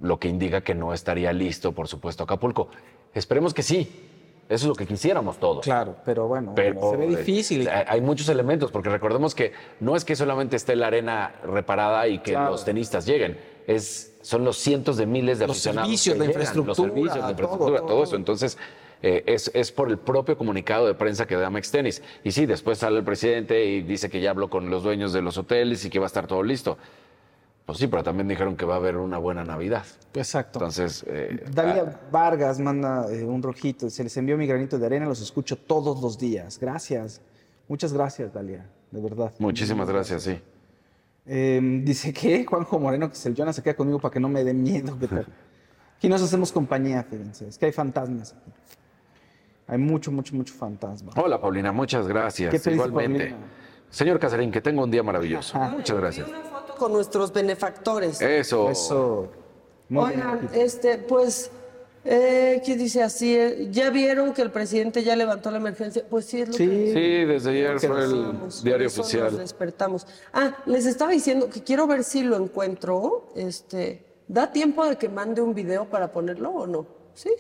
lo que indica que no estaría listo, por supuesto, Acapulco. Esperemos que sí. Eso es lo que quisiéramos todos. Claro, pero bueno, Pero se ve eh, difícil. hay- muchos elementos, porque recordemos que no es que solamente esté la arena reparada y que Claro. los tenistas lleguen. Es, son los cientos de miles de Los aficionados. servicios, que llegan, infraestructura, Los servicios, todo, infraestructura, todo, todo. eso. Entonces, eh, es, es por el propio comunicado de prensa que da Mextenis. Y sí, después sale el presidente y dice que ya habló con los dueños de los hoteles y que va a estar todo listo. Pues sí, pero también dijeron que va a haber una buena Navidad. Exacto. Entonces, eh, Dalia Vargas manda eh, un rojito. Se les envió mi granito de arena, los escucho todos los días. Gracias. Muchas gracias, Dalia, de verdad. muchísimas gracias, sí. Eh, dice que Juanjo Moreno, que es el Jonas, se queda conmigo para que no me dé miedo. Aquí nos hacemos compañía, fíjense. Es que hay fantasmas aquí. Hay mucho, mucho, mucho fantasma. Hola, Paulina, muchas ¿Qué gracias. Igualmente. Paulina? Señor Casarín, que tenga un día maravilloso. Muchas gracias. Con nuestros benefactores. Eso. Eso. Muy bien, Oigan, este, pues, eh, ¿qué dice así? Eh, ¿Ya vieron que el presidente ya levantó la emergencia? Pues sí, es lo Sí, que... sí, desde ayer fue el decíamos, diario por eso oficial. Nos despertamos. Ah, les estaba diciendo que quiero ver si lo encuentro. Este, ¿Da tiempo de que mande un video para ponerlo o no? Sí.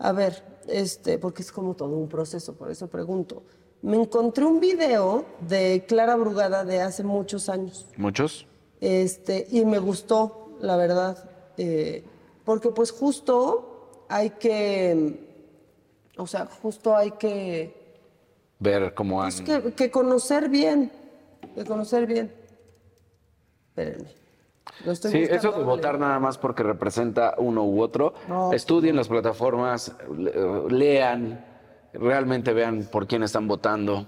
A ver, este, porque es como todo un proceso, por eso pregunto. Me encontré un video de Clara Brugada de hace muchos años. ¿Muchos? Este, y me gustó, la verdad, eh, porque pues justo hay que, o sea, justo hay que, Ver cómo han... pues, que, que conocer bien, que conocer bien. Espérenme. Lo estoy Sí, eso de votar nada más porque representa uno u otro. No. Estudien las plataformas, le- lean, realmente vean por quién están votando.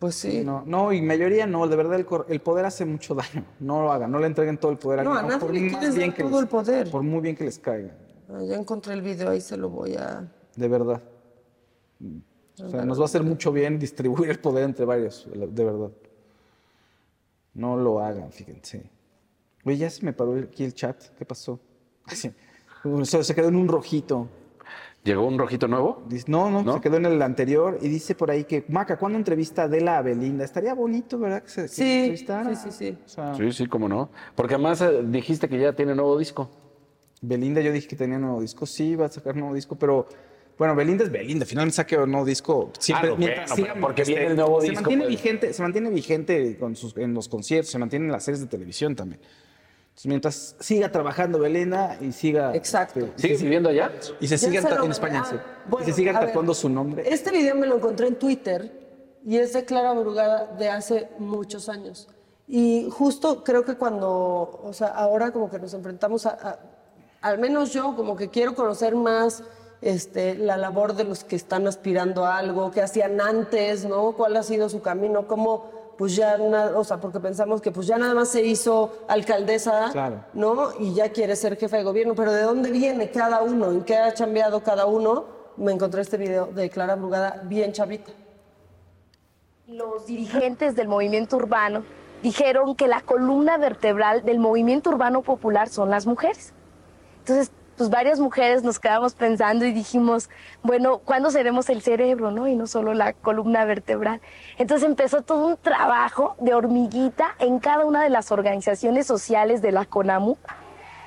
Pues sí. No, no, y mayoría no, de verdad el, el poder hace mucho daño. No lo hagan, no le entreguen todo el poder No, a nadie por le bien dar que todo les- el poder. Por muy bien que les caiga, Ah, ya encontré el video, ahí se lo voy a... de verdad. O sea, nos va a hacer mucho bien distribuir el poder entre varios, de verdad. No lo hagan, fíjense. Oye, ya se me paró aquí el chat, ¿qué pasó? Sí. O sea, se quedó en un rojito. ¿Llegó un rojito nuevo? Dice, no, no, se quedó en el anterior y dice por ahí que, Maca, ¿cuándo entrevista a Adela a Belinda? Estaría bonito, ¿verdad? Que se, que Sí, sí, sí, sí. O sea, Sí, sí, cómo no. Porque además eh, dijiste que ya tiene nuevo disco. Belinda, yo dije que tenía nuevo disco, sí, va a sacar nuevo disco, pero bueno, Belinda es Belinda, finalmente saque un nuevo disco. Siempre, Ah, no, mientras bueno, porque este, viene el nuevo se disco, Mantiene pues. vigente, se mantiene vigente con sus, en los conciertos, se mantiene en las series de televisión también. Entonces, mientras siga trabajando Belinda y siga. Exacto. este, ¿Sigue viviendo allá? Y se Ya sigan se en España, ah, sí. bueno, y se sigan ver. tatuando su nombre. Este video me lo encontré en Twitter y es de Clara Brugada de hace muchos años. Y justo creo que cuando, o sea, ahora como que nos enfrentamos a, a- al menos yo como que quiero conocer más este, la labor de los que están aspirando a algo, qué hacían antes, ¿no? ¿Cuál ha sido su camino? ¿Cómo, pues ya, na- o sea, porque pensamos que pues ya nada más se hizo alcaldesa, Claro. ¿no? Y ya quiere ser jefe de gobierno, pero ¿de dónde viene cada uno? ¿En qué ha chambeado cada uno? Me encontré este video de Clara Brugada bien chavita. Los dirigentes del movimiento urbano dijeron que la columna vertebral del movimiento urbano popular son las mujeres. Entonces, pues varias mujeres nos quedamos pensando y dijimos, bueno, ¿cuándo seremos el cerebro, no? Y no solo la columna vertebral. Entonces empezó todo un trabajo de hormiguita en cada una de las organizaciones sociales de la CONAMU,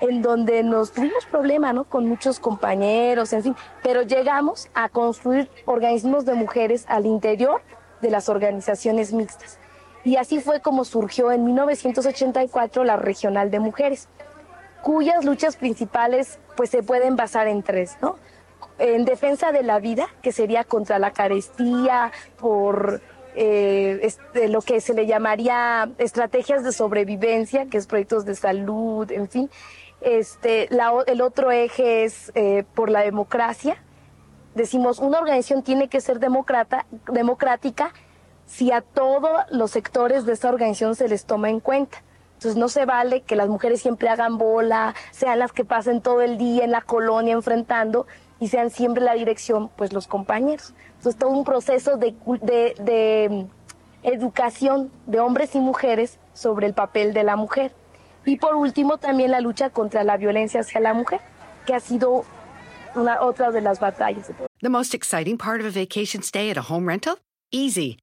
en donde nos tuvimos problema, ¿no? Con muchos compañeros, en fin, pero llegamos a construir organismos de mujeres al interior de las organizaciones mixtas. Y así fue como surgió en 1984 la Regional de Mujeres, cuyas luchas principales pues se pueden basar en tres, ¿no? En defensa de la vida, que sería contra la carestía, por eh, este, lo que se le llamaría estrategias de sobrevivencia, que es proyectos de salud, en fin. Este, la el otro eje es eh, por la democracia. Decimos, una organización tiene que ser democrata, democrática si a todos los sectores de esta organización se les toma en cuenta. Entonces no se vale que las mujeres siempre hagan bola, sean las que pasen todo el día en la colonia enfrentando y sean siempre la dirección, pues los compañeros. Entonces todo un proceso de, de, mm, educación de hombres y mujeres sobre el papel de la mujer. Y por último también la lucha contra la violencia hacia la mujer, que ha sido una, otra de las batallas. The most exciting part of a vacation stay at a home rental? Easy.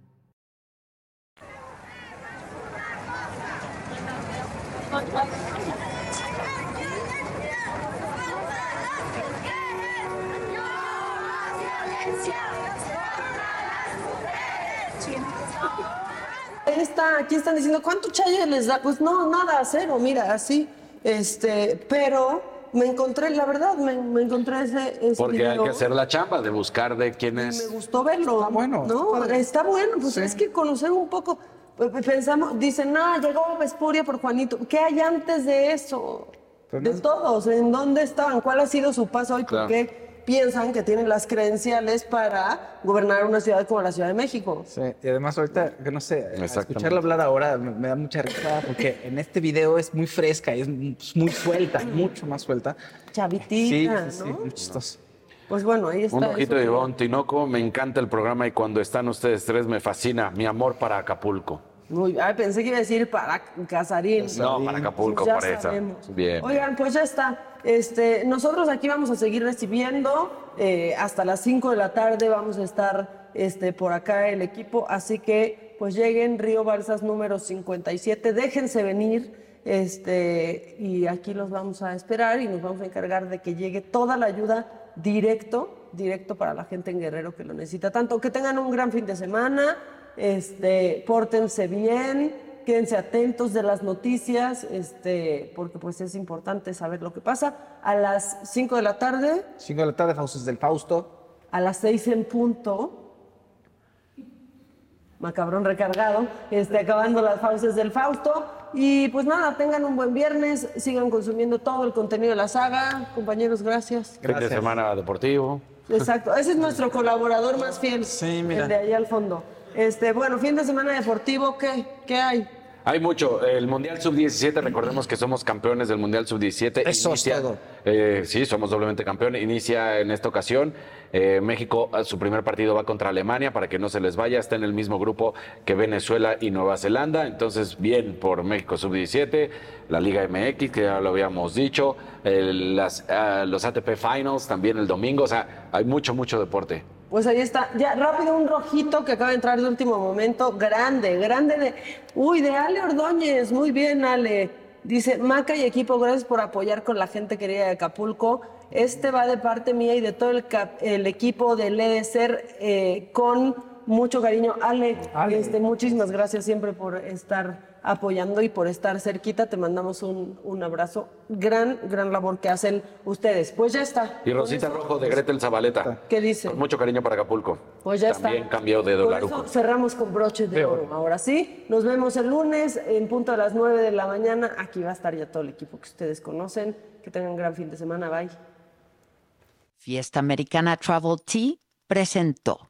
Está, aquí están diciendo, ¿cuánto chayo les da? Pues no, nada, cero, mira, así. Este, pero me encontré, la verdad, me, me encontré ese, ese Porque hay que hacer la chamba de buscar de quién Me es. gustó verlo. Está bueno. No, está bueno, pues es que conocer un poco. Pensamos, dicen, no, llegó Vespuria por Juanito. ¿Qué hay antes de eso? De todos, ¿en dónde estaban? ¿Cuál ha sido su paso hoy? Claro. ¿Por qué piensan que tienen las credenciales para gobernar una ciudad como la Ciudad de México? Sí, y además ahorita, que no sé, escucharla hablar ahora me, me da mucha risa porque en este video es muy fresca y es pues, muy suelta, mucho más suelta. Sí, Chavitita, sí, sí, ¿no? muy chistoso. Pues bueno, ahí está. Un ojito de Ivonne Tinoco, me encanta el programa y cuando están ustedes tres me fascina. Mi amor para Acapulco. Muy, ay, pensé que iba a decir para Casarín. No, para Acapulco, ya por eso. sabemos. Bien. Oigan, pues ya está. Este, nosotros aquí vamos a seguir recibiendo eh, hasta las 5 de la tarde. Vamos a estar este, por acá el equipo. Así que, pues lleguen, Río Balsas número 57. Déjense venir. Este, y aquí los vamos a esperar y nos vamos a encargar de que llegue toda la ayuda directo, directo para la gente en Guerrero que lo necesita tanto. Que tengan un gran fin de semana. Este, pórtense bien, quédense atentos de las noticias, este, porque pues es importante saber lo que pasa. A las 5 de la tarde, 5 de la tarde, Faustos del Fausto. a las 6 en punto, macabrón recargado, este, acabando las fauces del Fausto. Y pues nada, tengan un buen viernes, sigan consumiendo todo el contenido de la saga. Compañeros, gracias. Fin de semana deportivo. Exacto, ese es nuestro colaborador más fiel, mira. el de ahí al fondo. Este, bueno, fin de semana deportivo, ¿qué, qué hay? Hay mucho. El Mundial Sub-17, recordemos que somos campeones del Mundial Sub-17. Eso es todo. eh, sí, somos doblemente campeón. Inicia en esta ocasión. Eh, México, su primer partido va contra Alemania para que no se les vaya. Está en el mismo grupo que Venezuela y Nueva Zelanda. Entonces, bien por México Sub-17. La Liga MX, que ya lo habíamos dicho. el- las, ah, los ATP Finals también el domingo. O sea, hay mucho, mucho deporte. Pues ahí está. Ya, rápido, un rojito que acaba de entrar de último momento. Grande, grande de. Uy, de Ale Ordóñez. Muy bien, Ale. Dice, Maca y equipo, gracias por apoyar con la gente querida de Acapulco. Este va de parte mía y de todo el, cap- el equipo del EDESER eh, con mucho cariño. Ale, Este, muchísimas gracias siempre por estar apoyando y por estar cerquita. Te mandamos un, un abrazo. Gran, gran labor que hacen ustedes. Pues ya está. Y Rosita eso, Rojo de Gretel Zabaleta. ¿Qué dice? Con mucho cariño para Acapulco. Pues ya También está. cambió de eso cerramos con broches de oro. Ahora sí, nos vemos el lunes en punto a las 9 de la mañana. Aquí va a estar ya todo el equipo que ustedes conocen. Que tengan un gran fin de semana. Bye. Fiesta Americana Travel Tea presentó.